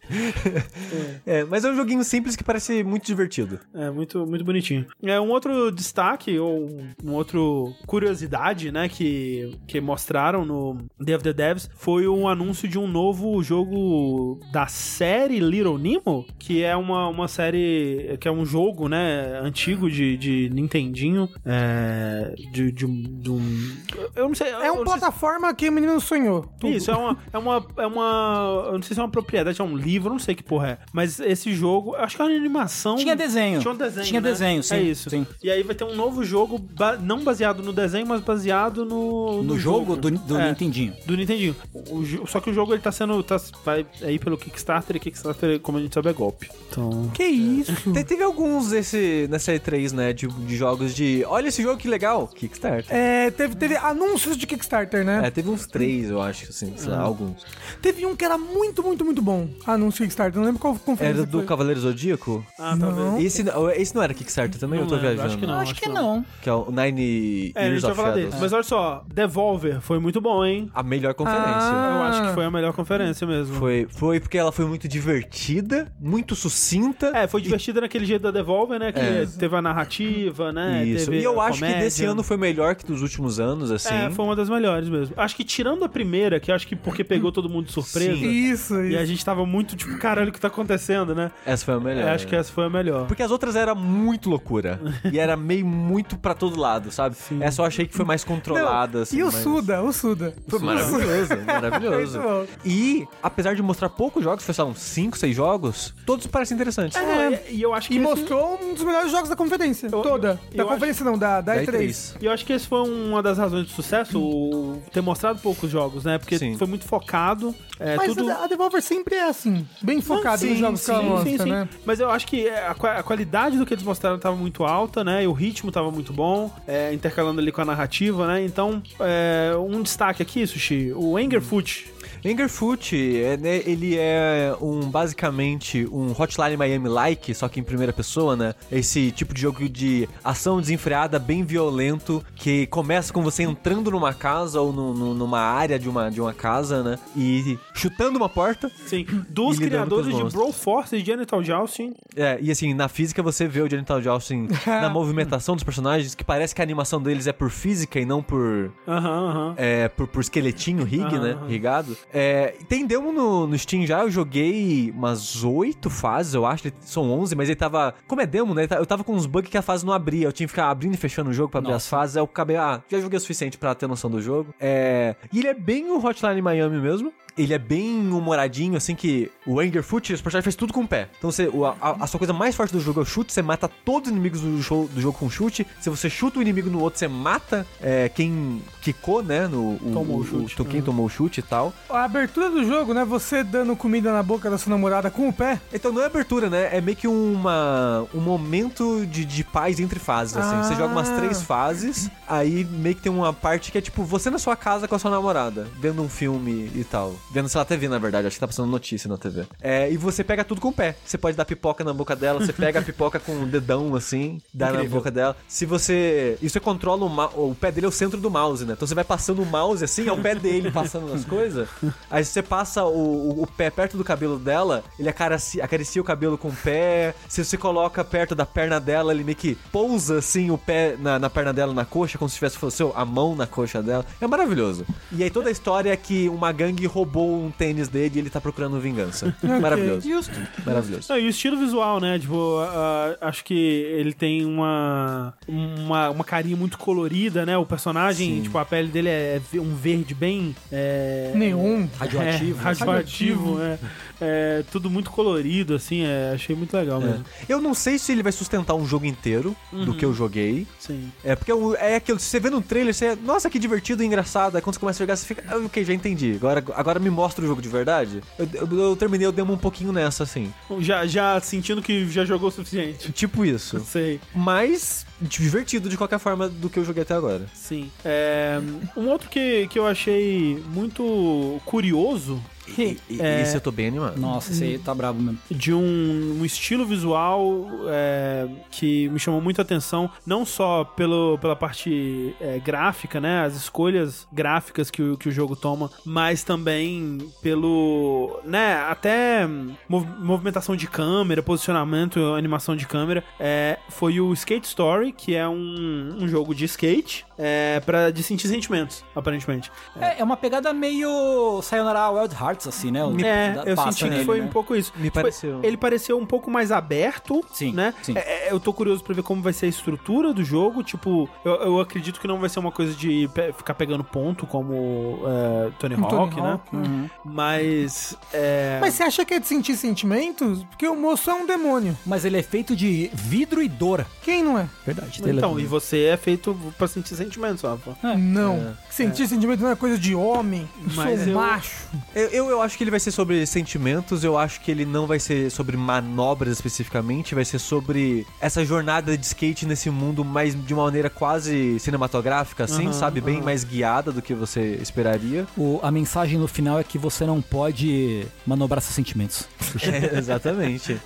É, mas é um joguinho simples que parece muito divertido. É, muito, muito bonitinho. É, um outro destaque, ou um outro curiosidade, né, que, que mostraram no Day of the Devs foi o anúncio de um novo jogo da série Little Nemo, que é uma, uma série, que é um jogo, né, antigo de, de Nintendinho, é, de, de, um- de um... Eu não sei... É um sei se- plataforma que o menino sonhou. Tudo. isso, é uma, é uma. É uma. Eu não sei se é uma propriedade, é um livro, não sei que porra é. Mas esse jogo, eu acho que é uma animação. Tinha desenho. Tinha um desenho. Tinha né? desenho, sim, É isso. sim. E aí vai ter um novo jogo, ba- não baseado no desenho, mas baseado no. No jogo do, do É. Nintendinho. Do Nintendinho. O jo- só que o jogo ele tá sendo. Tá, vai aí pelo Kickstarter e Kickstarter, como a gente sabe, é golpe. Então. Que isso? Te- teve alguns desse, nessa E3, né? De, de jogos de. Olha esse jogo que legal! Kickstarter. É, teve, teve anúncios de Kickstarter, né? É, teve uns três, eu acho, assim, sei lá, alguns. Teve um que era muito, muito, muito bom. Anúncio de Kickstarter. Não lembro qual conferência Era do foi. Cavaleiro Zodíaco? Ah, Não. talvez. Esse, esse não era Kickstarter também? Não eu tô lembro, viajando. acho que não. acho que não. Que é o Nine É, a Years gente vai of falar Shadows. dele. Mas olha só, Devolver foi muito bom, hein? A melhor conferência. Ah. Eu acho que foi a melhor conferência mesmo. Foi, foi porque ela foi muito divertida, muito sucinta. É, foi divertida naquele jeito da Devolver, né? Que É. teve a narrativa, né? Isso. Teve E eu a acho que comédia. desse ano foi melhor que dos últimos anos, assim. É, foi uma das melhores mesmo. Acho que tirando a primeira, que eu acho que porque pegou todo mundo de surpresa. Sim. Isso, E isso. a gente tava muito tipo, caralho, o que tá acontecendo, né? Essa foi a melhor. É, acho que essa foi a melhor. Porque as outras era muito loucura. e era meio muito pra todo lado, sabe? Essa eu achei que foi mais controlada. Não, assim, e o mais- Suda, o Suda. Foi maravilhoso, maravilhoso. E, apesar de mostrar poucos jogos, foi só uns 5, 6 jogos, todos parecem interessantes. É, e, e eu acho que E esse- mostrou um dos melhores jogos da conferência. toda. eu da acho- conferência não, da, da Da E3. E3. E eu acho que esse foi uma das razões de sucesso, o ter mostrado poucos jogos, né? Porque Sim. foi muito focado. É, Mas tudo... a, Devolver sempre é assim, bem focada Sim, nos jogos que ela sim, mostra, sim, sim. né? Mas eu acho que é, a, a qualidade do que eles mostraram estava muito alta, né? E o ritmo estava muito bom, é, intercalando ali com a narrativa, né? Então, é, um destaque aqui, Sushi, o Angerfoot. Angerfoot, é, né, ele é um basicamente um Hotline Miami-like, só que em primeira pessoa, né? Esse tipo de jogo de ação desenfreada, bem violento, que começa com você entrando numa casa ou no- no- numa área de uma, de uma casa, né? E chutando uma porta. Sim, dos criadores de. Broforce e Genital Jousting. É, e assim, na física você vê o Genital Jousting <laughs> na movimentação dos personagens, que parece que a animação deles é por física e não por Aham, aham. é, por, por esqueletinho rig, Aham, né? aham. Rigado. É, tem demo no, no Steam já, eu joguei umas oito fases, eu acho. São 11, mas ele tava. Como é demo, né? Eu tava com uns bugs que a fase não abria. Eu tinha que ficar abrindo e fechando o jogo pra abrir as fases. Aí eu acabei. Ah, já joguei o suficiente pra ter noção do jogo. É, e ele é bem o Hotline Miami mesmo. Ele é bem humoradinho, assim, que o Angerfoot, os personagens fez tudo com o pé. Então você, o- a, a sua coisa mais forte do jogo é o chute, você mata todos os inimigos do, show- do jogo com chute. Se você chuta o inimigo no outro, você mata é, quem quicou, né? No, o, Tomou o o- chute. o- quem tomou o chute e tal. A abertura do jogo, né? Você dando comida na boca da sua namorada com o pé. Então não é abertura, né? É meio que uma, um momento de, de paz entre fases, assim. Você Ah. joga umas três fases, aí meio que tem uma parte que é tipo você na sua casa com a sua namorada, vendo um filme e tal. Vendo, sei lá, TV, na verdade. Acho que tá passando notícia na TV. É, e você pega tudo com o pé. Você pode dar pipoca na boca dela, você pega a pipoca com o dedão, assim, dá na Incrível. boca dela. Se você... E você controla o, ma- o pé dele é o centro do mouse, né? Então você vai passando o mouse, assim, é o pé dele passando nas coisas. Aí você passa o, o- pé perto do cabelo dela, ele acaricia, acaricia o cabelo com o pé. Se você coloca perto da perna dela, ele meio que pousa, assim, o pé na, na perna dela, na coxa, como se tivesse fosse a mão na coxa dela. É maravilhoso. E aí toda a história é que uma gangue roubou um tênis dele e ele tá procurando vingança. <laughs> Maravilhoso. Justo. Maravilhoso. Não, e o estilo visual, né? Tipo, ah, acho que ele tem uma, uma, uma carinha muito colorida, né? O personagem, Sim. tipo, a pele dele é um verde bem... É, Neon. Radioativo. É, radioativo, é. É, tudo muito colorido, assim, é, achei muito legal mesmo. Eu não sei se ele vai sustentar um jogo inteiro do que eu joguei. Sim. É porque o- é aquilo, se você vê no trailer, você. Nossa, que divertido e engraçado. Aí quando você começa a jogar, você fica. Ah, ok, já entendi. Agora, agora me mostra o jogo de verdade. Eu, eu, eu terminei o demo um pouquinho nessa, assim. Já, já sentindo que já jogou o suficiente. Tipo isso. <laughs> Sei. Mas divertido de qualquer forma do que eu joguei até agora. Sim. É, um outro que, que eu achei muito curioso <laughs> E, e- É. Esse eu tô bem animado. Nossa, esse aí tá brabo mesmo. de um, um estilo visual é, que me chamou muita atenção, não só pelo, pela parte é, gráfica, né, as escolhas gráficas que o, que o jogo toma, mas também pelo, né, até mov- movimentação de câmera, posicionamento, animação de câmera, é, foi o Skate Story, que é um, um jogo de skate, é, para de sentir sentimentos, aparentemente. É, é uma pegada meio Sayonara Wild Hearts, assim, né? O- É, da- eu senti que nele, foi né? um pouco isso. Me Tipo, pareceu. Ele pareceu um pouco mais aberto, Sim, né? sim. É, é, eu tô curioso pra ver como vai ser a estrutura do jogo. Tipo, eu, eu acredito que não vai ser uma coisa de pe- ficar pegando ponto como é, Tony Um Tony Hawk, né? Hawk, né? Mas. É... Mas você acha que é de sentir sentimentos? Porque o moço é um demônio. Mas ele é feito de vidro e dor. Quem não é? Verdade. Então, e você é feito pra sentir sentimentos. Sentimentos, Rafa. Não. Sentir sentimento não é coisa de homem. Mas sou eu- macho. Eu, eu, eu acho que ele vai ser sobre sentimentos, eu acho que ele não vai ser sobre manobras especificamente, vai ser sobre essa jornada de skate nesse mundo mais de uma maneira quase cinematográfica, assim, Aham, sabe? Bem aham. mais guiada do que você esperaria. O- a mensagem no final é que você não pode manobrar seus sentimentos. <laughs> É, exatamente.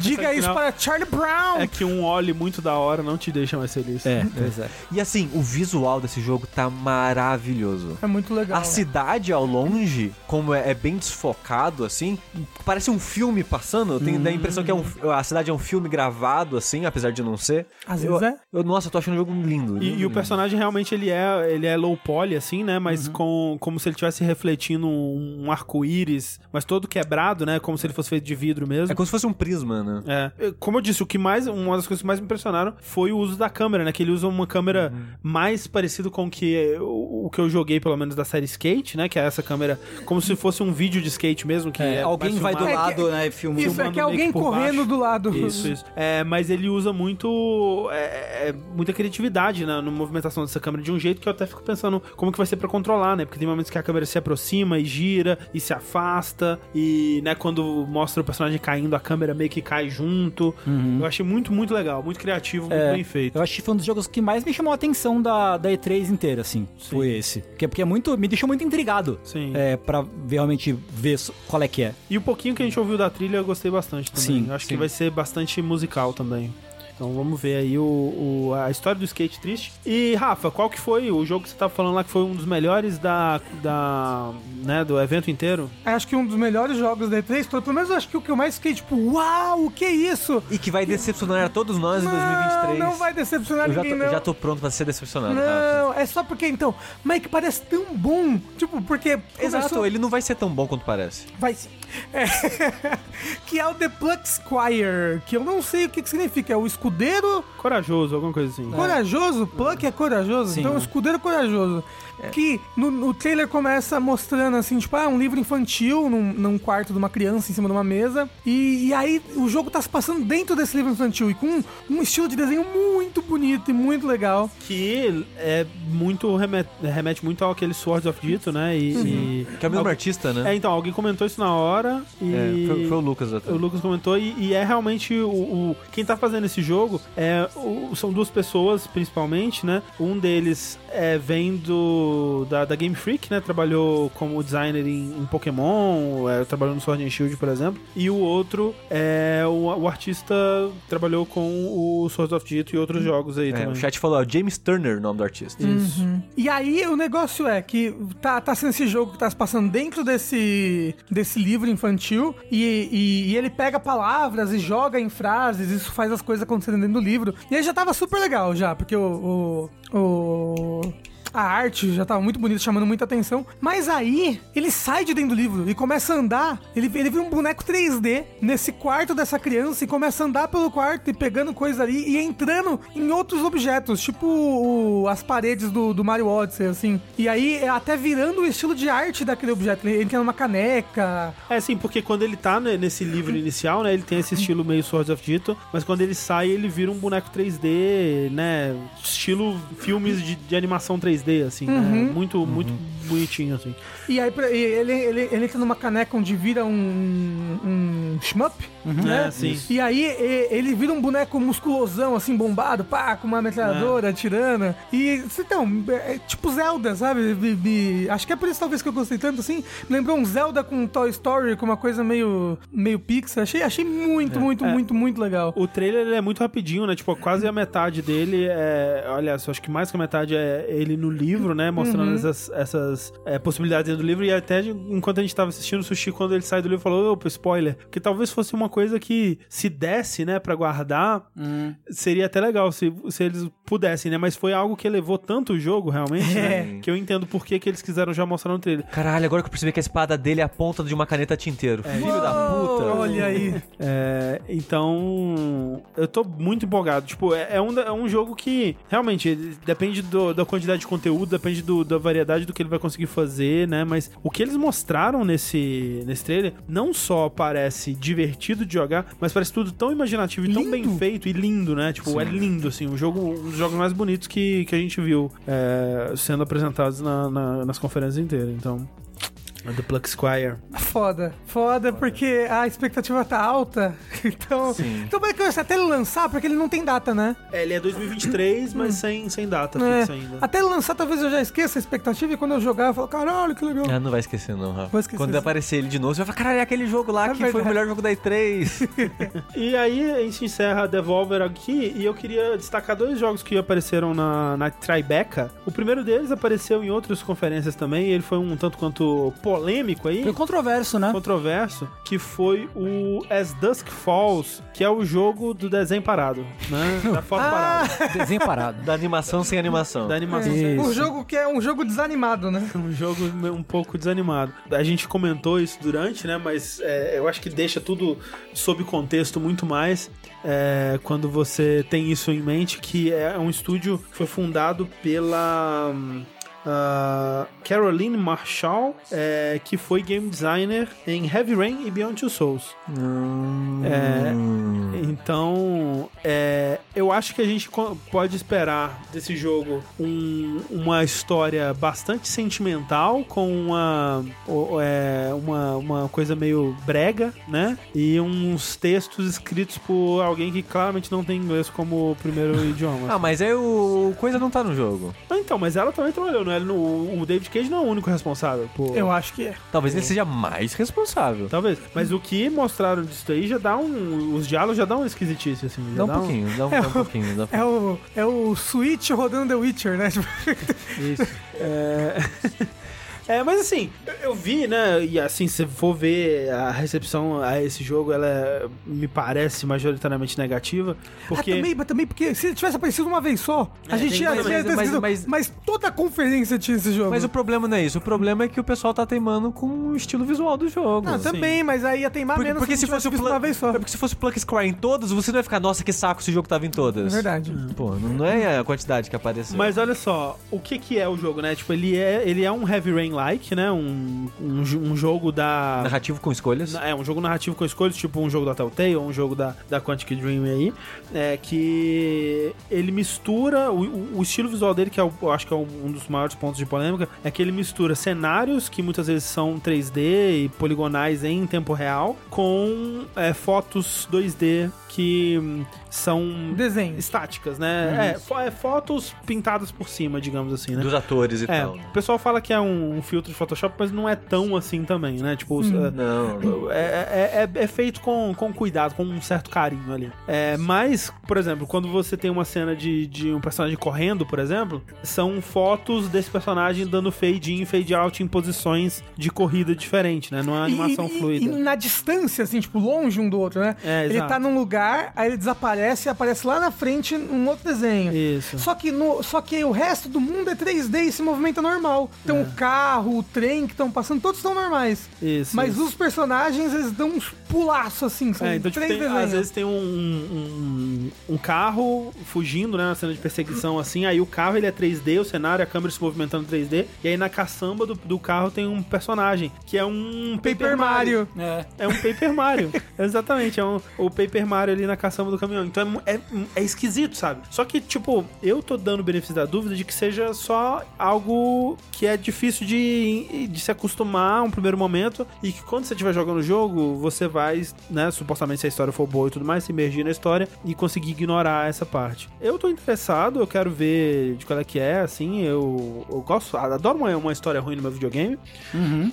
Diga isso para Charlie Brown. É que um óleo muito da hora não te deixa mais feliz. É, pois é. E assim, o visual desse jogo tá maravilhoso. É muito legal. A cidade ao longe, como é, é bem desfocado, assim, parece um filme passando. Eu tenho a impressão que é um, a cidade é um filme gravado, assim, apesar de não ser. Às eu, vezes é. eu- nossa, eu tô achando o jogo lindo. E, lindo, e o lindo. personagem realmente ele é, ele é low poly, assim, né? Mas com, como se ele estivesse refletindo um, um arco-íris, mas todo quebrado, né? Como se ele fosse feito de vidro mesmo. É como se fosse um prisma, né? É, como eu disse, o que mais, uma das coisas que mais me impressionaram foi o uso da câmera, né? Que ele usa uma câmera mais parecido com o que o, o que eu joguei, pelo menos da série Skate, né? Que é essa câmera, como se fosse um vídeo de skate mesmo. Que É, é alguém vai do filmado. É que- lado, né, e filma. Isso é filmando que é alguém que por correndo baixo. do lado. Isso, isso. É, mas ele usa muito. É, é, muita criatividade na, na movimentação dessa câmera de um jeito que eu até fico pensando como que vai ser pra controlar, né? Porque tem momentos que a câmera se aproxima e gira e se afasta. E, né, quando mostra o personagem caindo, a câmera meio que cai junto. Eu achei muito, muito legal, muito criativo, muito É, bem feito. Eu acho que foi um dos jogos que mais me chamou a atenção da, da E3 inteira, assim. Foi esse. Porque, porque é muito, me deixou muito intrigado. Sim. É, pra realmente ver qual é que é. E o pouquinho que a gente ouviu da trilha eu gostei bastante também. Sim, acho que sim. vai ser bastante musical também. Então vamos ver aí o, o- a história do skate triste. E Rafa, qual que foi o jogo que você tava falando lá que foi um dos melhores da, da né, do evento inteiro? Acho que um dos melhores jogos da E3, pelo menos eu acho que o que eu mais fiquei tipo, uau, o que é isso? E que vai decepcionar a todos nós em 2023. Não, não vai decepcionar eu já ninguém, tô, não. já tô pronto pra ser decepcionado. Rafa. Não, é só porque então, Mike parece tão bom. Tipo, porque. Exato, começou- ele não vai ser tão bom quanto parece. Vai sim. <laughs> É, que é o The Plux Squire, que eu não sei o que, que significa. É o escudeiro Corajoso, alguma coisa assim. corajoso? Pluck é corajoso? Sim. Então, escudeiro corajoso. Que no, no trailer começa mostrando assim, tipo, ah, um livro infantil num, num quarto de uma criança em cima de uma mesa. E, e aí o jogo tá se passando dentro desse livro infantil e com um, um estilo de desenho muito bonito e muito legal. Que é muito remete, remete muito àquele Swords of Dito, né? E, e- Que é o mesmo Algu- artista, né? É, então, alguém comentou isso na hora e. É, foi, foi o Lucas até. O Lucas comentou, e, e é realmente o, o- Quem tá fazendo esse jogo é, o- são duas pessoas, principalmente, né? Um deles é, vem do, da, da Game Freak, né? Trabalhou como designer em, em Pokémon, é, trabalhou no Sword and Shield, por exemplo. E o outro é o, o artista trabalhou com o Swords of Dito e outros jogos aí É, também. o chat falou, ó, James Turner, o nome do artista. Isso. E aí o negócio é que tá, tá sendo esse jogo que tá se passando dentro desse, desse livro infantil e, e- e ele pega palavras e joga em frases, isso faz as coisas acontecerem dentro do livro. E aí já tava super legal já, porque o. o, o- a arte já tava muito bonita, chamando muita atenção. Mas aí, ele sai de dentro do livro e começa a andar. Ele, ele vira um boneco 3D nesse quarto dessa criança e começa a andar pelo quarto e pegando coisa ali e entrando em outros objetos, tipo o- as paredes do, do Mario Odyssey, assim. E aí, é até virando o estilo de arte daquele objeto. Ele entra numa caneca. É, sim, porque quando ele tá né, nesse livro inicial, né, ele tem esse estilo meio Swords of Dito, mas quando ele sai, ele vira um boneco 3D, né, estilo filmes de, de animação 3D, assim, né, muito, muito bonitinho, assim. E aí pra- e ele, ele, ele entra numa caneca onde vira um, um shmup, né? É, sim. E aí e- ele vira um boneco musculosão, assim, bombado, pá, com uma metralhadora, atirando. E, então, é tipo Zelda, sabe? Me- me- acho que é por isso talvez que eu gostei tanto, assim. Lembrou um Zelda com Toy Story, com uma coisa meio, meio Pixar. Achei, achei muito, muito, É. muito, muito legal. O trailer ele é muito rapidinho, né? Tipo, quase a metade dele é. Olha, só acho que mais que a metade é ele no livro, né? Mostrando essas, essas é, possibilidades dentro do livro. E até enquanto a gente tava assistindo o Sushi, quando ele sai do livro, falou: opa, spoiler. Que talvez fosse uma coisa que se desse, né, pra guardar, seria até legal se, se eles pudessem, né? Mas foi algo que elevou tanto o jogo, realmente, né? Que eu entendo por que, que eles quiseram já mostrar no trailer. Caralho, agora que eu percebi que a espada dele é a ponta de uma caneta tinteiro. Filho da puta. Olha aí. É, então, eu tô muito empolgado. Tipo, é, é um, é um jogo que realmente depende do- da quantidade de conteúdo, depende do- da variedade do que ele vai conseguir fazer, né? Mas o que eles mostraram nesse, nesse trailer não só parece divertido de jogar, mas parece tudo tão imaginativo e tão bem Lindo. feito e lindo, né? Tipo, é lindo, assim. Um jogo, um dos jogos mais bonitos que, que a gente viu é, sendo apresentados na- na- nas conferências inteiras. Então, é The Pluck Squire. Foda. Foda, porque a expectativa tá alta. <laughs> Então. Sim. Então vai começar até ele lançar, porque ele não tem data, né? É, ele é 2023, mas sem, sem data É. fixa ainda. Até ele lançar, talvez eu já esqueça a expectativa e quando eu jogar, eu falo, caralho, que legal. Ah, não vai esquecer não, Rafa. Vou esquecer, Quando sim. aparecer ele de novo, você vai falar, caralho, é aquele jogo lá É que foi o verdade. melhor jogo da E3. <laughs> E aí a gente encerra a Devolver aqui e eu queria destacar dois jogos que apareceram na, na Tribeca. O primeiro deles apareceu em outras conferências também, e ele foi um tanto quanto polêmico aí. Foi controverso, né? controverso, que foi o As Dusk Falls, que é o jogo do desenho parado, né? Da <laughs> foto parada. Desenho parado. da animação sem animação. Da animação. Isso. Um jogo que é um jogo desanimado, né? <laughs> Um jogo um pouco desanimado. A gente comentou isso durante, né? Mas é, eu acho que deixa tudo sob contexto muito mais é, quando você tem isso em mente, que é um estúdio que foi fundado pela hum, ah, Caroline Marshall, é, que foi game designer em Heavy Rain e Beyond Two Souls. É, então, é, eu acho que a gente pode esperar desse jogo um- uma história bastante sentimental, com uma, é, uma, uma coisa meio brega, né? E uns textos escritos por alguém que claramente não tem inglês como primeiro <laughs> idioma. Ah, mas aí o coisa não tá no jogo. Ah, então, mas ela também trabalhou, né? Ele não- O David Cage não é o único responsável por. Eu acho que é. Talvez ele seja mais responsável. Talvez. Mas o que mostraram disso aí já dá um. Os diálogos já dão uma esquisitice, assim. já Dá um pouquinho, dá um, dá um pouquinho. Dá um É o, é o Switch rodando The Witcher, né? <laughs> Isso. É... <laughs> é, mas assim, eu- eu vi, né? E assim, se for ver a recepção a esse jogo, ela é- me parece majoritariamente negativa. Porque. Ah, também, mas também porque se ele tivesse aparecido uma vez só, a É, gente ia mas- ter mas- mas- mas toda a conferência tinha esse jogo. Mas o problema não é isso. O problema é que o pessoal tá teimando com o estilo visual do jogo. Ah, também, mas aí ia teimar Porque, menos porque se fosse uma vez só. É porque se fosse o Pluck Square em todas, você não ia ficar, nossa, que saco esse jogo tava em É todas. verdade. Pô, não é a quantidade que apareceu. Mas olha só, o que que é o jogo, né? Tipo, ele é, ele é um Heavy Rain-like, né? Um, um, um jogo da... Narrativo com escolhas. É, um jogo narrativo com escolhas, tipo um jogo da Telltale ou um jogo da, da Quantic Dream aí, é, que ele mistura, o, o- o estilo visual dele, que é o- eu acho que é um dos maiores pontos de polêmica, é que ele mistura cenários que muitas vezes são 3D e poligonais em tempo real, com é, fotos 2D que hum, são Desenho. estáticas, né? É, fo- é fotos pintadas por cima, digamos assim, né? Dos atores e É, tal. o pessoal fala que é um, um filtro de Photoshop, mas não é tão assim também, né? Tipo, é- Não. é, é- é- é feito com, com cuidado, com um certo carinho ali. É, mas, por exemplo, quando você tem uma cena de, de um personagem correndo, por exemplo, são fotos desse personagem dando fade in, fade out em posições de corrida diferente, né? Não é uma animação e, e- fluida. E na distância, assim, tipo, longe um do outro, né? É, ele exato. tá num lugar, aí ele desaparece e aparece lá na frente um outro desenho. Isso. Só que, no, só que o resto do mundo é 3D e se movimenta normal. Então o carro, o trem que estão passando, todos estão normais. Isso, Mas isso. os personagens, eles dão uns pulaços assim, são É, então, tipo, três tem- desenhos. às vezes tem um, um, um carro fugindo, né, na cena de perseguição, assim, aí o carro ele é 3D, o cenário, a câmera se movimentando 3D, e aí na caçamba do, do carro tem um personagem, que é um Paper Mario. É. É um Paper Mario. <laughs> Exatamente, é um, o Paper Mario ali na caçamba do caminhão. Então é é, é esquisito, sabe? Só que, tipo, eu tô dando o benefício da dúvida de que seja só algo que é difícil de, de se acostumar a um primeiro momento e que quando você estiver jogando o jogo, você vai, né, supostamente se a história for boa e tudo mais, se imergir na história e conseguir ignorar essa parte. Eu tô interessado, eu quero ver de qual é que é, assim, eu, eu gosto, adoro uma, uma história ruim no meu videogame,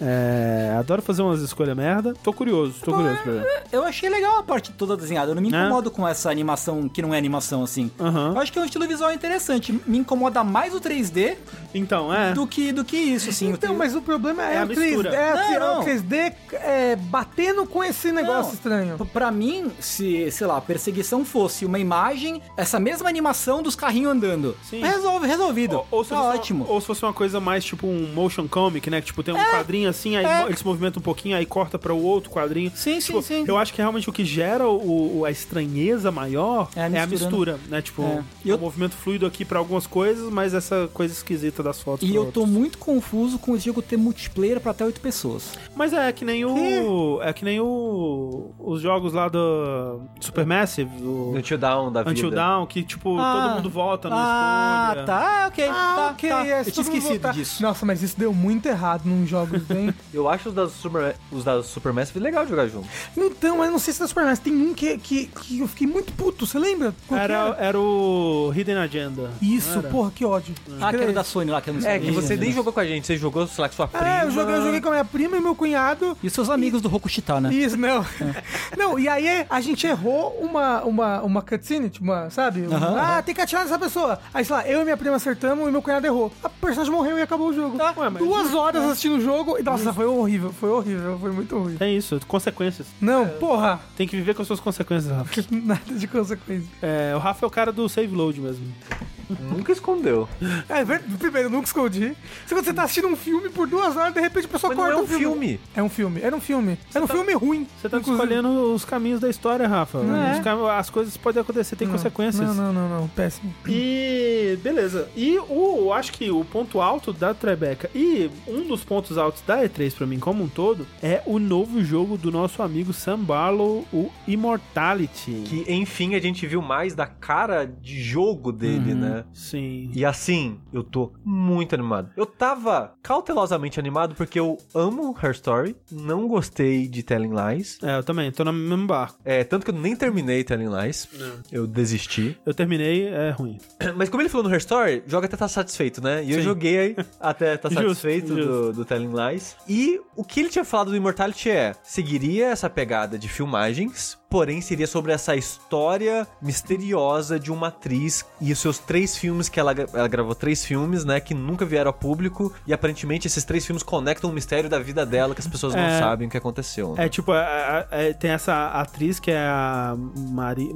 é, adoro fazer umas escolhas merda. Tô curioso, tô curioso pra ver. Eu achei legal a parte toda desenhada. Eu não me É? incomodo com essa animação que não é animação assim. Aham. Eu acho que é um estilo visual interessante. Me incomoda mais o 3D Então, é. do que, do que isso, assim. Então, mas o problema é, É a o 3D, mistura. é, Não, é não. o 3D é, batendo com esse negócio Não, estranho. Pra mim, se, sei lá, a perseguição fosse uma imagem, essa mesma animação dos carrinhos andando. Sim. Resolve, resolvido. Ou, ou se tá fosse uma- ótimo. ou se fosse uma coisa mais tipo um motion comic, né? Que tipo, tem um quadrinho assim, aí é. ele se movimenta um pouquinho, aí corta pra o outro quadrinho. Sim, sim, Tipo, sim. Eu acho que realmente o que gera o, o- a estranheza maior É é a a mistura, mistura, né? Tipo, É. é. E eu- um movimento fluido aqui pra algumas coisas, mas essa coisa esquisita das fotos E eu tô outras. muito confuso com esse jogo ter multiplayer pra até 8 pessoas. Mas é que nem o. É que nem o. o- os jogos lá do Supermassive, o Until Down da vida. Until Dawn, que tipo, Ah. todo mundo volta no Ah, escolha. tá, ok. Ah, tá, ok, tá. é, Eu tinha esquecido voltar- disso. Nossa, mas isso deu muito errado num jogos <laughs> bem. Eu acho os da, Super, os da Supermassive legal de jogar junto. então, mas não sei se tá Super Massive. Tem um que, que, que eu fiquei muito puto, você lembra? Que Era, era o Hidden Agenda. Isso, Era. porra, que ódio. Ah, que era da Sony lá, que eu não É, sei. que você nem jogou com a gente, você jogou, sei lá, com sua prima. É, eu joguei, eu joguei com a minha prima e meu cunhado. E os seus amigos do Rokushita, né? Isso, não. <laughs> Não, e aí a gente errou uma, uma, uma cutscene, tipo, uma, sabe? Um- Aham, ah, tem que atirar nessa pessoa. Aí, sei lá, eu e minha prima acertamos e meu cunhado errou. A personagem morreu e acabou o jogo. ué, mas Duas horas assistindo o jogo e, nossa, foi horrível, foi horrível, foi muito ruim. É isso, consequências. Não, porra, Tem que viver com as suas consequências, Rafa. <laughs> nada de consequência. É, o Rafa é o cara do save load mesmo. Nunca escondeu. É, primeiro, eu nunca escondi. Se você tá assistindo um filme por duas horas, de repente a pessoa Mas não corta é um filme. filme. É um filme, era um filme. Era um filme ruim. Você tá inclusive. escolhendo os caminhos da história, Rafa. É. As coisas podem acontecer, tem Não, consequências. Não, não, não, não, péssimo. E beleza. E o acho que o ponto alto da Tribeca e um dos pontos altos da E3 pra mim como um todo é o novo jogo do nosso amigo Sam Barlow, o Immortality. Que, enfim, a gente viu mais da cara de jogo dele, né? Sim. E assim, eu tô muito animado. Eu tava cautelosamente animado porque eu amo Her Story, não gostei de Telling Lies. É, eu também, tô no mesmo barco. É, tanto que eu nem terminei Telling Lies. Eu desisti. Eu terminei, é ruim. <clears throat> Mas como ele falou no Her Story, joga até tá satisfeito, né? E eu Sim. joguei aí <laughs> até tá Justo, satisfeito justo. Do, do Telling Lies. E o que ele tinha falado do Immortality é: seguiria essa pegada de filmagens, porém seria sobre essa história misteriosa de uma atriz e os seus três filmes que ela, ela gravou três filmes, né? Que nunca vieram ao público. E aparentemente esses três filmes conectam o mistério da vida dela que as pessoas não É. sabem o que aconteceu. né? É tipo, a- a- é, tem essa atriz que é a Mari,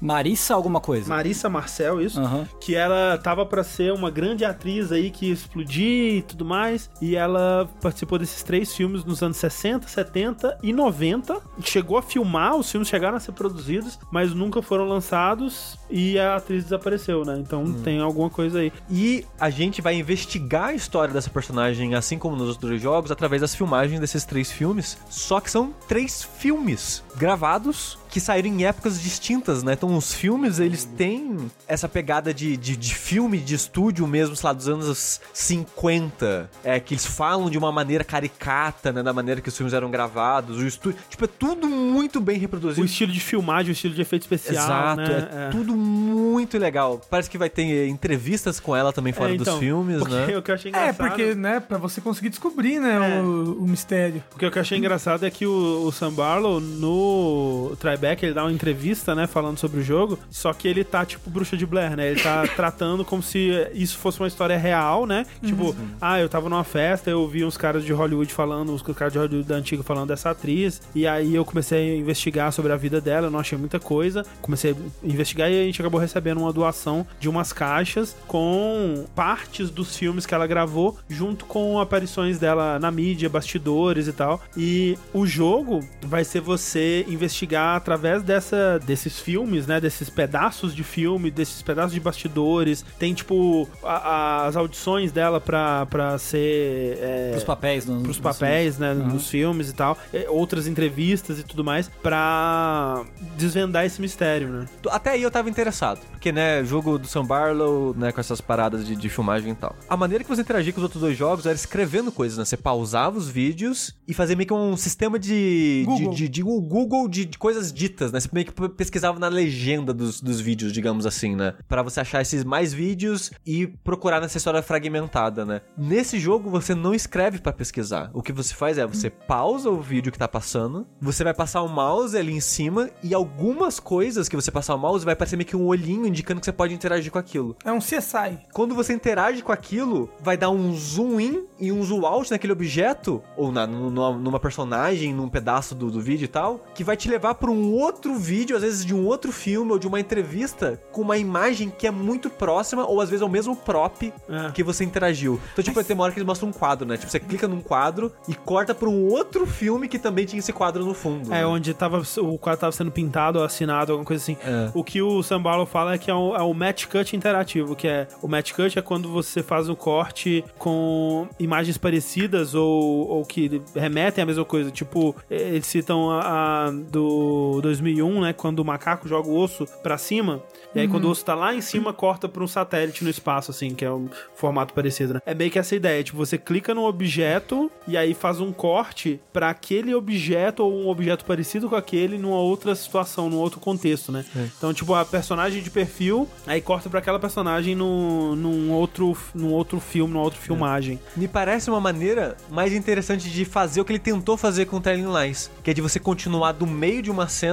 Marissa alguma coisa. Marissa Marcel, isso. Aham. que ela tava pra ser uma grande atriz aí que explodir e tudo mais, e ela participou desses três filmes nos anos 60, 70 e 90. Chegou a filmar, os filmes chegaram a ser produzidos, mas nunca foram lançados e a atriz desapareceu, né? Então tem alguma coisa aí. E a gente vai investigar a história dessa personagem, assim como nos outros jogos, através das filmagens desses três filmes. Só que são três filmes gravados que saíram em épocas distintas, né? Então os filmes, eles têm essa pegada de, de, de filme, de estúdio mesmo, sei lá, dos anos 50. É, que eles falam de uma maneira caricata, né? Da maneira que os filmes eram gravados. O estúdio... Tipo, é tudo muito bem reproduzido. O estilo de filmagem, o estilo de efeito especial, Exato, né? é, tudo muito legal. Parece que vai ter entrevistas com ela também fora É, então, dos filmes, né? <laughs> O que eu achei É, engraçado... porque, né, pra você conseguir descobrir, né, É. o, o mistério. Porque o que eu achei engraçado é que o, o Sam Barlow, no Tribeca, ele dá uma entrevista, né, falando sobre o jogo, só que ele tá tipo bruxa de Blair, né? Ele tá <laughs> tratando como se isso fosse uma história real, né? Tipo, ah, eu tava numa festa, eu vi uns caras de Hollywood falando, os caras de Hollywood da antiga falando dessa atriz, e aí eu comecei a investigar sobre a vida dela, eu não achei muita coisa, comecei a investigar e a gente acabou recebendo uma doação de umas caixas com partes dos filmes que ela gravou, junto com aparições dela na mídia, bastidores e tal. E o jogo vai ser você investigar através dessa, desses filmes, né? Desses pedaços de filme, desses pedaços de bastidores. Tem, tipo, a- as audições dela pra, pra ser. É, Pros papéis. Nos, pros nos papéis, né, Uhum. nos filmes e tal, é, outras entrevistas e tudo mais, pra desvendar esse mistério, né? Até aí eu tava interessado. Porque, né, jogo do Sam Barlow, né, com essas paradas de, de filmagem e tal. A maneira que você interagia com os outros dois jogos era escrevendo coisas, né? Você pausava os vídeos e fazia meio que um sistema de. Google. De, de, de um Google de, de coisas ditas, né? Você meio que pesquisava na legenda dos, dos vídeos, digamos assim, né? Pra você achar esses mais vídeos e procurar nessa história fragmentada, né? Nesse jogo você não escreve pra pesquisar. O que você faz é você pausa o vídeo que tá passando, você vai passar o mouse ali em cima e algumas coisas que você passar o mouse vai aparecer meio que um olhinho indicando que você pode interagir com aquilo. É um CSI. Quando você interage com aquilo, vai dar um zoom in e um zoom out naquele objeto, ou na, numa, numa personagem, num pedaço do, do vídeo e tal, que vai te levar para um outro vídeo, às vezes de um outro filme ou de uma entrevista, com uma imagem que é muito próxima, ou às vezes é o mesmo prop É. que você interagiu. Então, tipo, tem uma hora que eles mostram um quadro, né? Tipo, você clica num quadro e corta para um outro filme que também tinha esse quadro no fundo. É, né? onde tava o, o quadro tava sendo pintado, assinado, alguma coisa assim. É. O que o Sambalo fala é que é o, é o match cut interativo, que é o match cut é quando você faz um corte com imagens parecidas ou, ou que remetem à mesma coisa. Tipo, eles citam a, a do 2001, né, quando o macaco joga o osso pra cima, e aí quando o osso tá lá em cima, corta pra um satélite no espaço, assim, que é um formato parecido, né? É meio que essa ideia, tipo, você clica no objeto e aí faz um corte pra aquele objeto ou um objeto parecido com aquele numa outra situação, num outro contexto, né? Então, tipo, a personagem de perfil, aí corta pra aquela personagem no, num, outro, num outro filme, numa outra filmagem. Me parece uma maneira mais interessante de fazer o que ele tentou fazer com o Telling Lies, que é de você continuar do meio de uma cena,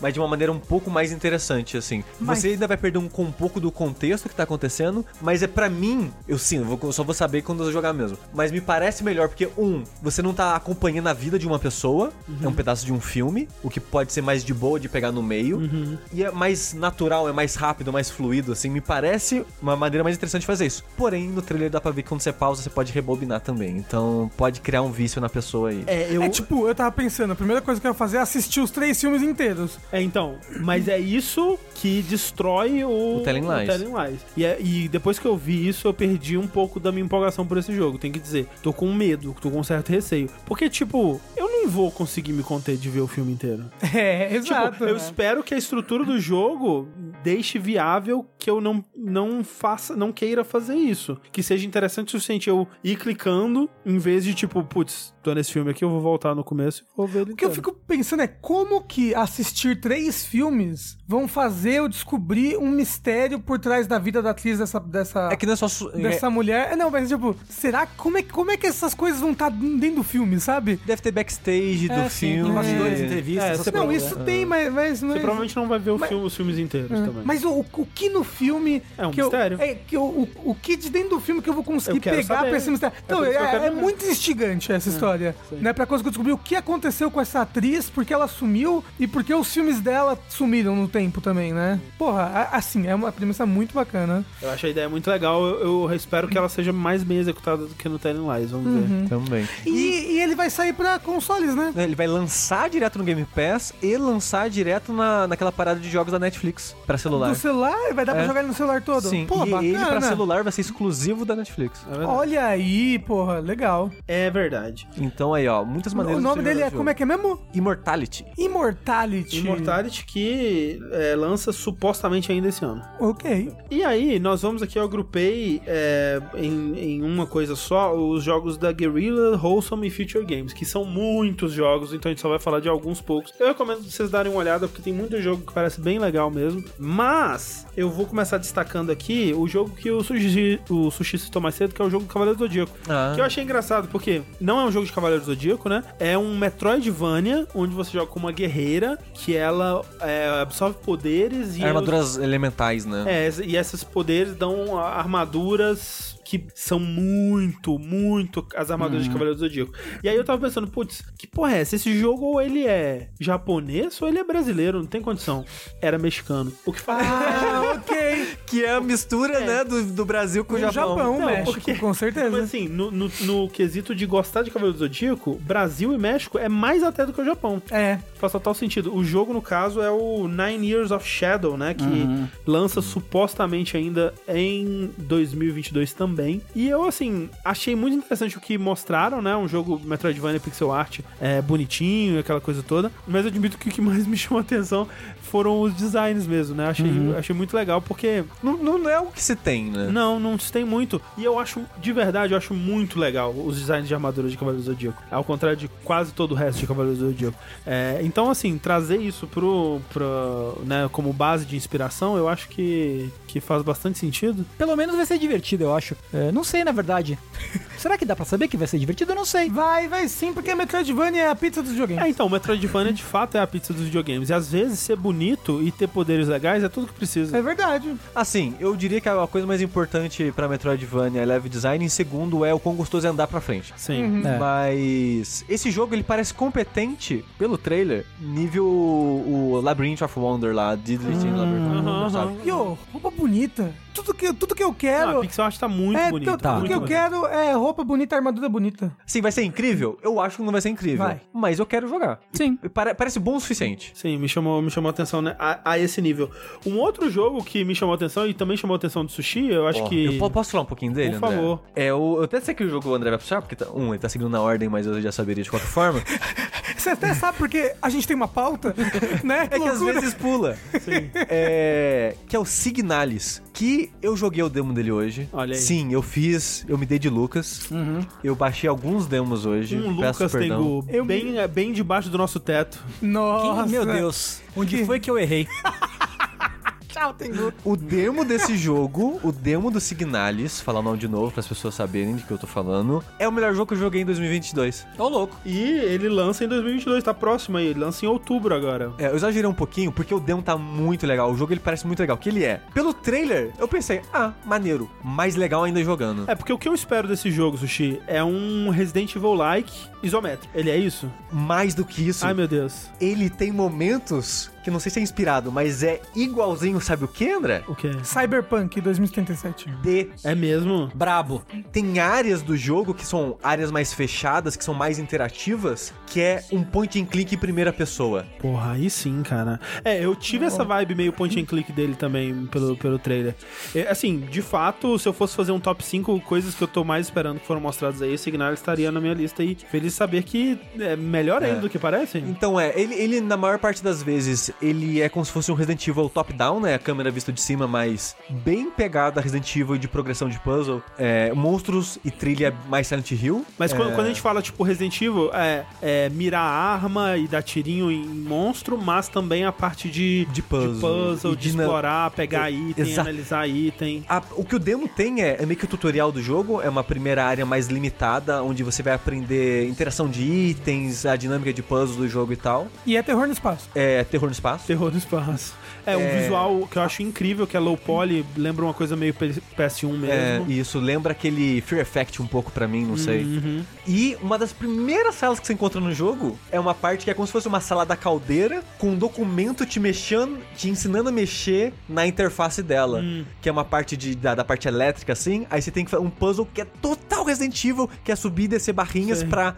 mas de uma maneira um pouco mais interessante, assim. Mas- Você ainda vai perder um, com um pouco do contexto que tá acontecendo, mas é pra mim, eu sim, eu só vou saber quando eu jogar mesmo. Mas me parece melhor porque, um, você não tá acompanhando a vida de uma pessoa, é um pedaço de um filme, o que pode ser mais de boa de pegar no meio, e é mais natural, é mais rápido, mais fluido, assim, me parece uma maneira mais interessante de fazer isso. Porém, no trailer dá pra ver que quando você pausa, você pode rebobinar também. Então, pode criar um vício na pessoa aí. É, eu. É tipo, eu tava pensando, a primeira coisa que eu ia fazer é assistir os três filmes inteiros. É, então, mas é isso que destrói o, O Telling Lies. Telling Lies. E, é- e depois que eu vi isso, eu perdi um pouco da minha empolgação por esse jogo. Tem que dizer, tô com medo, tô com um certo receio. Porque, tipo, eu não vou conseguir me conter de ver o filme inteiro. <laughs> É, exato. Tipo, eu né? espero que a estrutura do jogo deixe viável que eu não, não faça, não queira fazer isso. Que seja interessante o suficiente eu ir clicando, em vez de, tipo, putz, tô nesse filme aqui, eu vou voltar no começo e vou ver ele O que eu fico pensando é como que assistir três filmes vão fazer eu descobrir um mistério por trás da vida da atriz dessa, dessa, É que não é só. su- dessa mulher. É, Não, mas tipo, será como é, como é que essas coisas vão estar dentro do filme, sabe? Deve ter backstage do É, sim, filme. tem bastidores, entrevistas, É, essas você Não, isso né? tem, mas, mas não Você é- provavelmente não vai ver o Mas- filme- os filmes inteiros também. Mas o, o que no filme. É um que eu- mistério. é, que eu- o, o que de dentro do filme que eu vou conseguir Eu pegar saber. pra esse mistério. É Então, é, é muito instigante essa história. Né? Pra coisa que eu descobri o que aconteceu com essa atriz, porque ela sumiu e porque os filmes dela sumiram no tempo também, né? Porra, assim, é uma premissa muito bacana. Eu acho a ideia muito legal. Eu, eu espero que ela seja mais bem executada do que no Telling Lies. Vamos ver. Também. E, e ele vai sair pra consoles, né? Ele vai lançar direto no Game Pass e lançar direto na, naquela parada de jogos da Netflix pra celular. Do celular, vai dar pra É. jogar ele no celular todo. Sim, Pô, e bacana. ele pra celular vai ser exclusivo da Netflix. É. Olha aí, porra, legal. É verdade. Então aí, ó, muitas maneiras O de nome você dele é, esse como é jogo. que é mesmo? Immortality. Immortality. Immortality que é, lança supostamente ainda esse ano. Ok. E aí, nós vamos aqui, eu agrupei é, em, em uma coisa só os jogos da Guerrilla, Wholesome e Future Games, que são muitos jogos, então a gente só vai falar de alguns poucos. Eu recomendo vocês darem uma olhada, porque tem muito jogo que parece bem legal mesmo. Mas, eu vou começar destacando aqui o jogo que o Sushi, o Sushi citou mais cedo, que é o jogo do Cavaleiro do Zodíaco. Ah. Que eu achei engraçado, porque não é um jogo de Cavaleiro Zodíaco, né? É um Metroidvania, onde você joga com uma guerreira, que ela é, absorve poderes e... Armaduras elementais, né? É, e esses poderes dão armaduras que são muito, muito as armaduras de Cavaleiro do Zodíaco. E aí eu tava pensando, putz, que porra é essa? Esse jogo ou ele é japonês ou ele é brasileiro, não tem condição. Era mexicano. O que faz... Ah, <laughs> ok. Que é a mistura, né, do, do Brasil com o Japão. Japão, Não, México, porque- com certeza. Mas assim, no, no, no quesito de gostar de Cavaleiro do Zodíaco, Brasil e México é mais até do que o Japão. É. Faz total sentido. O jogo, no caso, é o Nine Years of Shadow, né? Que lança supostamente ainda em 2022 também. E eu, assim, achei muito interessante o que mostraram, né? Um jogo Metroidvania pixel art é, bonitinho, aquela coisa toda. Mas eu admito que o que mais <laughs> me chamou a atenção foram os designs mesmo, né? Achei, achei muito legal, porque Não, não é o que se tem, né? não, não se tem muito. E eu acho, de verdade, eu acho muito legal os designs de armadura de Cavaleiro do Zodíaco. Ao contrário de quase todo o resto de Cavaleiro do Zodíaco. É, então, assim, trazer isso pro, pro, né, como base de inspiração, eu acho que, que faz bastante sentido. Pelo menos vai ser divertido, eu acho. É, não sei, na verdade. <laughs> Será que dá pra saber que vai ser divertido? Eu não sei. Vai, vai sim, porque Metroidvania é a pizza dos videogames. É, então, o Metroidvania de fato é a pizza dos videogames. E às vezes ser bonito e ter poderes legais é tudo que precisa. É verdade. Assim, eu diria que a coisa mais importante pra Metroidvania é level design, em segundo é o quão gostoso é andar pra frente. Sim. É. Mas esse jogo ele parece competente pelo trailer, nível o Labyrinth of Wonder lá, Diddley Chain Labyrinth of Wonder, sabe? E, ô, roupa bonita. Tudo que, tudo que eu quero... Ah, a pixel art tá muito é, bonito. tudo, Tá. tudo que eu quero é roupa bonita, armadura bonita. Sim, vai ser incrível? Eu acho que não vai ser incrível. Vai. Mas eu quero jogar. Sim. E pare- parece bom o suficiente. Sim, me chamou, me chamou a atenção né, a, a esse nível. Um outro jogo que me chamou a atenção e também chamou a atenção do Sushi, eu acho Ó, que... Eu po- posso falar um pouquinho dele, Por André? favor. É, o, eu até sei que o jogo o André vai puxar, porque, tá- um, ele tá seguindo na ordem, mas eu já saberia de qualquer forma. <laughs> Você até sabe porque a gente tem uma pauta, <laughs> né? É que às loucura. vezes pula. É, que é o Signalis, que eu joguei o demo dele hoje. Olha aí. Sim, eu fiz, eu me dei de Lucas. Eu baixei alguns demos hoje. Um peço Lucas perdão. Tengu Eu- bem, é, bem debaixo do nosso teto. Nossa. Meu Deus. Onde Que- foi que eu errei? <laughs> Tchau, Tengu. O demo desse jogo, o demo do Signalis, falar o nome de novo para as pessoas saberem de que eu tô falando, é o melhor jogo que eu joguei em 2022. Ô, louco. E ele lança em 2022, tá próximo aí. Ele lança em outubro agora. É, eu exagerei um pouquinho porque o demo tá muito legal. O jogo ele parece muito legal. Que ele é. Pelo trailer, eu pensei, ah, maneiro. Mais legal ainda jogando. É, porque o que eu espero desse jogo, Sushi, é um Resident Evil-like isométrico. Ele é isso? Mais do que isso, Ai, meu Deus. ele tem momentos que não sei se é inspirado, mas é igualzinho, sabe o que, André? O quê? Cyberpunk 2077. De É mesmo? Brabo. tem áreas do jogo que são áreas mais fechadas, que são mais interativas, que é um point and click em primeira pessoa. Porra, aí sim, cara. É, eu tive essa vibe meio point and click dele também pelo, pelo trailer. É, assim, de fato, se eu fosse fazer um top 5 coisas que eu tô mais esperando que foram mostradas aí, o Signal estaria na minha lista e feliz de saber que é melhor ainda É. do que parece. Então é, ele, ele na maior parte das vezes, ele é como se fosse um Resident Evil top-down, né? A câmera vista de cima, mas bem pegada a Resident Evil de progressão de puzzle. É, monstros e trilha mais Silent Hill. Mas quando, É, quando a gente fala, tipo, Resident Evil, é, é mirar a arma e dar tirinho em monstro, mas também a parte de, De puzzle. de, puzzle, de dina- explorar, pegar É, item, exa- analisar item. A- o que o demo tem é, é meio que o tutorial do jogo, é uma primeira área mais limitada, onde você vai aprender interação de itens, a dinâmica de puzzles do jogo e tal. E é terror no espaço. É terror no espaço. Terror no espaço. É, um É. visual que eu acho incrível, que é low poly, lembra uma coisa meio P- PS1 É, mesmo. isso lembra aquele Fear Effect um pouco pra mim, não sei. Uhum. E uma das primeiras salas que você encontra no jogo é uma parte que é como se fosse uma sala da caldeira com um documento te mexendo, te ensinando a mexer na interface dela, Hum. que é uma parte de, da, da parte elétrica assim. Aí você tem que fazer um puzzle que é total Resident Evil, que é subir e descer barrinhas Sei. pra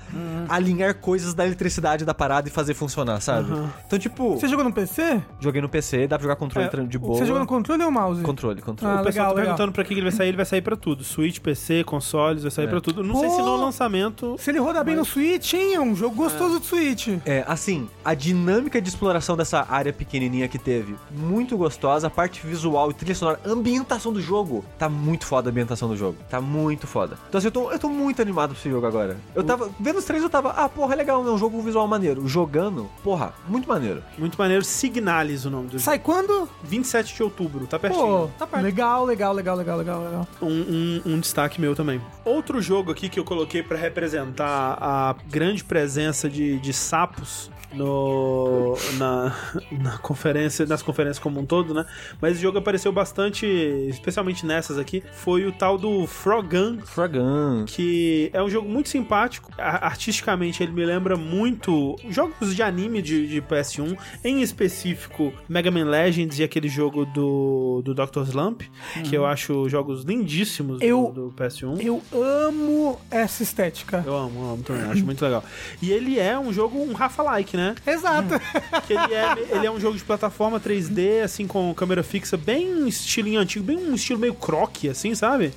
alinhar coisas da eletricidade da parada e fazer funcionar, sabe? Uhum. Então, tipo, Você jogou no PC? joguei no PC, dá pra jogar controle É, de boa. Você jogou no controle ou mouse? controle, controle. Ah, o pessoal legal, tá legal. perguntando pra que ele vai sair, ele vai sair pra tudo. Switch, PC, consoles, vai sair É. pra tudo. Não sei Pô! se no lançamento... Se ele rodar bem no Switch, hein? É um jogo gostoso de Switch. É, assim, a dinâmica de exploração dessa área pequenininha que teve, muito gostosa. A parte visual e trilha sonora, ambientação do jogo, tá muito foda a ambientação do jogo. Tá muito foda. Então, assim, eu tô, eu tô muito animado pra esse jogo agora. Eu tava, vendo os três, eu tava, ah, porra, é legal, é um jogo visual maneiro. Jogando, porra, muito maneiro. Muito maneiro. Signalis o nome do jogo. Sai quando? 27 de outubro, tá Pô, pertinho. tá perto. Legal, legal, legal, legal, legal, legal. Um, um- um destaque meu também. Outro jogo aqui que eu coloquei pra representar a grande presença de, de sapos no na, na conferência, nas conferências como um todo, né? Mas esse jogo apareceu bastante, especialmente nessas aqui, foi o tal do Frogun, Fragan. que é um jogo muito simpático. Artisticamente, ele me lembra muito jogos de anime de, de PS1, em específico Mega Man Legends e aquele jogo do, do Dr. Slump, que eu acho jogos lindíssimos do- Eu- do, PS1. Eu amo essa estética. Eu amo, amo também, acho muito legal. E ele é um jogo, um Rafa-like, né? Exato. <laughs> Que ele é, ele é um jogo de plataforma 3D, assim, com câmera fixa, bem estilinho antigo, bem um estilo meio croque, assim, sabe?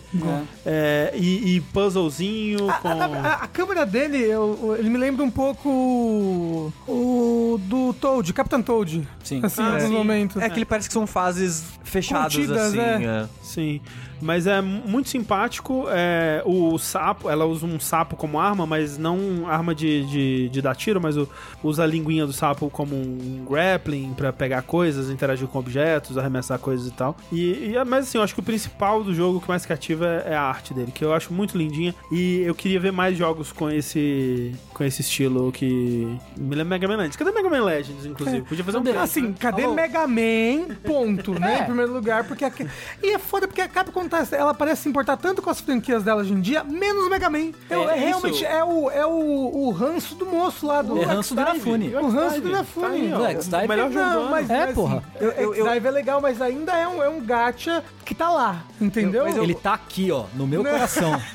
É, e, e puzzlezinho A, com... a- a- a câmera dele, eu- ele me lembra um pouco o, o do Toad, Captain Toad. Sim. Assim, Ah, em alguns sim. momentos. É que ele parece que são fases fechadas, Contidas, assim. é. é. Sim, mas é muito simpático. É, o sapo, ela usa um sapo como arma, mas não arma de, de, de dar tiro, mas o- usa a linguinha do sapo como um grappling pra pegar coisas, interagir com objetos, arremessar coisas e tal. E, e- mas assim, eu acho que o principal do jogo, o que mais cativa é, é a arte dele, que eu acho muito lindinha. E eu queria ver mais jogos com esse com esse estilo que me lembra Mega Man Legends. Cadê Mega Man Legends, inclusive? Podia fazer um trailer, Assim, né? cadê Alô? Mega Man? Ponto, né? É. Em primeiro lugar, porque. E é foda porque a Capcom tá, ela parece se importar tanto com as franquias dela hoje em dia, menos Mega Man. É, É, é isso. realmente é o, é o, o ranço do moço lá do. É ranço do. Inafune. O ranço do. Inafune. Tá aí, ó. O melhor jogo Não, mas É, assim, porra. Eu- eu- é legal, mas ainda é um, é um gacha que tá lá, entendeu? Ele tá aqui, ó, no meu Não. coração. <laughs>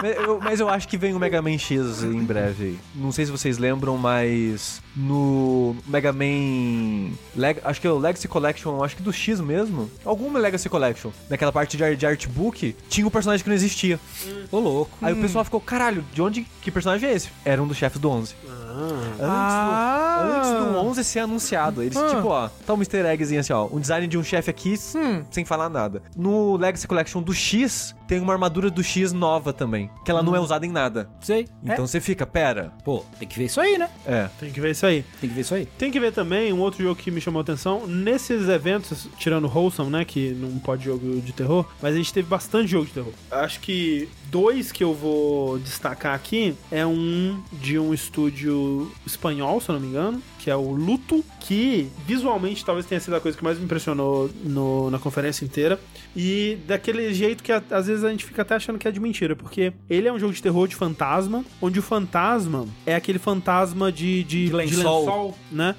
Mas eu, mas eu acho que vem o Mega Man X em breve. Não sei se vocês lembram, mas no Mega Man. Leg- acho que é o Legacy Collection, acho que do X mesmo. Alguma Legacy Collection. Naquela parte de, de artbook, tinha um personagem que não existia. Ô, louco. Aí o pessoal ficou, caralho, de onde. Que personagem é esse? Era um dos chefes do 11. Antes, Ah. do, antes do 11 ser anunciado. Eles, Ah. tipo, ó, tá um easter eggzinho assim, ó. Um design de um chefe aqui, Hum. sem falar nada. No Legacy Collection do X, tem uma armadura do X nova também. Que ela não é usada em nada. Sei. Então você fica, pera. Pô, tem que ver isso aí, né? É. Tem que ver isso aí. Tem que ver isso aí. Tem que ver também um outro jogo que me chamou a atenção. Nesses eventos, tirando Wholesome, né? Que não pode jogo de terror, mas a gente teve bastante jogo de terror. Acho que dois que eu vou destacar aqui é um de um estúdio espanhol, se eu não me engano, que é o Luto, que visualmente talvez tenha sido a coisa que mais me impressionou no- na conferência inteira. E daquele jeito que às vezes a gente fica até achando que é de mentira, porque ele é um jogo de terror de fantasma, onde o fantasma é aquele fantasma de, de, De lençol. lençol, né?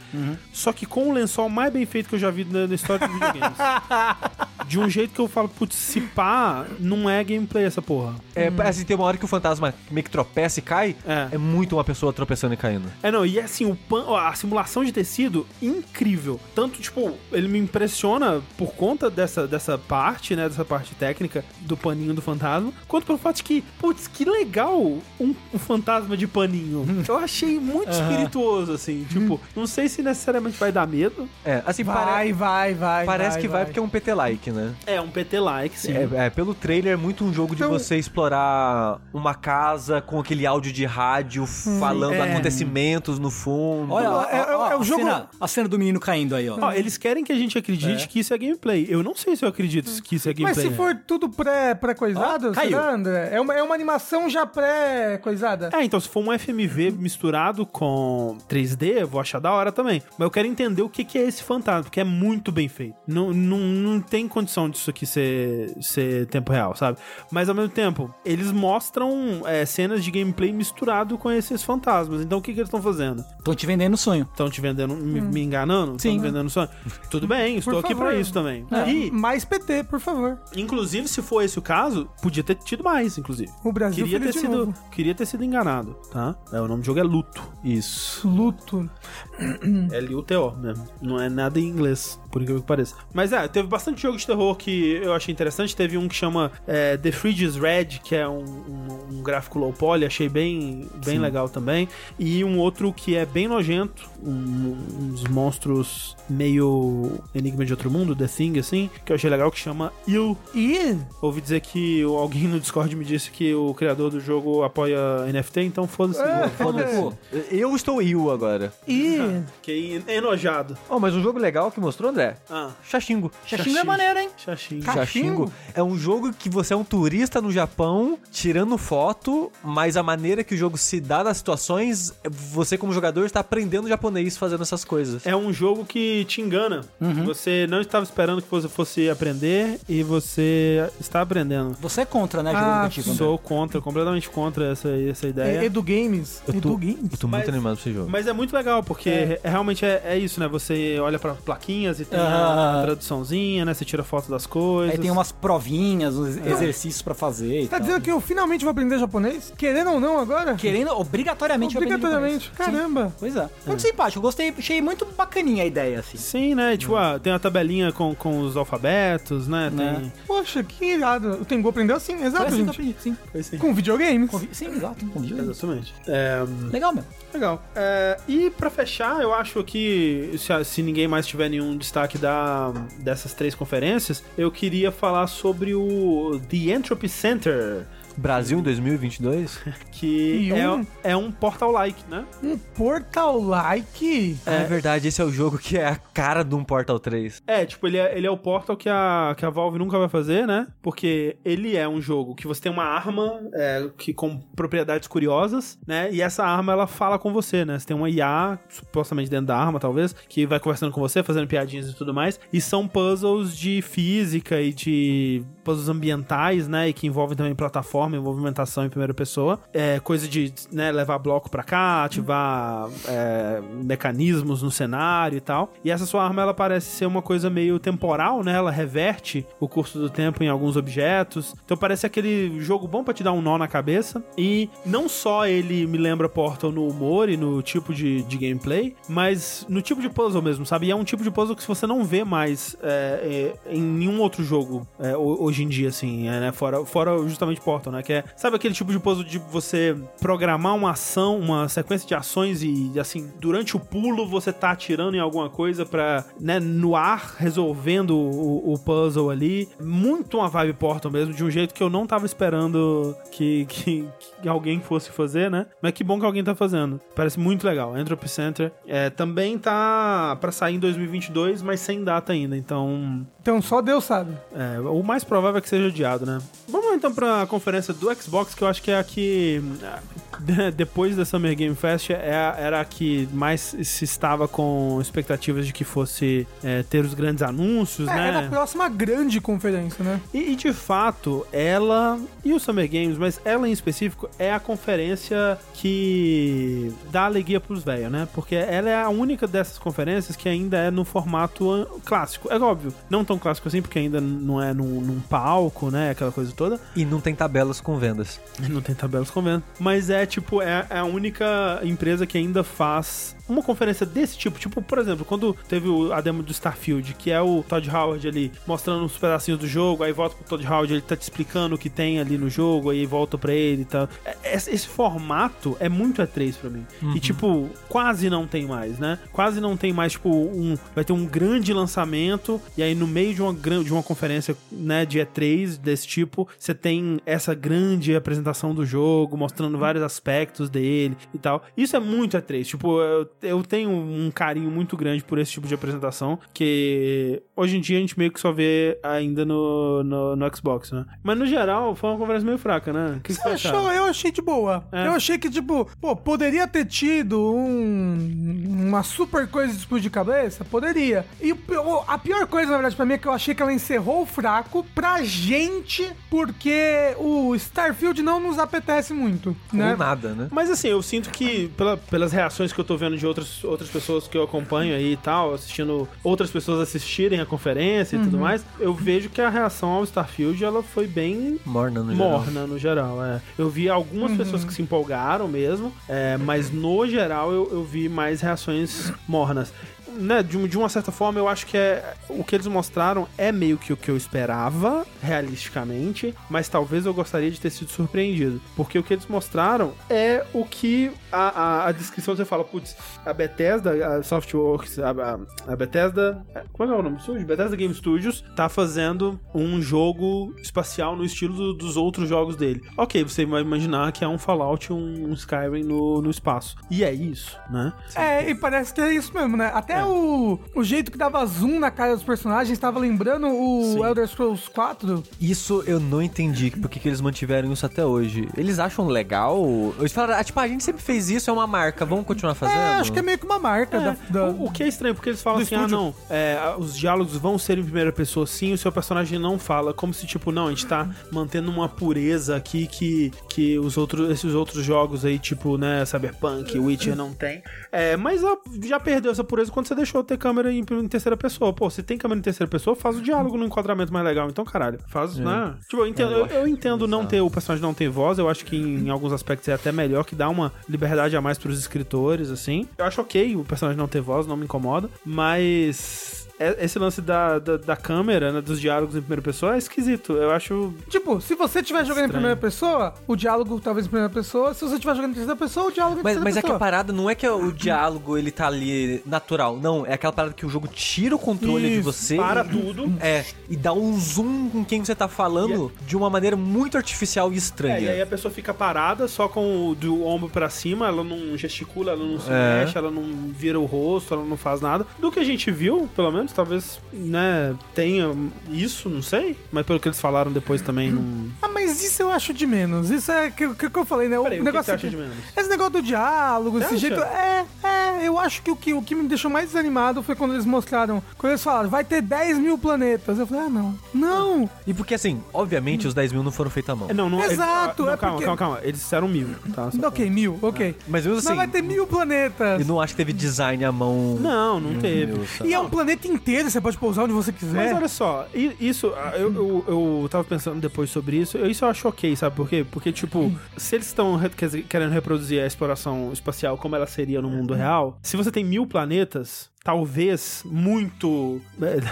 Só que com o lençol mais bem feito que eu já vi na, na história dos videogames. <laughs> de um jeito que eu falo, putz, se pá, não é gameplay essa porra. É, assim, tem uma hora que o fantasma meio que tropeça e cai. É. É muito uma pessoa tropeçando e caindo. É, não, e assim, o pan, ó, a simulação de tecido, incrível. Tanto, tipo, ele me impressiona por conta dessa, dessa parte, né, dessa parte técnica do paninho do fantasma, quanto pelo fato de que, putz, que legal um, um fantasma de paninho. <laughs> Eu achei muito espirituoso, assim, tipo, não sei se necessariamente vai dar medo. É, assim, pare- Vai, vai, vai. parece que vai, porque é um PT-like, né? É, um PT-like, sim. É, é, pelo trailer é muito um jogo de Então- você explorar uma casa com aquele áudio de rádio falando é. acontecimentos no fundo. Olha, É- é- ó, é o a jogo- Cena, a cena do menino caindo aí, ó. Ó, eles querem que a gente acredite que isso é gameplay. Eu não sei se eu acredito que isso é Mas gameplay. se for tudo pré- pré-coisado, caiu. será, André? É uma, é uma animação já pré-coisada? É, então se for um FMV misturado com 3D, eu vou achar da hora também. Mas eu quero entender o que, que é esse fantasma, porque é muito bem feito. Não, não, não tem condição disso aqui ser, ser tempo real, sabe? Mas ao mesmo tempo, eles mostram é, cenas de gameplay misturado com esses fantasmas. Então o que, que eles estão fazendo? Tô te vendendo sonho. Estão te vendendo, me, me enganando? Estão Sim. me vendendo sonho? Tudo bem, estou Por aqui pra isso também. É, E, Mais PT, por favor. inclusive, se for esse o caso, podia ter tido mais, inclusive. O Brasil Queria ter, sido, novo. queria ter sido enganado, tá? É, o nome do jogo é Luto. Isso. Luto. L-U-T-O mesmo. Não é nada em inglês, por incrível que pareça. Mas é, teve bastante jogo de terror que eu achei interessante. Teve um que chama é, The Fridge is Red, que é um, um- um gráfico low poly, achei bem, bem legal também. E um outro que é bem nojento, um- uns monstros meio Enigma de Outro Mundo, The Thing, assim, que eu achei legal, que chama Il. E Ouvi dizer que alguém no Discord me disse que o criador do jogo apoia NFT, então foda-se. É. Foda-se. Pô, eu estou eu agora. E Fiquei enojado. Oh, mas um jogo legal que mostrou, André? Ah, Xaxingo. Xaxingo é maneiro, hein? Xaxim. Ca- Xaxingo é um jogo que você é um turista no Japão tirando foto, mas a maneira que o jogo se dá nas situações, você como jogador está aprendendo japonês fazendo essas coisas. É um jogo que te engana. Você não estava esperando que você fosse aprender e você está aprendendo. Você é contra, né, jogo Ah, educativo, André? Sou contra, completamente contra essa, essa ideia. é, Edu Games. Eu tô, Edu Games. eu tô Mas- muito animado pra esse jogo. Mas é muito legal, porque é- realmente é, é isso, né? Você olha pra plaquinhas e tem a, Ah. a traduçãozinha, né? Você tira foto das coisas. Aí tem umas provinhas, uns exercícios pra fazer e Tá tal. dizendo que eu finalmente vou aprender japonês? Querendo ou não agora? Querendo obrigatoriamente Obrigatoriamente. japonês. Sim. Caramba. Pois é. Muito simpático, eu gostei, achei muito bacaninha a ideia, assim. Sim, né? Tipo, ah, tem uma tabelinha com, com os alfabetos, né? Né. Tem... Poxa, que irado. O Tengu aprendeu assim, exato, Foi assim que eu gente. aprendi, sim. Foi sim. Com videogames. Convi- Sim, exato. convi- Exatamente. É, Legal mesmo. Legal. É, e pra fechar, eu acho que se, se ninguém mais tiver nenhum destaque da, dessas três conferências, eu queria falar sobre o The Entropy Center, Brasil em 2022? que é, um- é um portal-like, né? Um portal-like. É. verdade, esse é o jogo que é a cara de um Portal 3. É, tipo, ele é, ele é o portal que a, que a Valve nunca vai fazer, né? Porque ele é um jogo que você tem uma arma é, que com propriedades curiosas, né? E essa arma, ela fala com você, né? Você tem uma IA, supostamente dentro da arma, talvez, que vai conversando com você, fazendo piadinhas e tudo mais. E são puzzles de física e de puzzles ambientais, né? E que envolvem também plataformas plataforma e movimentação em primeira pessoa. É coisa de né, levar bloco pra cá, ativar é, mecanismos no cenário e tal. E essa sua arma, ela parece ser uma coisa meio temporal, né? Ela reverte o curso do tempo em alguns objetos. Então parece aquele jogo bom pra te dar um nó na cabeça. E não só ele me lembra Portal no humor e no tipo de, de gameplay, mas no tipo de puzzle mesmo, sabe? E é um tipo de puzzle que você não vê mais é, é, em nenhum outro jogo é, ho- hoje em dia, assim, é, né? Fora, fora justamente Portal, né? Que é, sabe aquele tipo de puzzle de você programar uma ação, uma sequência de ações e, assim, durante o pulo você tá atirando em alguma coisa pra, né, no ar, resolvendo o, o puzzle ali. Muito uma vibe Portal mesmo, de um jeito que eu não tava esperando que, que, que alguém fosse fazer, né? Mas que bom que alguém tá fazendo. Parece muito legal. Entropy Center é, também tá pra sair em 2022, mas sem data ainda. Então, Então só Deus sabe. é, o mais provável é que seja adiado, né? Vamos então pra conferência do Xbox, que eu acho que é a que, <laughs> depois da Summer Game Fest, é era a que mais se estava com expectativas de que fosse é, ter os grandes anúncios, É, né? Era a próxima grande conferência, né? E, e, de fato, ela e o Summer Games, mas ela em específico é a conferência que dá alegria pros velhos, né? Porque ela é a única dessas conferências que ainda é no formato clássico. É óbvio, não tão clássico assim, porque ainda não é num, num palco, né? Aquela coisa toda. E não tem tabelas com vendas. Não tem tabelas convendo. Mas é tipo, é, é a única empresa que ainda faz uma conferência desse tipo. Tipo, por exemplo, quando teve a demo do Starfield, que é o Todd Howard ali mostrando uns pedacinhos do jogo, aí volta pro Todd Howard, ele tá te explicando o que tem ali no jogo, aí volta pra ele e tal. É- Esse, esse formato é muito E3 pra mim. E tipo, quase não tem mais, né? Quase não tem mais, tipo, um. Vai ter um grande lançamento, e aí no meio de uma, de uma conferência, né, de E3 desse tipo, você tem essa grande apresentação do jogo, mostrando vários aspectos dele e tal. Isso é muito E3. Tipo, eu, eu tenho um carinho muito grande por esse tipo de apresentação, que hoje em dia a gente meio que só vê ainda no, no, no Xbox, né? Mas no geral, foi uma conversa meio fraca, né? O que Você você achou? Eu achei de boa. É. Eu achei que, tipo, pô, poderia ter tido um, uma super coisa de explodir cabeça? Poderia. E o o- a pior coisa, na verdade, pra mim, é que eu achei que ela encerrou fraco pra gente, porque o Starfield não nos apetece muito, né? Nada, né? Mas assim, eu sinto que, pela- pelas reações que eu tô vendo de outras, outras pessoas que eu acompanho aí e tal, assistindo outras pessoas assistirem a conferência e tudo mais, eu vejo que a reação ao Starfield ela foi bem Morna no geral. morna no geral. É. Eu vi algumas pessoas que se empolgaram mesmo, é, mas no geral eu, eu vi mais reações mornas. Né, de, de uma certa forma, eu acho que é o que eles mostraram é meio que o que eu esperava, realisticamente, mas talvez eu gostaria de ter sido surpreendido. Porque o que eles mostraram é o que a, a, a descrição você fala, putz, a Bethesda, a Softworks, a, a, Bethesda. Como é é o nome do? Bethesda Game Studios tá fazendo um jogo espacial no estilo do- dos outros jogos dele. Ok, você vai imaginar que é um Fallout, um, um Skyrim no, no espaço. E é isso, né? É, e parece que é isso mesmo, né? Até É. o, o jeito que dava zoom na cara dos personagens tava lembrando o Sim. Elder Scrolls 4. Isso eu não entendi, por que eles mantiveram isso até hoje. Eles acham legal? Eles falaram, ah, tipo, a gente sempre fez isso, é uma marca, vamos continuar fazendo? É, acho que é meio que uma marca É, da, da- o, o que é estranho, porque eles falam do assim, ah, estúdio. não, é, os diálogos vão ser em primeira pessoa sim, o seu personagem não fala, como se, tipo, não, a gente tá mantendo uma pureza aqui que, que os outros, esses outros jogos aí, tipo, né, Cyberpunk, Witcher não tem. É, mas ó, já perdeu essa pureza quando você deixou ter câmera em, em terceira pessoa. Pô, se tem câmera em terceira pessoa, faz o diálogo no enquadramento mais legal, então, caralho, faz, né? Tipo, eu entendo, eu, eu entendo não ter, o personagem não ter voz, eu acho que em, em alguns aspectos é até melhor, que dá uma liberdade a mais pros escritores, assim. Eu acho ok o personagem não ter voz, não me incomoda, mas é- esse lance da, da, da câmera, né, dos diálogos em primeira pessoa é esquisito. Eu acho. Tipo, se você estiver jogando em primeira pessoa, o diálogo talvez em primeira pessoa. Se você estiver jogando em terceira pessoa, o diálogo em Mas, terceira mas é que pessoa. a parada não é que o diálogo ele tá ali natural. Não, é aquela parada que o jogo tira o controle de Isso, você. para e- tudo. É, e dá um zoom com quem você tá falando de uma maneira muito artificial e É, estranha. e aí a pessoa fica parada só com o do ombro pra cima, ela não gesticula, ela não se É. mexe, ela não vira o rosto, ela não faz nada. Do que a gente viu, pelo menos, talvez, né, tenha isso, não sei. Mas pelo que eles falaram depois também, não. Ah, mas isso eu acho de menos. Isso é que, que, que eu falei, né? O Peraí, o que, que negócio você acha é de que- menos? Esse negócio do diálogo, esse Você jeito. acha? É, é. É, eu acho que o, que o que me deixou mais desanimado foi quando eles mostraram. Quando eles falaram, vai ter 10 mil planetas. Eu falei, ah, não. Não! E porque assim, obviamente os 10 mil não foram feitos à mão. É, Não, não, Exato, eles- não, é calma, porque- calma, calma. Eles disseram mil, tá? Só ok, mil, ok. Mas mesmo assim, Mas vai ter mil planetas. eu não acho que teve design à mão. Não, não teve. E é um planeta inteiro, você pode pousar onde você quiser. Mas olha só, isso, ah, eu, eu, eu tava pensando depois sobre isso, isso eu acho ok, sabe por quê? Porque, tipo, se eles estão querendo reproduzir a exploração espacial como ela seria no mundo real, se você tem mil planetas, talvez, muito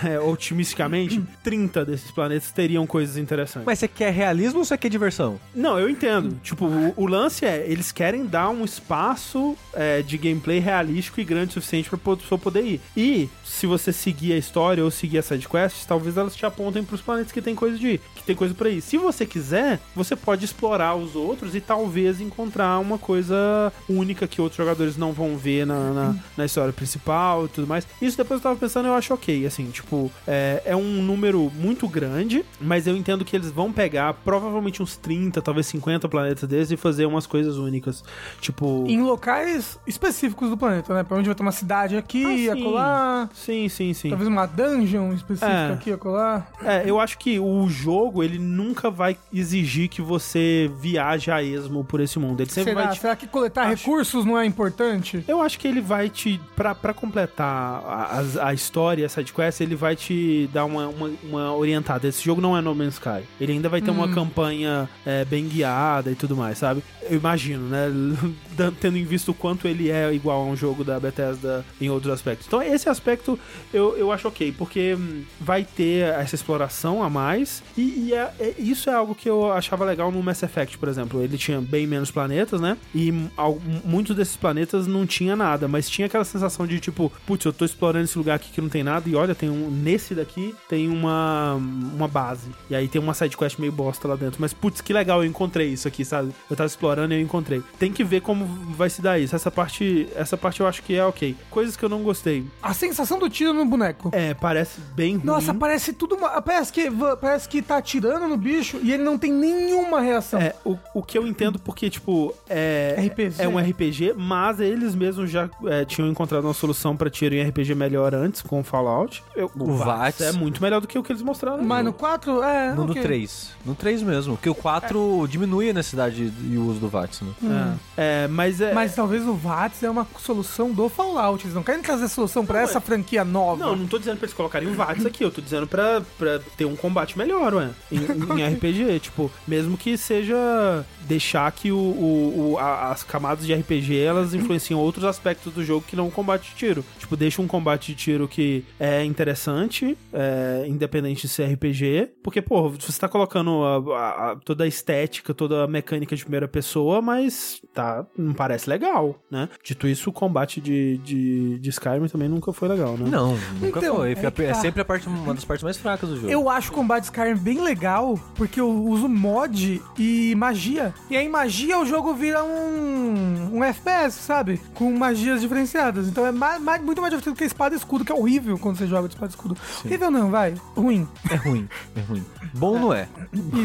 é, <laughs> otimisticamente, 30 desses planetas teriam coisas interessantes. Mas você quer realismo ou você quer diversão? Não, eu entendo. Tipo, o, o lance é, eles querem dar um espaço é, de gameplay realístico e grande o suficiente pra pessoa poder ir. E, se você seguir a história ou seguir as sidequests, talvez elas te apontem pros planetas que tem coisa de ir, que tem coisa pra ir. Se você quiser, você pode explorar os outros e talvez encontrar uma coisa única que outros jogadores não vão ver na, na, na história principal tudo mais. Isso depois eu tava pensando, eu acho ok, assim, tipo, é, é um número muito grande, mas eu entendo que eles vão pegar provavelmente uns 30, talvez 50 planetas desses e fazer umas coisas únicas. Tipo. Em locais específicos do planeta, né? Pra onde vai ter uma cidade aqui, Ah, sim. acolá. Sim, sim, sim. Talvez uma dungeon específica É. aqui, acolá. É, eu acho que o jogo, ele nunca vai exigir que você viaje a esmo por esse mundo. Ele sempre Será? vai te Será que coletar Acho. recursos não é importante? Eu acho que ele vai te. Pra, pra completar a, a, a história, a sidequest, ele vai te dar uma, uma, uma orientada. Esse jogo não é No Man's Sky. Ele ainda vai ter uma campanha é, bem guiada e tudo mais, sabe? Eu imagino, né? <laughs> Tendo em vista o quanto ele é igual a um jogo da Bethesda em outros aspectos. Então, esse aspecto eu, eu acho ok, porque hum, vai ter essa exploração a mais. E, e é- é- isso é algo que eu achava legal no Mass Effect, por exemplo. Ele tinha bem menos planetas, né? E hum, al- muitos desses planetas não tinha nada, mas tinha aquela sensação de tipo, putz, eu tô explorando esse lugar aqui que não tem nada, e olha, tem um. Nesse daqui tem uma, uma base. E aí tem uma sidequest meio bosta lá dentro. Mas, putz, que legal, eu encontrei isso aqui, sabe? Eu tava explorando e eu encontrei. Tem que ver como vai se dar isso. Essa parte. Essa parte eu acho que é ok. Coisas que eu não gostei. A sensação do tiro no boneco. É, parece bem ruim. Nossa, parece tudo. uma- Parece que, parece que tá atirando no bicho e ele não tem nenhuma reação. É, o, o que eu entendo porque, tipo, é, RPG. é um RPG, mas eles mesmos já é, tinham encontrado uma solução pra tiro em RPG melhor antes com o Fallout. Eu- O VATS. é muito melhor do que o que eles mostraram. Mas no 4, é. No, no ok. 3. No 3 mesmo. Porque o 4 diminui a necessidade e o uso do VATS, né? É, é, mas é. Mas talvez o VATS é uma solução do Fallout. Eles não querem trazer solução pra essa franquia nova. Não, não tô dizendo pra eles colocarem o VATS aqui, eu tô dizendo pra, pra ter um combate melhor, ué. Em, em <laughs> RPG, tipo, mesmo que seja deixar que o, o- o- a- as camadas de RPG elas influenciam outros aspectos do jogo que não o combate de tiro. Tipo, deixa um combate de tiro que é interessante, é, independente de ser RPG, porque, pô, você tá colocando a- a- a- toda a estética, toda a mecânica de primeira pessoa, mas tá, não parece legal, né? Dito isso, o combate de, de, de Skyrim também nunca foi legal, né? Não, nunca Então, foi. é É, tá. sempre a parte, uma das partes mais fracas do jogo. Eu acho o combate Skyrim bem legal, porque eu uso mod e magia. E aí, magia, o jogo vira um, um FPS, sabe? Com magias diferenciadas. Então é mais, mais- muito mais divertido que espada e escudo, que é horrível quando você joga de espada e escudo. Horrível não, vai. Ruim. É ruim, é ruim. Bom não é.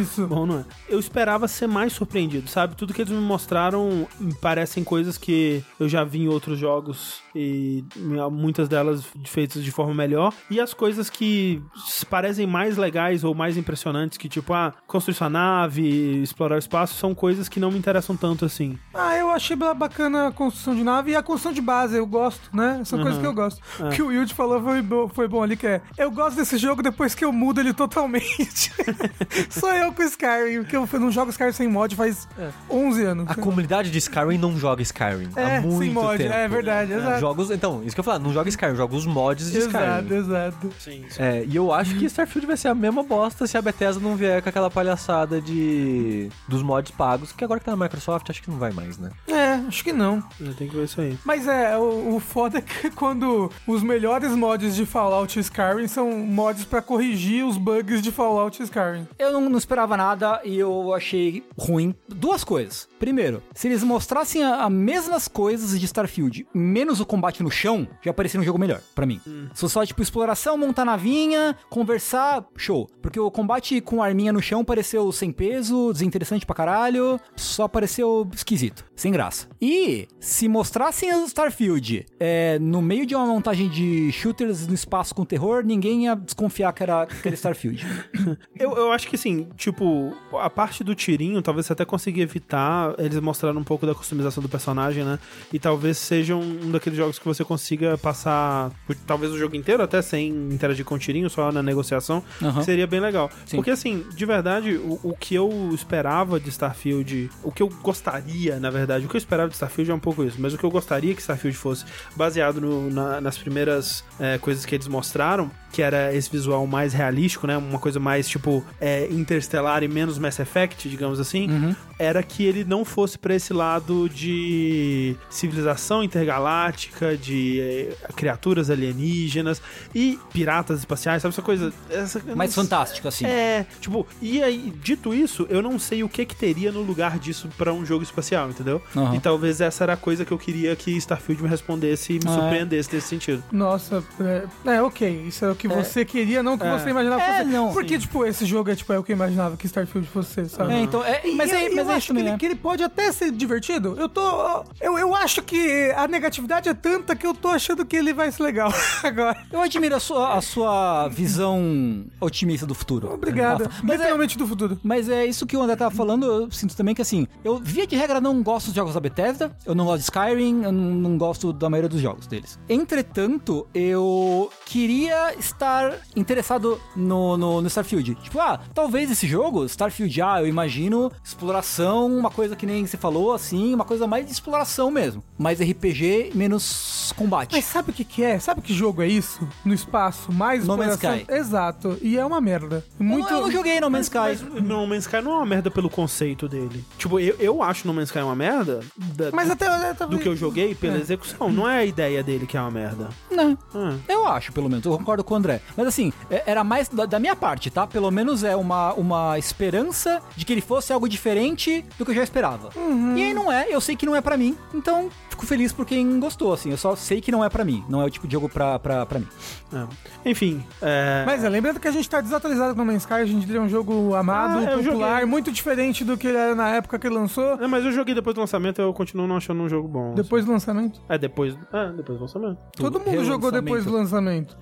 Isso. Bom, não é? Eu esperava ser mais surpreendido, sabe? Tudo que eles me mostraram me parecem coisas que eu já vi em outros jogos e muitas delas feitas de forma melhor. E as coisas que parecem mais legais ou mais impressionantes, que tipo, ah, construir sua nave, explorar o espaço, são coisas que não me interessam tanto assim. Ah, eu achei ba- bacana a construção de nave e a construção de base, eu gosto, né? São coisas que eu gosto. O que o Yuji falou foi, bo- foi bom ali, que é eu gosto desse jogo depois que eu mudo ele totalmente. <laughs> Sou eu com Skyrim, porque eu não jogo Skyrim sem mod faz 11 anos. A comunidade de Skyrim não joga Skyrim É, há sem muito mod, tempo. é verdade, exato. Jogos, então, isso que eu falar, não joga Skyrim, joga os mods de Exato, Skyrim. exato. Sim, É, e eu acho que Starfield vai ser a mesma bosta se a Bethesda não vier com aquela palhaçada de dos mods pagos, que agora que tá na Microsoft, acho que não vai mais, né? É, acho que não. Tem que ver isso aí. Mas é, o, o foda é que <laughs> quando os melhores mods de Fallout Skyrim são mods pra corrigir os bugs de Fallout Skyrim. Eu não, não esperava nada e eu achei ruim duas coisas. Primeiro, se eles mostrassem a- as mesmas coisas de Starfield, menos o combate no chão, já parecia um jogo melhor, pra mim. Se fosse só, tipo, exploração, montar navinha, conversar, show. Porque o combate com arminha no chão pareceu sem peso, desinteressante pra caralho, só pareceu esquisito, sem graça. E se mostrassem o Starfield é, no meio de uma montagem de shooters no espaço com terror, ninguém ia desconfiar que era, que era Starfield. <laughs> Eu, eu acho que assim, tipo, a parte do tirinho, talvez você até consiga evitar. Eles mostraram um pouco da customização do personagem, né? E talvez seja um daqueles jogos que você consiga passar, por- talvez o jogo inteiro, até sem interagir com o tirinho, só na negociação. Que Seria bem legal. Sim. Porque assim, de verdade, o, o que eu esperava de Starfield, o que eu gostaria, na verdade, o que eu esperava de Starfield é um pouco isso, mas o que eu gostaria que Starfield fosse baseado no- na- nas primeiras é, coisas que eles mostraram, que era esse visual mais realístico, né? Uma coisa mais tipo é, interestelar e menos Mass Effect, digamos assim, era que ele não fosse pra esse lado de civilização intergaláctica, de é, criaturas alienígenas e piratas espaciais, sabe essa coisa? Essa, Mais não- fantástico, assim. é, tipo, e aí, dito isso, eu não sei o que que teria no lugar disso pra um jogo espacial, entendeu? Aham. E talvez essa era a coisa que eu queria que Starfield me respondesse e me Ah, é. surpreendesse nesse sentido. Nossa, é, é, ok. Isso é o que você queria, não o que É. você imaginava É, fosse. não. Porque, tipo, esse jogo é tipo, é o que eu imaginava que Starfield fosse ser, sabe? É, então, é, mas eu, é, eu mas é acho que ele, né? que ele pode até ser divertido. Eu tô. Eu, eu acho que a negatividade é tanta que eu tô achando que ele vai ser legal <laughs> agora. Eu admiro a sua, a sua visão otimista do futuro. Obrigado. Mas é, Literalmente do futuro. mas é isso que o André tava falando, eu sinto também que assim, eu via de regra não gosto dos jogos da Bethesda, eu não gosto de Skyrim, eu não, não gosto da maioria dos jogos deles. Entretanto, eu queria estar interessado no, no, no Starfield. Tipo, ah, talvez esse jogo, Starfield, ah, eu imagino exploração, uma coisa que nem você falou, assim, uma coisa mais de exploração mesmo. Mais RPG, menos combate. Mas sabe o que, que é? Sabe que jogo é isso? No espaço, mais No Man's? Sky. Exato. E é uma merda. Muito. Eu, não, eu não joguei No Man's Sky. Mas No Man's Sky não é uma merda pelo conceito dele. Tipo, eu, eu acho No Man's Sky uma merda da- Mas do, até. até do que eu joguei pela execução. Não é a ideia dele que é uma merda. Não. Ah. Eu acho, pelo menos. Eu concordo com o André. Mas assim, é- era mais da, da minha parte, tá? Pelo menos é uma, uma esperança de que ele fosse algo diferente do que eu já esperava. E aí não é, eu sei que não é pra mim. Então, fico feliz por quem gostou, assim. Eu só sei que não é pra mim. Não é o tipo de jogo pra, pra, pra mim. É. Enfim, é... Mas é, lembrando que a gente tá desatualizado com No Man's Sky, a gente tem um jogo amado, Ah, eu popular, joguei. muito diferente do que ele era na época que ele lançou. É, mas eu joguei depois do lançamento eu continuo não achando um jogo bom. Depois do lançamento. É, depois... É, depois do lançamento. Todo mundo jogou depois do lançamento.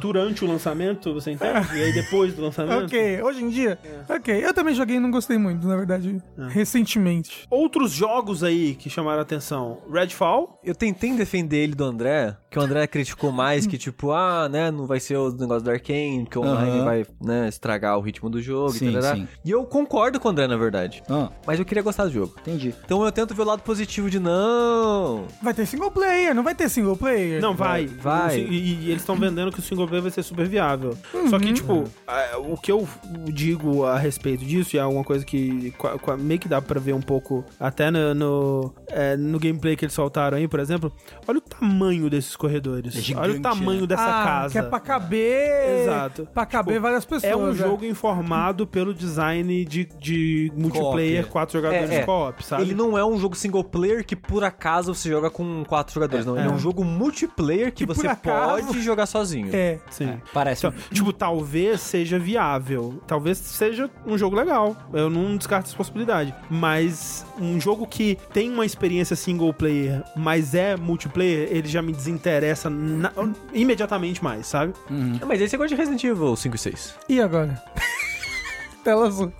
Durante o lançamento, você entende? E aí depois do lançamento... Ok, hoje em dia. Ok, eu também joguei e não gostei muito, na verdade, É. recentemente. Outros jogos aí que chamaram a atenção. Redfall. Eu tentei defender ele do André, que o André criticou mais, que tipo, ah, né, não vai ser o negócio do Arkane, que o online Aham. vai, né, estragar o ritmo do jogo Sim, e tal. sim. E eu concordo com o André, na verdade. Ah, Mas eu queria gostar do jogo. entendi. Então eu tento ver o lado positivo de não. Vai ter single player, não vai ter single player? Não, vai. vai. Si- E, e eles estão vendendo que o single player vai ser super viável. Só que, tipo, a- o que eu digo a respeito disso, e é uma coisa que meio que dá pra ver um pouco até no, no, é, no gameplay que eles soltaram aí, por exemplo. Olha o tamanho desses corredores. É gigante, olha o tamanho né? dessa ah, casa. que é pra caber... Exato. Pra caber Tipo, várias pessoas. É um jogo informado pelo design de, de multiplayer, quatro jogadores É, é. de co-op, sabe? Ele não é um jogo single player que por acaso você joga com quatro jogadores, não. Ele é um jogo multiplayer que, Que você acaso- pode jogar sozinho. É. Sim. Parece. Então, tipo, talvez seja viável. Talvez seja um jogo legal. Eu não descarto essa possibilidade. Mas um jogo que tem uma experiência single player, mas é multiplayer, ele já me desinteressa na- imediatamente mais, sabe? É, Mas aí você gosta de Resident Evil 5 e 6. E agora? <laughs> Tela azul.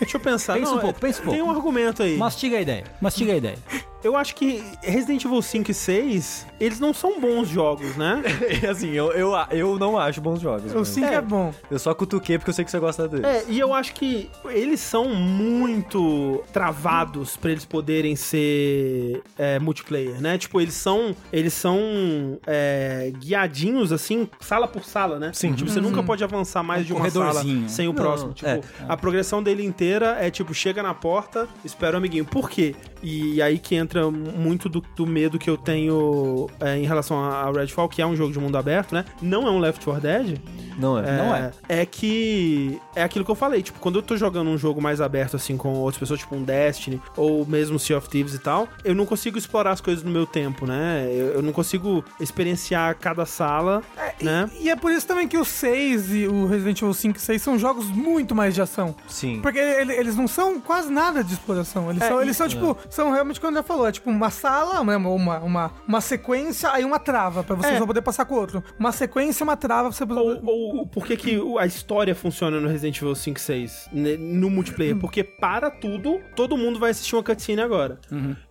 Deixa eu pensar. Pensa Não, um pouco, é- pensa um Tem um pouco. argumento aí. Mastiga a ideia. Mastiga a ideia. Eu acho que Resident Evil 5 e 6, eles não são bons jogos, né? <laughs> assim, eu, eu, eu não acho bons jogos. O mas- 5 é. bom. Eu só cutuquei porque eu sei que você gosta dele. É, e eu acho que eles são muito travados pra eles poderem ser é, multiplayer, né? Tipo, eles são eles são é, guiadinhos assim, sala por sala, né? Sim. Tipo, você nunca pode avançar mais Um de uma sala sem o Não, próximo. Tipo, é. a progressão dele inteira é tipo, chega na porta, espera o amiguinho. Por quê? E aí que entra muito do, do medo que eu tenho é, em relação a a Redfall, que é um jogo de mundo aberto, né? Não é um Left 4 Dead. Não é. É, Não é. é que é aquilo que eu falei, tipo, quando eu tô jogando um jogo mais aberto assim com outras pessoas, tipo um Destiny ou mesmo Sea of Thieves e tal, eu não consigo explorar as coisas no meu tempo, né? Eu, eu não consigo experienciar cada sala, né? E é por isso também que o 6 e o Resident Evil 5 e 6 são jogos muito mais de ação. Sim. Porque ele- eles não são quase nada de exploração. Eles É, são, e- eles são tipo, são realmente como já falou, é tipo uma sala, uma, uma, uma, uma sequência, aí uma trava, pra você É. só poder passar com o outro. Uma sequência, uma trava, pra você poder. Ou, ou por que, que a história funciona no Resident Evil 5 e 6 né, no multiplayer? Porque para tudo, todo mundo vai assistir uma cutscene agora.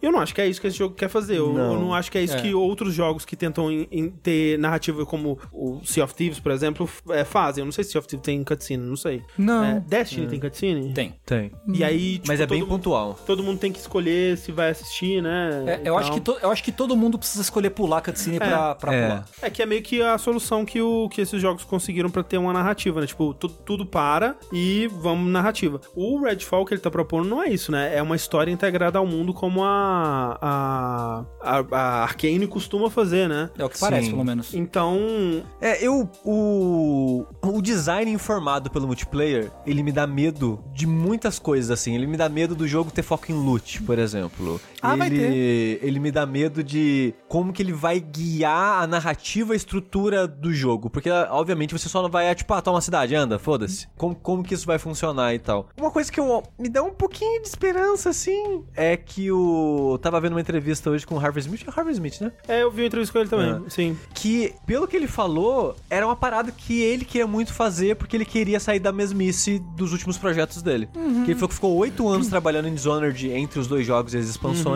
Eu não acho que é isso que esse jogo quer fazer. Eu Não. eu não acho que é isso É. que outros jogos que tentam em- em ter narrativa como o Sea of Thieves, por exemplo, é, fazem. Eu não sei se Sea of Thieves tem cutscene, não sei. Não. É, Destiny tem cutscene? Tem. Tem. E aí, tipo, Mas é bem todo, pontual. todo mundo tem que escolher se vai assistir, né? É, eu, acho que to- eu acho que todo mundo precisa escolher pular a cutscene pra, pra É. pular. É que é meio que a solução que, o, que esses jogos conseguiram pra ter uma narrativa, né? Tipo, tu- tudo para e vamos narrativa. O Redfall que ele tá propondo não é isso, né? É uma história integrada ao mundo como a, a, a, a Arkane costuma fazer, né? É o que parece, Sim. pelo menos. Então, É, eu. O. O design informado pelo multiplayer, ele me dá medo de muitas coisas, assim. Ele me dá medo do jogo ter foco em loot, por exemplo. Ah, ele, vai ter. Ele me dá medo de como que ele vai guiar a narrativa e a estrutura do jogo. Porque, obviamente, você só não vai, tipo, ah, toma uma cidade, anda, foda-se. Como, como que isso vai funcionar e tal. Uma coisa que eu, me dá um pouquinho de esperança, assim, é que o. Tava vendo uma entrevista hoje com o Harvey Smith. É o Harvey Smith, né? é, eu vi uma entrevista com ele também, É. sim. que, pelo que ele falou, era uma parada que ele queria muito fazer porque ele queria sair da mesmice dos últimos projetos dele. Que ele falou que ficou oito anos trabalhando em Dishonored entre os dois jogos e as expansões.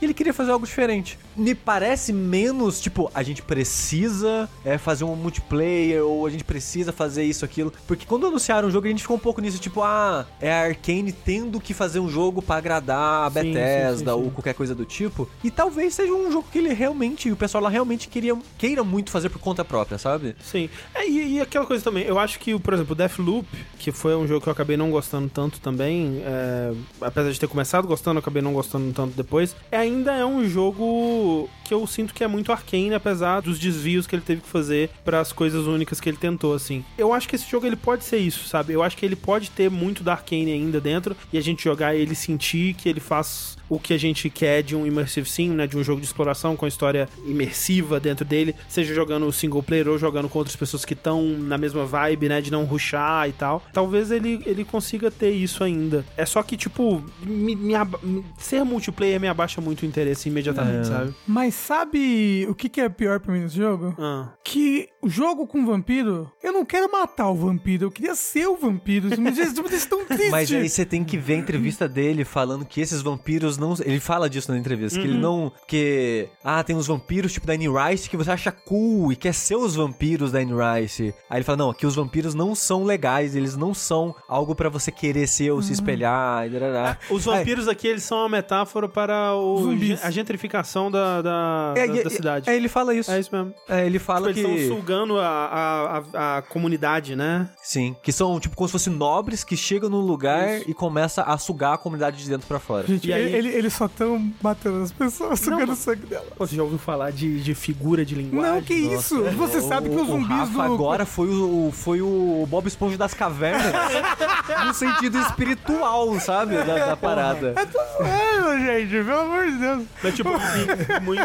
E ele queria fazer algo diferente. Me parece menos, tipo, a gente precisa é, fazer um multiplayer ou a gente precisa fazer isso, aquilo. Porque quando anunciaram o jogo, a gente ficou um pouco nisso, tipo, ah, é a Arkane tendo que fazer um jogo pra agradar a Sim, sim, Bethesda sim, sim. ou qualquer coisa do tipo. E talvez seja um jogo que ele realmente, o pessoal lá realmente queria, queira muito fazer por conta própria, sabe? Sim. É, e, e aquela coisa também, eu acho que, por exemplo, o Deathloop, que foi um jogo que eu acabei não gostando tanto também, é, apesar de ter começado gostando, eu acabei não gostando tanto depois, é, ainda é um jogo que eu sinto que é muito arcane, apesar dos desvios que ele teve que fazer para as coisas únicas que ele tentou, assim. Eu acho que esse jogo ele pode ser isso, sabe? Eu acho que ele pode ter muito da arcane ainda dentro e a gente jogar ele sentir que ele faz o que a gente quer de um immersive sim, né, de um jogo de exploração com história imersiva dentro dele, seja jogando single player ou jogando com outras pessoas que estão na mesma vibe, né, de não rushar e tal. Talvez ele, ele consiga ter isso ainda. É só que tipo, me, me aba- ser multiplayer me abaixa muito o interesse imediatamente, sabe? Mas sabe o que, que é pior pra mim nesse jogo? Ah. Que o jogo com vampiro, eu não quero matar o vampiro, eu queria ser o vampiro. Isso me deixa tão triste. Mas aí você tem que ver a entrevista dele falando que esses vampiros não. Ele fala disso na entrevista, que ele não. Que. Ah, tem uns vampiros tipo da Anne Rice que você acha cool e quer ser os vampiros da Anne Rice. Aí ele fala: não, aqui os vampiros não são legais, eles não são algo pra você querer ser ou se espelhar. E darará. Os Aí- vampiros aqui, eles são uma metáfora para o, a gentrificação da, da, É, da- e- da cidade. É, ele fala isso. É isso mesmo. É, ele fala Tipo, eles que. estão sugando a, a, a, a comunidade, né? Sim, que são tipo como se fossem nobres que chegam num lugar e começa a sugar a comunidade de dentro pra fora. Gente, E aí- ele- eles só estão matando as pessoas, sugando o sangue dela. Você já ouviu falar de, de figura de linguagem? Não, que isso? Você sabe que os O zumbis Rafa do. agora foi o, foi o Bob Esponja das cavernas <laughs> no sentido espiritual, sabe? Da, da parada. É, gente, pelo amor de Deus. Mas, tipo,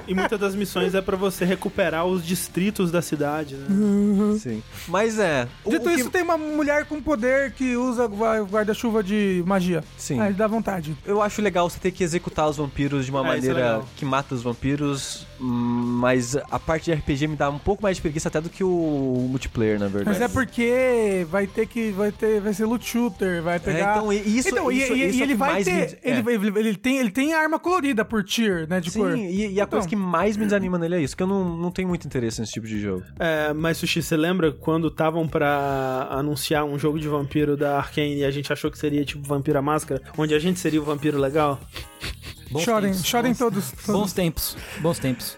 e, e muitas das missões é pra você recuperar os distritos da cidade, né? Sim. Mas é. o- Dito o que- isso, tem uma mulher com poder que usa gua- guarda-chuva de magia. Sim. Aí dá vontade. Eu acho legal você ter que executar os vampiros de uma É, é maneira que mata os vampiros, mas a parte de RPG me dá um pouco mais de preguiça até do que o multiplayer, na verdade. Mas é porque vai ter que. Vai ter. Vai ser loot shooter, vai pegar. então, e- isso- Então, e- isso- e, isso e é o ele vai mais ter. me- Ele, é. ele, ele tem, ele tem arma colorida por tier, né? De Sim, cor. e, e a coisa Então. que mais me desanima nele é isso, que eu não, não tenho muito interesse nesse tipo de jogo. É, mas, Sushi, você lembra quando estavam pra anunciar um jogo de vampiro da Arkane e a gente achou que seria tipo Vampiro à Máscara, onde a gente seria o vampiro legal? Bons chorem, tempos, chorem bons- todos. Bons todos. tempos, bons tempos.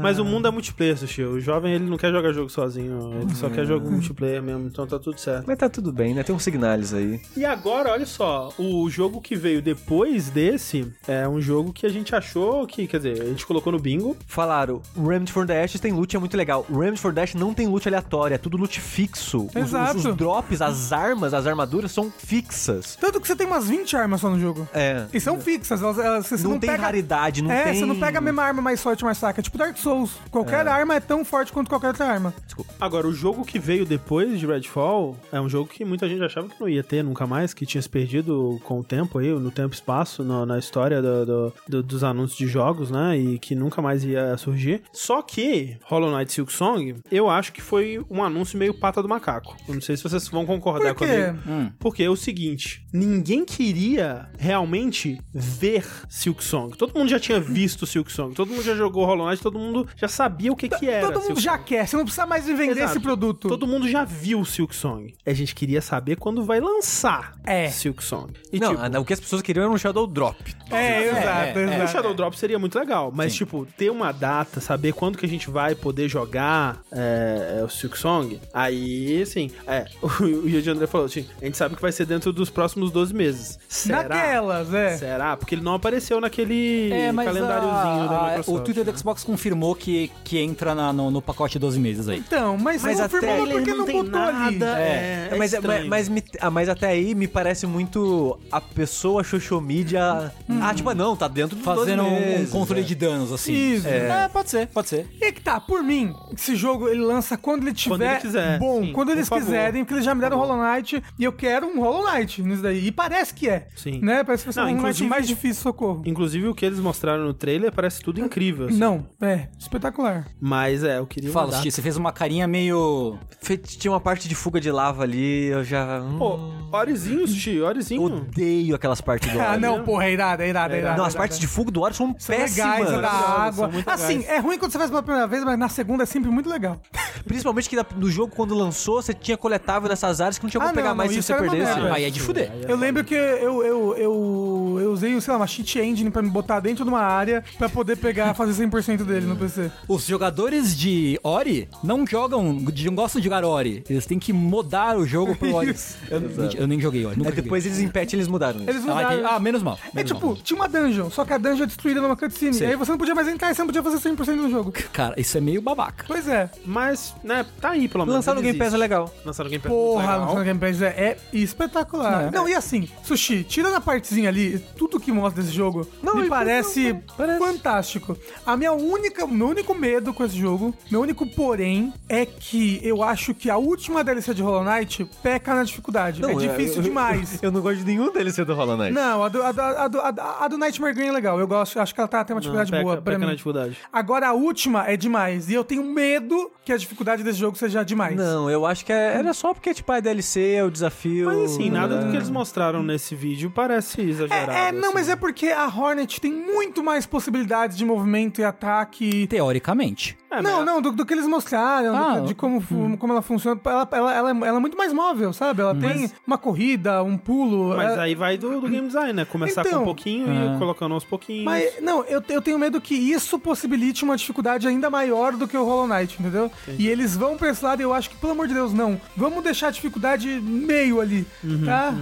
Mas o mundo é multiplayer, Sushi. O jovem, ele não quer jogar jogo sozinho. Ele só quer jogo multiplayer mesmo. Então tá tudo certo. Mas tá tudo bem, né? Tem uns signais aí. E agora, olha só. O jogo que veio depois desse é um jogo que a gente achou que... Quer dizer, a gente colocou no bingo. Falaram, o Remedy for the Ashes tem loot, é muito legal. O Remedy for the Ashes não tem loot aleatório, é tudo loot fixo. Os- Os, Exato. os drops, as armas, as armaduras são fixas. Tanto que você tem umas 20 armas só no jogo. É. E são fixas. Elas, elas- você Não, não tem pega... raridade, não é, tem... você não pega a mesma arma mais forte, mais fraca. É tipo Dark Souls. Qualquer arma é tão forte quanto qualquer outra arma. Agora, o jogo que veio depois de Redfall é um jogo que muita gente achava que não ia ter nunca mais, que tinha se perdido com o tempo aí, no tempo e espaço, no- na história do- do- do- dos anúncios de jogos, né? E que nunca mais ia surgir. Só que Hollow Knight Silk Song, eu acho que foi um anúncio meio pata do macaco. Eu não sei se vocês vão concordar Por quê? comigo. Porque é o seguinte, ninguém queria realmente ver Silk Song. Todo mundo já tinha visto Silk Song, todo mundo já jogou Hollow Knight, todo mundo já sabia o que que era. Todo mundo Silk já Song. quer. Você não precisa mais me vender Exato. esse produto. Todo mundo já viu Silk Song. A gente queria saber quando vai lançar É. Silk Song. E, não, tipo, o que as pessoas queriam era um Shadow Drop. É, exato, é, o exato. Shadow Drop seria muito legal, mas, Sim. tipo, ter uma data, saber quando que a gente vai poder jogar é, é, o Silk Song, aí, assim, é, <laughs> o, o Yuji André falou, assim, a gente sabe que vai ser dentro dos próximos 12 meses. Será? Naquelas, é. Será? Porque ele não apareceu naquele É, mas calendáriozinho da a- Microsoft. o Twitter né? do Xbox confirmou que, que entra na- no, no pacote 12 meses aí. Então, mas, Mas não até confirmou ele porque não, tem botou ali. nada, É, é, mas, estranho. mas, mas, me- ah, mas até aí me parece muito a pessoa social media. Ah, tipo, não, tá dentro dos Fazendo 12 um, um meses, controle é. de danos, assim. Isso. É. pode ser, pode ser. E que tá, por mim, esse jogo ele lança quando ele tiver Quando ele quiser, bom, sim, quando eles quiserem, porque eles já me deram Hollow Knight e eu quero um Hollow Knight nisso daí. E parece que é. Sim. Né? Parece que vai ser Não, um Hollow Knight inclusive- mais difícil, socorro. Inclusive, o que eles mostraram no trailer parece tudo incrível. assim. Não, é, espetacular. Mas é, eu queria Fala, data. Xi, você fez uma carinha meio. Fe- Tinha uma parte de fuga de lava ali, eu já. hum, Pô, Orizinho, Sushi, Orizinho. odeio aquelas partes do <laughs> Ah, não, porra, é irado, é irado, é irado. Não, é as irado, partes é de fuga do Ori são São péssimas. legais, é da água. Assim, legais. é ruim quando você faz pela primeira vez, mas na segunda é sempre muito legal. <laughs> Principalmente que no jogo, quando lançou, você tinha coletável dessas áreas que não tinha como Ah, pegar não, mais não, se isso você perdesse. Aí é de fuder. Eu lembro que eu, eu, eu, eu usei, sei lá, uma cheat engine pra me botar dentro de uma área pra poder pegar, fazer 100% dele no PC. Os jogadores de Ori não jogam, não gostam de jogar Ori. Eles têm que modar o jogo pro Ori. <laughs> Isso. Eu, eu nem joguei Ori. Nunca Aí depois eles em patch eles mudaram isso. Eles joguei. Ah, mudaram. entendi. ah, menos mal. É menos tipo, mal. tinha uma dungeon, só que a dungeon é destruída numa cutscene. Sei. E aí você não podia mais entrar e você não podia fazer 100% do jogo. <laughs> Cara, isso é meio babaca. Pois é. Mas, né, tá aí pelo menos. Lançar no Game Pass é legal. Lançar no Game Pass é Porra, legal. no Game Pass é, é espetacular. É. Não, e assim, Sushi, tirando a partezinha ali, tudo que mostra desse jogo Não, me parece, não, parece. fantástico. A minha única, meu único medo com esse jogo, meu único porém, é que eu acho que a última DLC de Hollow Knight peca na dificuldade. é difícil eu- demais. Eu não gosto de nenhum deles ser do Hollow Knight. Não, a do, a, do, a, do, a do- a do Nightmare Green é legal. Eu gosto, acho que ela tá, tem uma Não, dificuldade peca, boa pra peca mim. na dificuldade. Agora a última é demais. E eu tenho medo que a dificuldade desse jogo seja demais. Não, eu acho que é- era só porque, tipo, a DLC é o desafio. Mas assim, nada do que É. eles mostraram nesse vídeo parece exagerado. É, é, não, mas é porque a Hornet tem muito mais possibilidades de movimento e ataque. Teoricamente. É, não, mas- não, do, do que eles mostraram, do- Ah, de como, fu- como ela funciona. Ela, ela, ela, é- ela é muito mais móvel, sabe? Ela tem uma corrida, um pulo. Mas ela- aí vai do, do game design, né? Começar com Então, um pouquinho e ir colocando aos pouquinhos. Mas, não, eu, eu tenho medo que isso possibilite uma dificuldade ainda maior do que o Hollow Knight, entendeu? E eles vão pra esse lado e eu acho que, pelo amor de Deus, não. Vamos deixar a dificuldade meio ali, tá?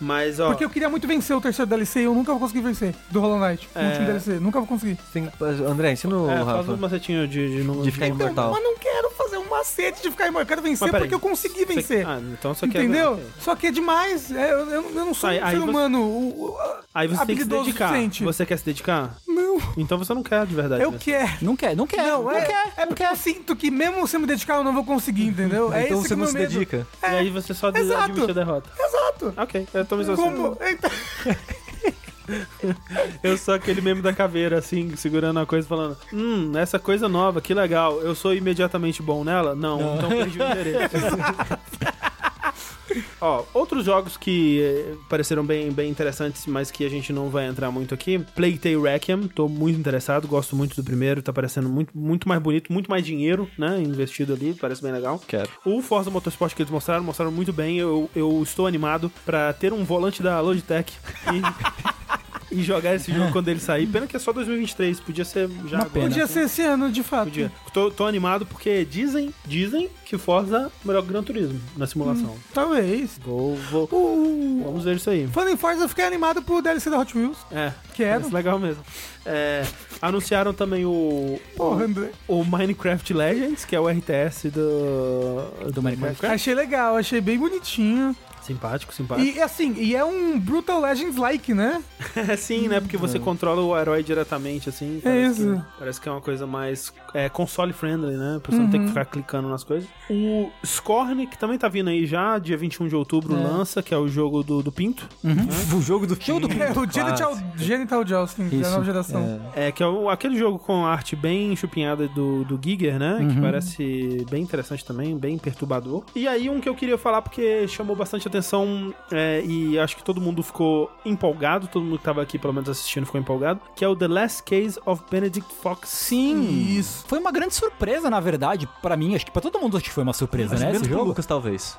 Mas, ó. Porque eu queria muito vencer o terceiro DLC e eu nunca vou conseguir vencer do Hollow Knight, o É. último DLC. Nunca vou conseguir. Tem- André, ensina o É, faz Rafa. um macetinho de, de, não- De ficar não- imortal. Mas não quero fazer um macete de ficar imortal. Eu quero vencer porque eu consegui você- vencer. Ah, então você quer. Entendeu? ok. Só que é demais. É, eu, eu- não sou Aí- um aí ser você- humano o- o- Aí você tem que se o dedicar. suficiente. Você quer se dedicar? Não, Então você não quer de verdade. eu né? quero. Não quer, não quer. Não, Não, é, quer. é porque eu sinto que mesmo se eu me dedicar eu não vou conseguir, entendeu? É então esse você que não é o meu se medo. dedica. E aí você só Exato. admite a derrota. Exato. Ok, eu tô me Como? Então, Eu sou aquele meme da caveira, assim, segurando a coisa e falando: Hum, essa coisa nova, que legal. Eu sou imediatamente bom nela? Não, então perdi o interesse. <laughs> Ó, outros jogos que eh, pareceram bem, bem interessantes, mas que a gente não vai entrar muito aqui. Plague Tale Requiem, tô muito interessado, gosto muito do primeiro, tá parecendo muito, muito mais bonito, muito mais dinheiro, né, investido ali, parece bem legal. Quero. O Forza Motorsport que eles mostraram, mostraram muito bem. Eu, eu estou animado pra ter um volante da Logitech e <laughs> e jogar esse jogo quando ele sair. Pena que é só 2023, podia ser já Uma agora. pena. Podia ser esse ano, de fato. Podia. Tô, tô animado porque dizem, dizem que Forza é o melhor Gran Turismo na simulação. Talvez. Vou, vou, O... vamos ver isso aí. Falando em Forza, eu fiquei animado pro DLC da Hot Wheels. É, Quero. parece legal mesmo. É, anunciaram também o, Porra, André. o Minecraft Legends, que é o RTS do, Do Minecraft. Achei legal, achei bem bonitinho. Simpático, simpático. E assim, e é um Brutal Legends-like, né? É <laughs> sim, né? Porque você controla o herói diretamente, assim. É parece isso. Que, parece que é uma coisa mais é, console-friendly, né? A pessoa não tem que ficar clicando nas coisas. O Scorn, que também tá vindo aí já, dia 21 de outubro, É. lança, que é o jogo do, do Pinto. <laughs> O jogo do Show do É o Genital, Genital Jousting da nova geração. É, que é o- aquele jogo com arte bem chupinhada do, do Giger, né? Que parece bem interessante também, bem perturbador. E aí, um que eu queria falar porque chamou bastante atenção é, e acho que todo mundo ficou empolgado, todo mundo que tava aqui, pelo menos assistindo, ficou empolgado, que é o The Last Case of Benedict Fox. Sim. Isso. Foi uma grande surpresa, na verdade, pra mim. Acho que pra todo mundo acho que foi uma surpresa, né? Menos Esse pro jogo. Lucas, talvez.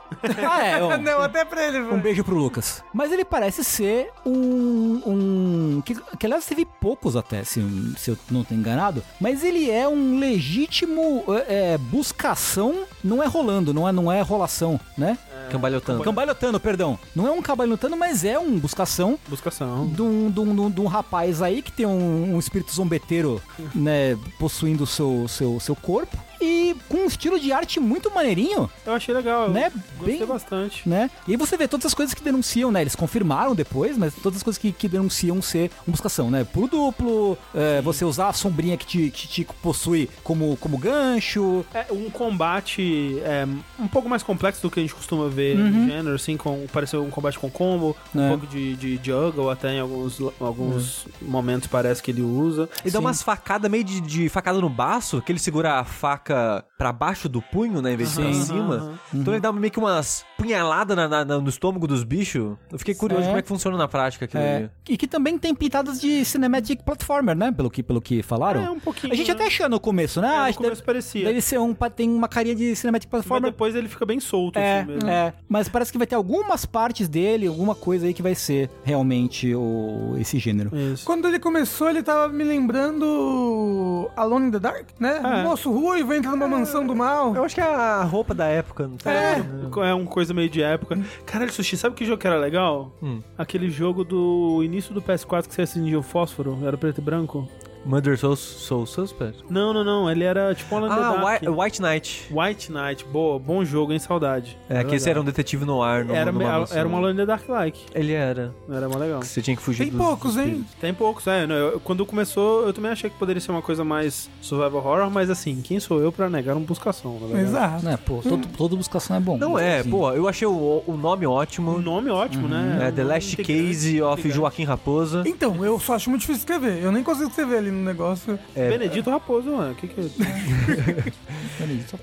Ah, é, ó. <laughs> Não, até pra ele, Um beijo pro Lucas. Mas ele parece ser um. um que, que aliás teve poucos até, se, se eu não tô enganado. Mas ele é um legítimo é, é, buscação. Não é rolando, não é, não é rolação, né? Cambalhotando. Cambalhotando, perdão. Não é um cambalhotando, mas é um buscação Buscação. de um, de um- de um- de um rapaz aí que tem um, um espírito zombeteiro, né, possuindo o seu, seu, seu corpo. E com um estilo de arte muito maneirinho, Eu achei legal, eu Né? gostei Bem- bastante. né? E aí você vê todas as coisas que denunciam, né? Eles confirmaram depois, mas todas as coisas que, que denunciam ser uma buscação, né? Pulo duplo, é, você usar a sombrinha que te, que te possui como, como gancho. É um combate é, um pouco mais complexo do que a gente costuma ver no gênero, assim, com pareceu um combate com combo, um É. pouco de, de juggle até em alguns, alguns momentos parece que ele usa. Ele dá Sim. umas facadas meio de, de facada no baço, que ele segura a faca pra baixo do punho, né? Em vez de pra cima. aham. Então ele dá meio que umas punhaladas na- na- no estômago dos bichos. Eu fiquei curioso É. como é que funciona na prática aquilo É, ali. e que também tem pitadas de cinematic platformer, né? Pelo que, pelo que falaram. É, um pouquinho, A gente né? até achou no começo, né? É, Ah, no acho que começo deve, parecia. deve ser um. Tem uma carinha de cinematic Mas platformer. depois ele fica bem solto, É, assim mesmo. é, mas parece que vai ter algumas partes dele, alguma coisa aí que vai ser realmente o, esse gênero. Isso. Quando ele começou, ele tava me lembrando Alone in the Dark, né? É. Moço ruivo entra numa mansão do mal. Eu acho que é a roupa da época, não tá? É. É uma coisa meio de época. Caralho, Sushi, sabe que jogo que era legal? Hum. Aquele jogo do início do PS4 que você acendia o fósforo, era preto e branco? Mother Soul, Soul Suspect? Não, não, não, ele era tipo um Alan Ah. White, White Knight. White Knight, boa, bom jogo, hein, saudade. É, que esse era um detetive no ar. Numa, Era, numa era, mansão. era uma Alone in the Dark like. Ele era. Era mó legal. Que Você tinha que fugir Tem dos- poucos, dos hein? espíritos. Tem poucos, é. eu- quando começou, eu também achei que poderia ser uma coisa mais survival horror, mas assim, quem sou eu pra negar um buscação, na verdade? Exato. Né, pô, todo, toda buscação é bom. Não é, Assim, pô, eu achei o, o nome O ótimo. nome ótimo, né? É, The Last Case of. Joaquim Raposa. Então, eu só acho muito difícil escrever. Eu nem consigo escrever ali no negócio. Benedito Raposo, mano. Que que... <laughs>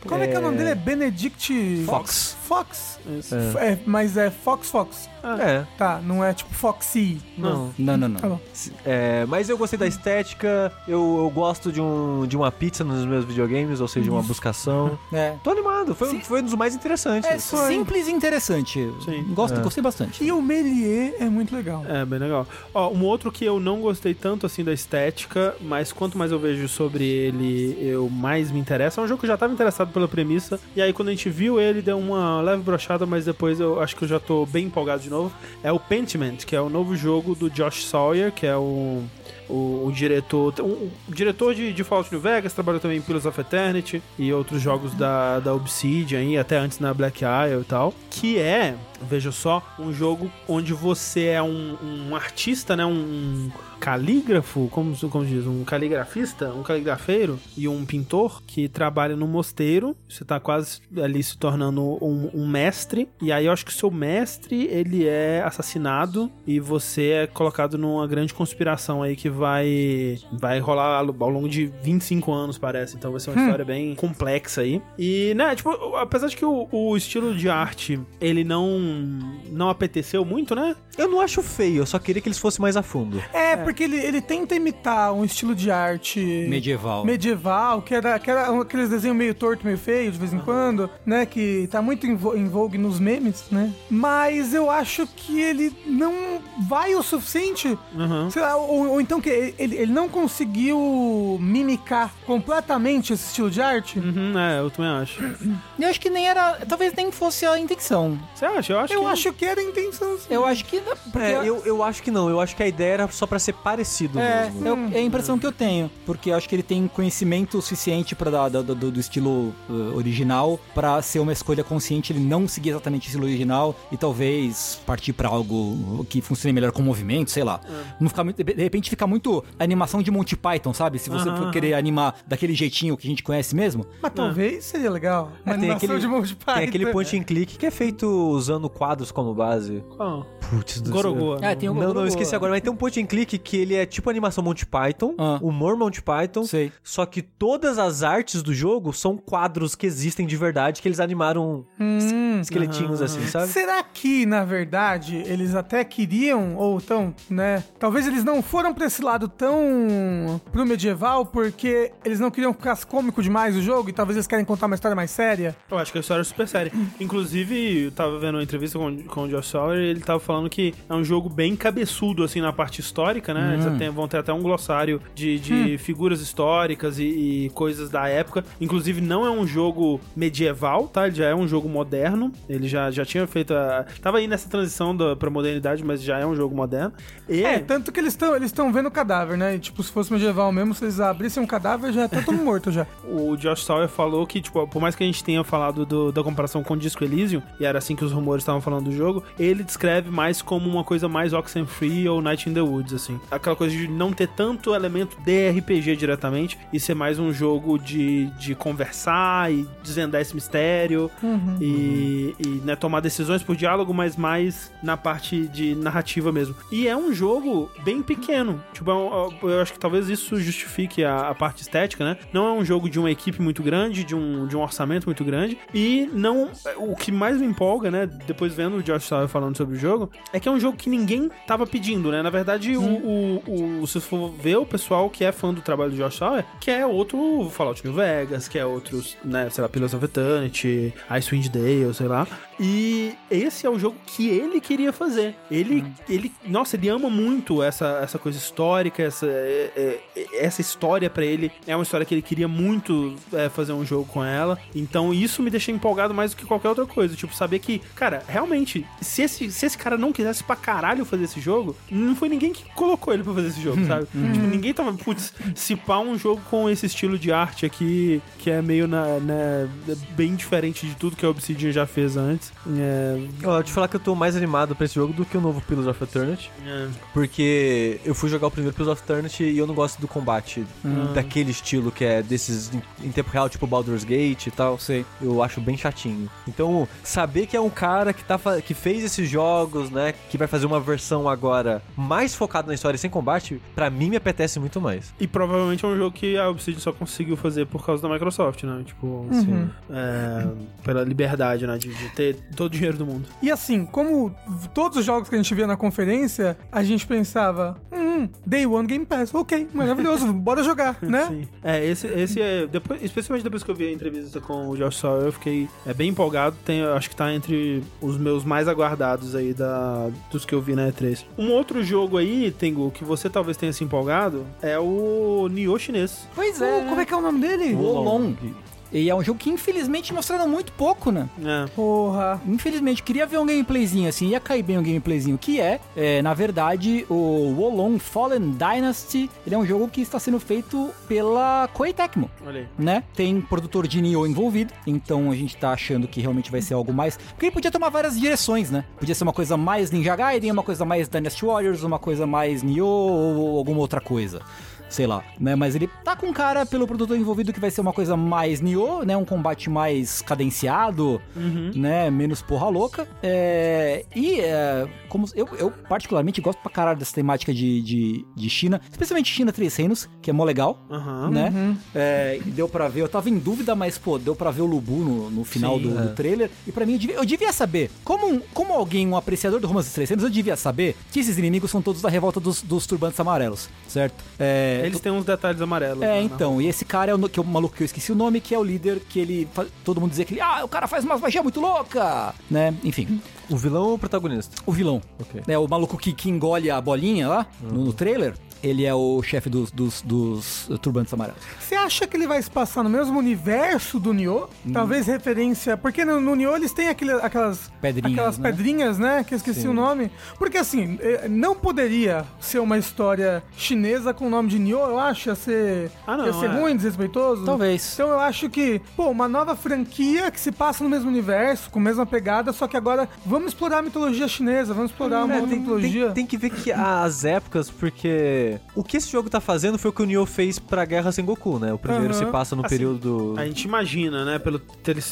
Como é, que é o nome dele? É Benedict Fox. Fox? Isso. É, mas é Fox Fox. É, Tá, não é tipo Foxy. não. Não, não, Tá não. bom. É, mas eu gostei da estética, eu, eu gosto de, um, de uma pizza nos meus videogames, ou seja, uma buscação. <laughs> É. Tô animado, foi, Sim. foi um dos mais interessantes. É simples e interessante. Sim. Gosto, É. Gostei bastante. E o Melier é muito legal. É, bem legal. Ó, um outro que eu não gostei tanto assim da estética, mas quanto mais eu vejo sobre ele, eu mais me interessa. É um jogo que eu já tava interessado pela premissa. E aí, quando a gente viu ele, deu uma leve brochada, mas depois eu acho que eu já tô bem empolgado de novo. É o Pentiment, que é o novo jogo do Josh Sawyer, que é o. O, o diretor o, o diretor de, de Fallout New Vegas trabalhou também em Pillars of Eternity e outros jogos da, da Obsidian e até antes na Black Isle e tal que é, veja só, um jogo onde você é um, um artista, né, um calígrafo, como, como diz, um caligrafista, um caligrafeiro e um pintor que trabalha no mosteiro. Você tá quase ali se tornando um, um mestre. E aí eu acho que o seu mestre, ele é assassinado e você é colocado numa grande conspiração aí que vai vai rolar ao longo de 25 anos, parece. Então vai ser uma história bem complexa aí. E, né, tipo, apesar de que o, o estilo de arte, ele não não apeteceu muito, né? Eu não acho feio, eu só queria que eles fossem mais a fundo. É, porque ele, ele tenta imitar um estilo de arte Medieval. medieval, que era, que era aqueles desenhos meio torto, meio feio de vez em quando, né? Que tá muito em, vo- em vogue nos memes, né? Mas eu acho que ele não vai o suficiente. Uhum. Sei lá, ou, ou então que ele, ele não conseguiu mimicar completamente esse estilo de arte. Uhum, é, eu também acho. <clears throat> Eu acho que nem era. Talvez nem fosse a intenção. Você acha? Eu acho Eu que... acho que era a intenção. sim. Eu acho que. Porque É, eu, eu acho que não, eu acho que a ideia era só pra ser parecido É, mesmo. eu- é a impressão que eu tenho. Porque eu acho que ele tem conhecimento suficiente para dar do, do- do estilo uh, original pra ser uma escolha consciente. Ele não seguir exatamente o estilo original e talvez partir pra algo que funcione melhor com movimento, sei lá. Não ficar muito, de repente fica muito animação de Monty Python, sabe? Se você Aham. for querer animar daquele jeitinho que a gente conhece mesmo. Mas talvez seria legal. Uma É, tem animação aquele, de Monty Python. tem aquele point and click que é feito usando quadros como base. Qual? Putz do Gorogoa. É, tem o Não, não, esqueci agora, mas tem um point and click que ele é tipo animação Monty Python, Ah. humor Monty Python, Sei. só que todas as artes do jogo são quadros que existem de verdade, que eles animaram Hum. esqueletinhos assim, sabe? Será que, na verdade, eles até queriam, ou tão, né? Talvez eles não foram pra esse lado tão pro medieval porque eles não queriam ficar cômico demais o jogo e talvez eles querem contar uma história mais séria? Eu acho que a história é super séria. Inclusive, eu tava vendo uma entrevista com, com o Josh Sauer e ele tava falando que é um jogo bem cabeçudo, assim, na parte histórica, né? Eles até- vão ter até um glossário de, de figuras históricas e, e coisas da época. Inclusive, não é um jogo medieval, tá? Ele já é um jogo moderno. Ele já, já tinha feito a... Tava aí nessa transição da, pra modernidade, mas já é um jogo moderno. E... É, tanto que eles estão eles estão vendo cadáver, né? E, tipo, se fosse medieval mesmo, se eles abrissem um cadáver, já tá todo morto já. <laughs> O Josh Sawyer falou que, tipo, por mais que a gente tenha falado do- da comparação com o Disco Elysium, e era assim que os rumores estavam falando do jogo, ele descreve mais como uma coisa mais Oxenfree ou Night in the Woods, assim. Aquela coisa de não ter tanto elemento de RPG diretamente, e ser mais um jogo de, de conversar e desvendar esse mistério, e, e né, tomar decisões por diálogo, mas mais na parte de narrativa mesmo. E é um jogo bem pequeno. Tipo, eu acho que talvez isso justifique a, a parte estética, né? Não é um jogo de uma equipe muito grande, de um, de um orçamento muito grande. E não. O que mais me empolga, né? Depois vendo o Josh Sawyer falando sobre o jogo, é que é um jogo que ninguém tava pedindo, né? Na verdade, o, o, o- se você for ver o pessoal que é fã do trabalho do Josh Sawyer, que é outro Fallout New Vegas, que é outros, né? Sei lá, Pillars of Eternity, Icewind Dale, sei lá. E esse é o jogo que ele queria fazer. Ele, ele nossa, ele ama muito essa, essa coisa histórica, essa, é, é, essa história pra ele é uma história que ele queria muito é, fazer um jogo com ela. Então isso me deixa empolgado mais do que qualquer outra coisa. Tipo, saber que, cara, realmente, se esse, se esse cara não quisesse pra caralho fazer esse jogo, não foi ninguém que colocou ele pra fazer esse jogo, sabe? Tipo, ninguém tava, putz, se pá um jogo com esse estilo de arte aqui, que é meio, na, né, bem diferente de tudo que a Obsidian já fez antes. É, Ó, te falar que eu tô mais animado pra esse jogo do que o novo Pillars of Eternity. é, Porque eu fui jogar o primeiro Pillars of Eternity e eu não gosto do combate Hum. daquele estilo que é desses em, em tempo real, tipo Baldur's Gate e tal. Sei. Eu acho bem chatinho. Então, saber que é um cara que, tá, que fez esses jogos, né? Que vai fazer uma versão agora mais focada na história e sem combate, pra mim me apetece muito mais. E provavelmente é um jogo que a Obsidian só conseguiu fazer por causa da Microsoft, né? Tipo, Uhum. é, pela liberdade, né? De, de ter todo o dinheiro do mundo. E assim, como todos os jogos que a gente via na conferência, a gente pensava, hum, Day One Game Pass, ok, maravilhoso, <laughs> bora jogar, né? Sim. É, esse, esse é. Depois, especialmente depois que eu vi a entrevista com o Josh Sawyer, eu fiquei é, bem empolgado. Tem, acho que tá entre os meus mais aguardados aí da, dos que eu vi na E3. Um outro jogo aí, Tengu, que você talvez tenha se empolgado, é o Nioh chinês. Pois é. como é que é o nome dele? O Olong. E é um jogo que infelizmente mostraram muito pouco, né? É. Porra. Infelizmente, queria ver um gameplayzinho assim, ia cair bem um gameplayzinho, que é, é, na verdade, o Wolong Fallen Dynasty. Ele é um jogo que está sendo feito pela Koei Tecmo, Olha aí. né? Tem produtor de Nioh envolvido, então a gente tá achando que realmente vai ser algo mais... Porque ele podia tomar várias direções, né? Podia ser uma coisa mais Ninja Gaiden, uma coisa mais Dynasty Warriors, uma coisa mais Nioh ou alguma outra coisa. Sei lá, né? Mas ele tá com cara pelo produtor envolvido que vai ser uma coisa mais Nioh, né? Um combate mais cadenciado, né? Menos porra louca. É, e é, como eu, eu particularmente gosto pra caralho dessa temática de, de, de China, especialmente China Três Reinos, que é mó legal, Aham. né? É, e deu pra ver, eu tava em dúvida, mas pô, deu pra ver o Lubu no, no final Sim, do, é. do trailer. E pra mim, eu devia, eu devia saber, como, um- como alguém, um apreciador do Romance dos Três Reinos, eu devia saber que esses inimigos são todos da revolta dos, dos turbantes amarelos, certo? É, Eles têm uns detalhes amarelos. é, né? então, e esse cara é o, que é o maluco que eu esqueci o nome, que é o líder que ele. Todo mundo dizia que ele. Ah, o cara faz umas magia muito louca! Né? Enfim, O vilão ou o protagonista? o vilão. Ok. Né, o maluco que, que engole a bolinha lá no, no trailer. Ele é o chefe dos, dos, dos turbantes amarelos. Você acha que ele vai se passar no mesmo universo do Nioh? Hum. Talvez referência. Porque no, no Nioh eles têm aquele- aquelas Pedrinhas, aquelas né? pedrinhas, né? Que eu esqueci o nome. Porque assim, eh, não poderia ser uma história chinesa com o nome de Nioh, eu acho. Ia ser, Ah, não, ia ser é. ruim, desrespeitoso. Talvez. Então eu acho que, pô, uma nova franquia que se passa no mesmo universo, com a mesma pegada, só que agora vamos explorar a mitologia chinesa, vamos explorar uma É, outra tem, mitologia. tem- tem que ver que as épocas, porque o que esse jogo tá fazendo foi o que o Nioh fez pra Guerra Sengoku, né? O primeiro Aham. se passa no Assim, período... A gente imagina, né? Pelo,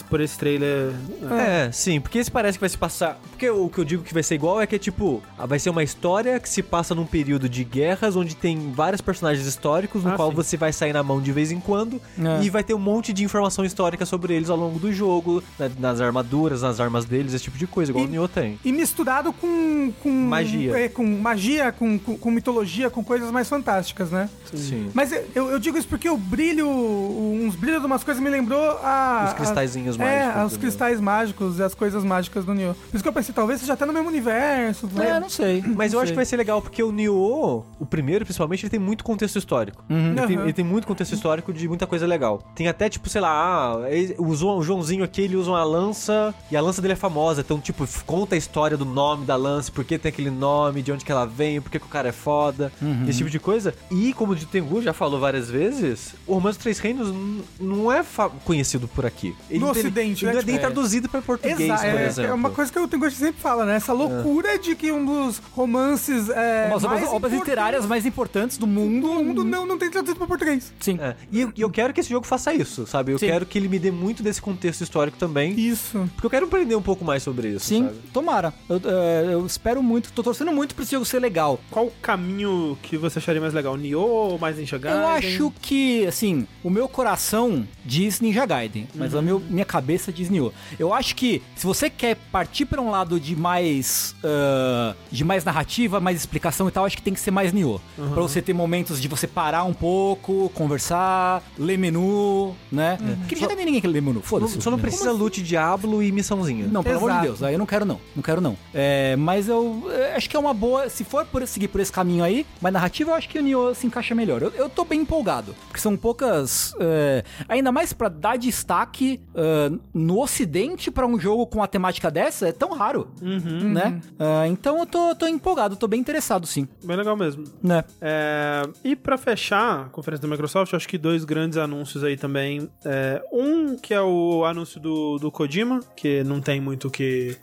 por esse trailer. É, sim, porque esse parece que vai se passar. Porque o que eu digo que vai ser igual é que é tipo, ah, vai ser uma história que se passa num período de guerras onde tem vários personagens históricos, no Ah, qual sim. você vai sair na mão de vez em quando É. e vai ter um monte de informação histórica sobre eles ao longo do jogo, na- nas armaduras, nas armas deles, esse tipo de coisa, igual E- o Nioh tem. E misturado com. com Magia. É, com magia, com, com, com mitologia, com coisas mais fantásticas, né? Sim. Mas eu, eu digo isso porque o brilho, uns brilhos de umas coisas me lembrou a. Os cristalzinhos a, mágicos É, os cristais mágicos e as coisas mágicas do Nioh. Por isso que eu pensei, talvez seja até no mesmo universo. É, né? não sei. Mas eu não acho que vai ser legal, porque o Nioh, o primeiro principalmente, ele tem muito contexto histórico. Ele, tem, ele tem muito contexto histórico de muita coisa legal. Tem até, tipo, sei lá, ah, ele- o, João- o Joãozinho aqui, ele usa uma lança, e a lança dele é famosa. Então, tipo, conta a história do nome da lança, por que tem aquele nome, de onde que ela vem, por que, que o cara é foda, esse tipo de coisa. E, como o Tengu já falou várias vezes, o Romance dos Três Reinos não é conhecido por aqui. Ele No Ocidente, ele né? não é nem é. traduzido para português, Exato, por é, exemplo. é uma coisa que o Tenguchi sempre fala, né? Essa loucura de que um dos romances. É, Umas mais obras literárias mais importantes do mundo. do mundo não, não tem traduzido para português. Sim. É, E eu, e eu quero que esse jogo faça isso, sabe? Eu Sim. quero que ele me dê muito desse contexto histórico também. Isso. Porque eu quero aprender um pouco mais sobre isso, Sim, sabe? tomara. Eu, é, eu espero muito, tô torcendo muito pra esse jogo ser legal. Qual o caminho que você acharia mais legal? Nioh ou mais Ninja Gaiden? Eu acho que, assim, o meu coração diz Ninja Gaiden, mas a meu, minha cabeça diz Nioh. Eu acho que se você quer partir pra um lado de mais ah, de mais narrativa, mais explicação e tal, acho que tem que ser mais Nioh. Pra você ter momentos de você parar um pouco, conversar, ler menu, né? Porque já tem ninguém que lê menu, foda-se. só não precisa loot Diablo e missãozinha. Não, pelo amor de Exato. Deus, aí eu não quero não, não quero não. É, mas eu é, acho que é uma boa, se for por, seguir por esse caminho aí, mas narrativa eu acho que o Nioh se encaixa melhor. Eu, eu tô bem empolgado, porque são poucas, é, ainda mais pra dar destaque é, no ocidente pra um jogo com a temática dessa, é tão raro, né? É, então eu tô, tô empolgado, tô bem interessado sim, Bem legal mesmo. né? É, e pra fechar a conferência da Microsoft, eu acho que dois grandes anúncios aí também. É, um que é o anúncio do, do Kojima, que não tem muito o que,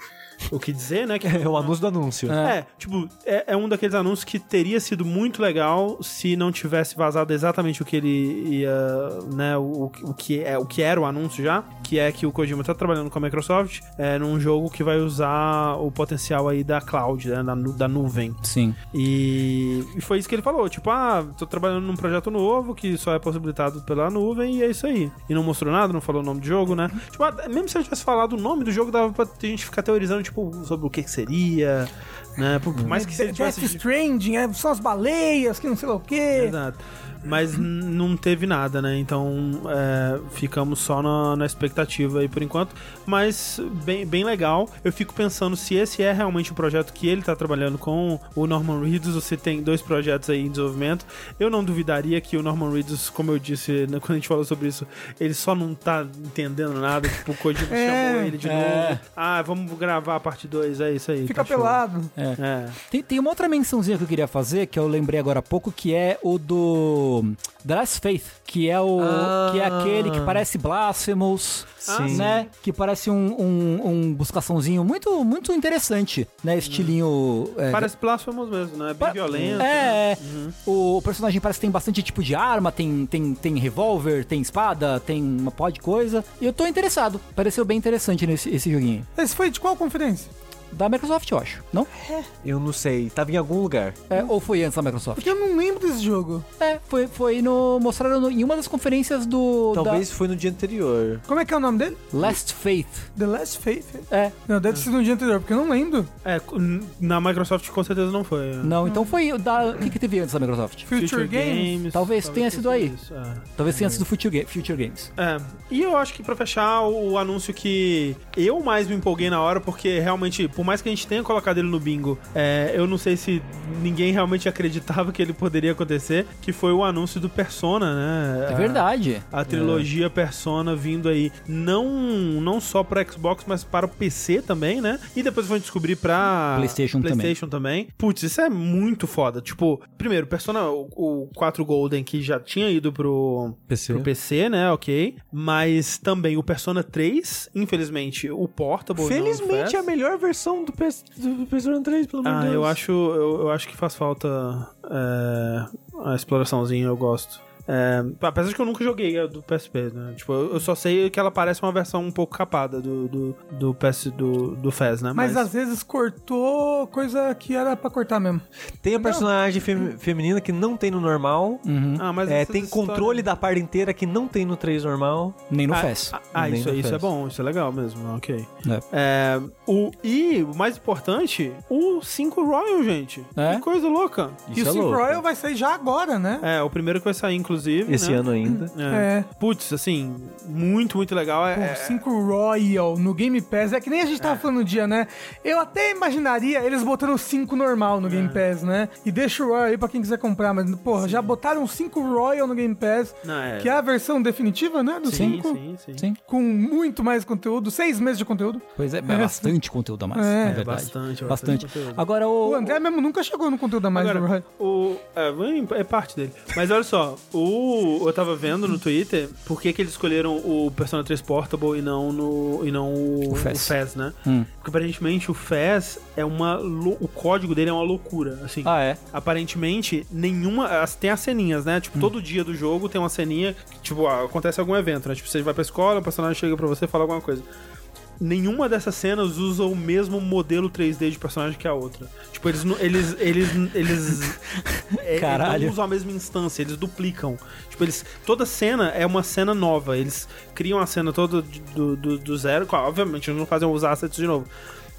o que dizer, né? Que É o anúncio do anúncio. É, tipo, é, é um daqueles anúncios que teria sido muito legal se não tivesse vazado exatamente o que ele ia, né, o, o, que, é, o que era o anúncio já, que é que o Kojima tá trabalhando com a Microsoft é, num jogo que vai usar o potencial aí da cloud, né, da, nu- da nuvem. Sim. E, e foi isso que ele falou, tipo, ah, tô trabalhando num projeto novo que só é possibilitado pela nuvem e é isso aí. E não mostrou nada, não falou o nome do jogo, né? Tipo, ah, mesmo se ele tivesse falado o nome do jogo, dava pra gente ficar teorizando, tipo, sobre o que que seria, né? Por por mais que se ele Death. Stranding, é, são as baleias, que não sei lá o quê. Exato. Mas não teve nada, né? Então é, ficamos só na, na expectativa aí por enquanto. Mas bem, bem legal. Eu fico pensando se esse é realmente o projeto que ele tá trabalhando com o Norman Reedus. Você tem dois projetos aí em desenvolvimento. Eu não duvidaria que o Norman Reedus, como eu disse né, quando a gente falou sobre isso, ele só não tá entendendo nada. Tipo, o Kojima <laughs> É, chamou ele de é. novo. Ah, vamos gravar parte 2, é isso aí. Fica tá pelado. É. Tem, tem uma outra mençãozinha que eu queria fazer, que eu lembrei agora há pouco, que é o do The Last Faith, que é o Ah. que é aquele que parece Blasphemous, Sim. né? Que parece um, um, um buscaçãozinho muito, muito interessante, né? Estilinho... é, Parece Blasphemous mesmo, né? Bem Pa- violento. né? É, é. O personagem parece que tem bastante tipo de arma, tem, tem, tem revólver, tem espada, tem uma pó de coisa. E eu tô interessado. Pareceu bem interessante nesse esse joguinho. Esse foi de qual conferência? Da Microsoft, eu acho. Não? Eu não sei, tava em algum lugar. É, ou foi antes da Microsoft? Porque eu não lembro desse jogo. É, foi, foi no. Mostraram no- em uma das conferências do. Talvez foi no dia anterior. Como é que é o nome dele? Da Last Faith. The Last Faith? É. Não, deve ser no dia anterior, porque eu não lembro. É, na Microsoft com certeza não foi. é. Não, então foi o da. O que, que teve antes da Microsoft? Future, Games. Talvez tenha sido aí. isso, é. Talvez tenha sido Future, Ga- Future Games. É, e eu acho que pra fechar o anúncio que eu mais me empolguei na hora, porque realmente, por mais que a gente tenha colocado ele no bingo, é, eu não sei se ninguém realmente acreditava que ele poderia acontecer, que foi o anúncio do Persona, né? É A- verdade. A trilogia Persona vindo aí, não, não só para Xbox, mas para o PC também, né? E depois vão descobrir pra PlayStation também. PlayStation também. Putz, isso é muito foda. Tipo, primeiro, Persona, o, o 4 Golden, que já tinha ido pro, PC. pro PC, né? Ok. Mas também o Persona 3, infelizmente, o Portable. Felizmente é a melhor versão do, PS, do Persona 3, pelo amor de Ah, Deus. eu acho, eu, eu acho que faz falta é, a exploraçãozinha, eu gosto. É, apesar de que eu nunca joguei a do PSP, né? Tipo, eu eu só sei que ela parece uma versão um pouco capada do, do, do PS do, do FES, né? Mas, às vezes cortou coisa que era pra cortar mesmo. Tem a personagem fem- feminina que não tem no normal. Uhum. Ah, mas É, tem controle da parte inteira que não tem no 3 normal. Nem no Ah, FES. Ah, ah, isso, isso é FES. bom, isso é legal mesmo, ok. É. É, o, e o mais importante, o 5 Royal, gente. É? Que coisa louca. e Isso o é 5 louco. Royal vai sair já agora, né? É, o primeiro que vai sair, inclusive. Esse né? ano ainda. É. É. Putz, assim, muito, muito legal. É, Pô, é- 5 Royal no Game Pass. É que nem a gente tava falando no dia, né? Eu até imaginaria eles botando o 5 normal no Game Pass, né? E deixa o Royal aí pra quem quiser comprar. Mas, porra, já botaram 5 Royal no Game Pass, Não, é. que é a versão definitiva, né? Do Sim, 5. sim, sim. Sim. Com muito mais conteúdo, seis meses de conteúdo. Pois é, é bastante conteúdo a mais, É. na É verdade. bastante, bastante bastante. conteúdo. Agora o. O André mesmo nunca chegou no conteúdo a mais do Agora, Royal. o, é, é parte dele. Mas olha só, o, eu tava vendo no Twitter por que, que eles escolheram o Persona 3 Portable e não, no, e não o, O FES. FES, né? Hum. Porque aparentemente o FES é uma. O código dele é uma loucura. Assim, Ah, é? aparentemente, nenhuma. Tem as ceninhas, né? Hum. Tipo, todo dia do jogo tem uma ceninha que, tipo, ah, acontece algum evento, né? Tipo, você vai pra escola, o personagem chega pra você e fala alguma coisa. Nenhuma dessas cenas usa o mesmo modelo 3D de personagem que a outra. Tipo, eles não- eles eles eles, <laughs> é, Caralho. não usam a mesma instância, eles duplicam. Tipo, eles toda cena é uma cena nova. Eles criam a cena toda do, do, do zero. Obviamente, eles não fazem os assets de novo.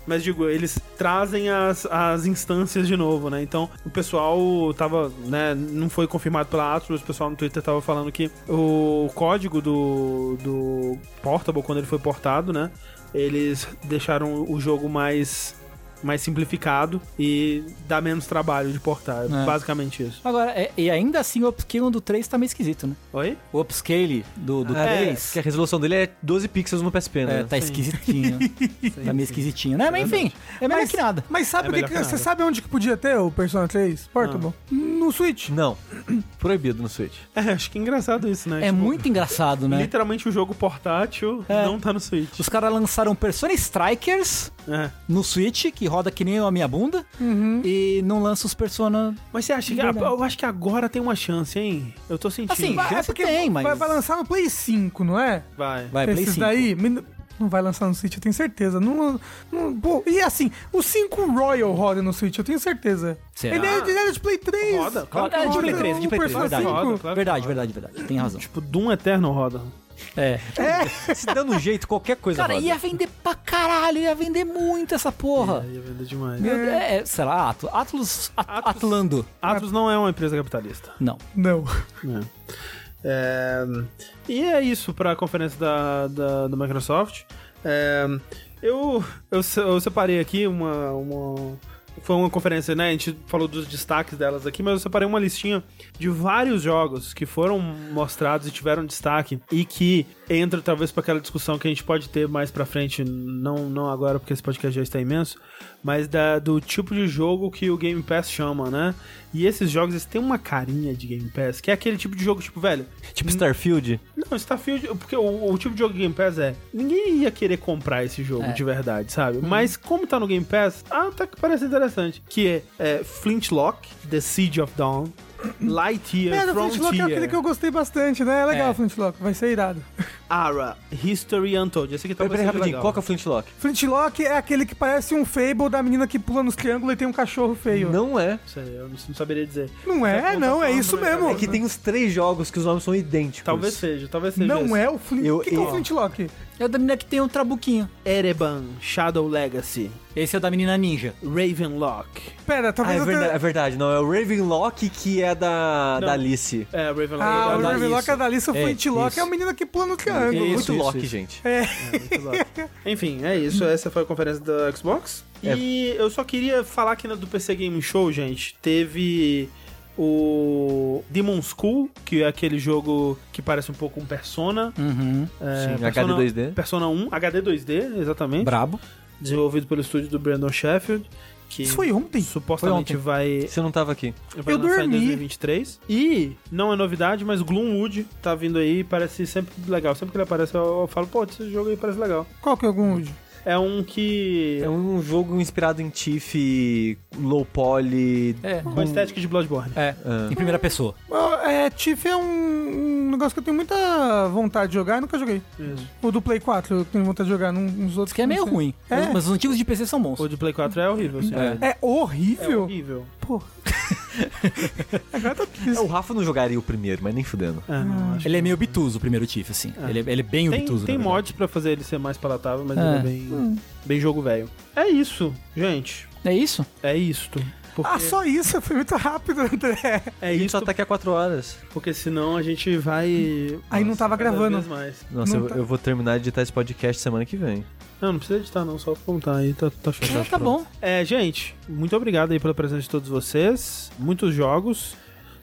Mas digo, eles trazem as, as instâncias de novo, né? Então, o pessoal tava, né? Não foi confirmado pela Atlus, mas o pessoal no Twitter tava falando que o código do, do Portable, quando ele foi portado, né? Eles deixaram o jogo mais, mais simplificado e dá menos trabalho de portar. É É. basicamente isso. Agora, é- e ainda assim o upscale do 3 tá meio esquisito, né? Oi? O upscale do, do É, 3 que a resolução dele é 12 pixels no PSP, né? é, tá Sim. esquisitinho. <laughs> tá meio esquisitinho, né? Mas enfim, é melhor Mas- que nada. Mas sabe É o que que, que você sabe onde que podia ter o Persona 3 Portable? No Switch. Não. <clears throat> Proibido no Switch. É, acho que é engraçado isso, né? É Tipo, muito engraçado, né? Literalmente o jogo portátil É. não tá no Switch. Os caras lançaram Persona Strikers É. no Switch, que roda que nem a minha bunda, Uhum. e não lança os Persona. Mas você acha que. Verdade. Eu acho que agora tem uma chance, hein? Eu tô sentindo. Assim, Vai- chance tem, mas- vai, vai lançar no Play 5, não é? Vai. Vai, Play Esses 5. daí. Não vai lançar no Switch, eu tenho certeza. Não, não- pô, e assim, o 5 Royal roda no Switch, eu tenho certeza. Será? Ele é, ele era de Play 3. Roda, claro Roda, é de Play 3, de Play 3, Persona verdade. 5. Roda, claro. Verdade, verdade, verdade. Tem razão. Tipo, Doom Eterno roda. É. Se dando um jeito, qualquer coisa Cara, roda. ia vender pra caralho, ia vender muito essa porra. Ia vender demais. Meu Deus, é, sei lá, Atl- Atlus, At- Atlus. Atlando. Atlus não é uma empresa capitalista. Não. Não. É. É, e é isso pra conferência da, da, da Microsoft. É, eu, eu, eu separei aqui uma, uma- foi uma conferência, né? A gente falou dos destaques delas aqui, mas eu separei uma listinha de vários jogos que foram mostrados e tiveram destaque e que entra talvez para aquela discussão que a gente pode ter mais pra frente, não, não agora porque esse podcast já está imenso, mas da, do tipo de jogo que o Game Pass chama, né? E esses jogos, eles têm uma carinha de Game Pass, que é aquele tipo de jogo, tipo, velho, Tipo Starfield. não, Starfield, porque o, o tipo de jogo Game Pass é. Ninguém ia querer comprar esse jogo É. de verdade, sabe? Mas como tá no Game Pass, ah, tá que parece interessante. Que é, é Flintlock, The Siege of Dawn, Lightyear, É, o Flintlock é aquele que Frontier, eu gostei bastante, né? É legal É. o Flintlock, vai ser irado. Ara, History Untold. Esse aqui talvez peraí, rapidinho. legal. Qual que é o Flintlock? Flintlock é aquele que parece um Fable da menina que pula nos triângulos e tem um cachorro feio. Não é. Aí, eu não, saberia dizer. Não é, Tá não, é isso mesmo. É que tem os três jogos que os nomes são idênticos. Talvez seja, talvez seja. Não esse. é o Flint. Eu- O que, que é o Flintlock? É o da menina que tem um trabuquinho. Ereban, Shadow Legacy, Esse é o da menina ninja. Ravenlock. Pera, Ah, talvez é eu verdade, tenha... é verdade. Não, é o Ravenlock que é da, Não. da Alice. É, Ravenlock. Ah, é o da Ravenlock Alice. é da Alice, o É, Flintlock isso. é a menina que pula no triângulo. Isso, Muito isso, Loki, isso. gente. É, <laughs> muito louco. Enfim, é isso. Essa foi a conferência da Xbox. É. E eu só queria falar que na do PC Game Show, gente, teve o Demon School, que é aquele jogo que parece um pouco um Persona. Uhum. É, Sim, Persona, HD 2D. Persona 1, HD 2D, exatamente. Brabo. Desenvolvido pelo estúdio do Brandon Sheffield. Que Isso foi ontem. supostamente Foi vai, Você não tava aqui. vai Eu lançar em dormi. 2023. E, não é novidade, mas Gloomwood tá vindo aí, parece sempre legal. Sempre que ele aparece, eu, eu falo, pô, esse jogo aí parece legal. Qual que é algum hoje? É um que. É um jogo inspirado em Tiff, low poly. É. com a estética de Bloodborne. É, Ah. em primeira pessoa. É, Tiff é um, um negócio que eu tenho muita vontade de jogar e nunca joguei. Isso. O do Play 4 eu tenho vontade de jogar, num- nos outros Isso que é meio ruim. É. Mas, mas os antigos de PC são bons. O de Play 4 é horrível, assim. É. É É horrível? horrível. <laughs> <laughs> Agora tá É, difícil. o Rafa não jogaria o primeiro, mas nem fudendo. É, não, Ele é meio obtuso, o primeiro Tiff, assim. É. Ele, é, ele é bem Tem, obtuso. tem mods pra fazer ele ser mais palatável, mas É. ele é bem, bem jogo velho. É isso, gente. É isso? É isto. Porque, Ah, só isso? Foi muito rápido, André. é a gente isso, só tá aqui há quatro horas. porque senão a gente vai... Aí não tava gravando. mais. Nossa, Não eu, tá- eu vou terminar de editar esse podcast semana que vem. Não, não precisa editar não, só contar aí, tá, tá show. Ah, tá bom. É, gente, muito obrigado aí pela presença de todos vocês. Muitos jogos.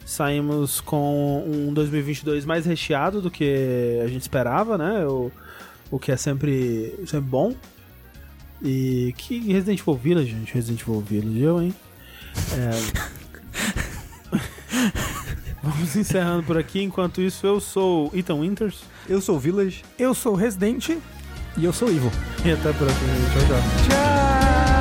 Saímos com um 2022 mais recheado do que a gente esperava, né? O, o que é sempre, sempre bom. E que Resident Evil Village, gente. Resident Evil Village, eu, hein? É... <laughs> Vamos encerrando por aqui. Enquanto isso, eu sou Ethan Winters. Eu sou o Village. Eu sou o Resident. E eu sou o Ivo. E até a próxima. Tchau, tchau. Tchau!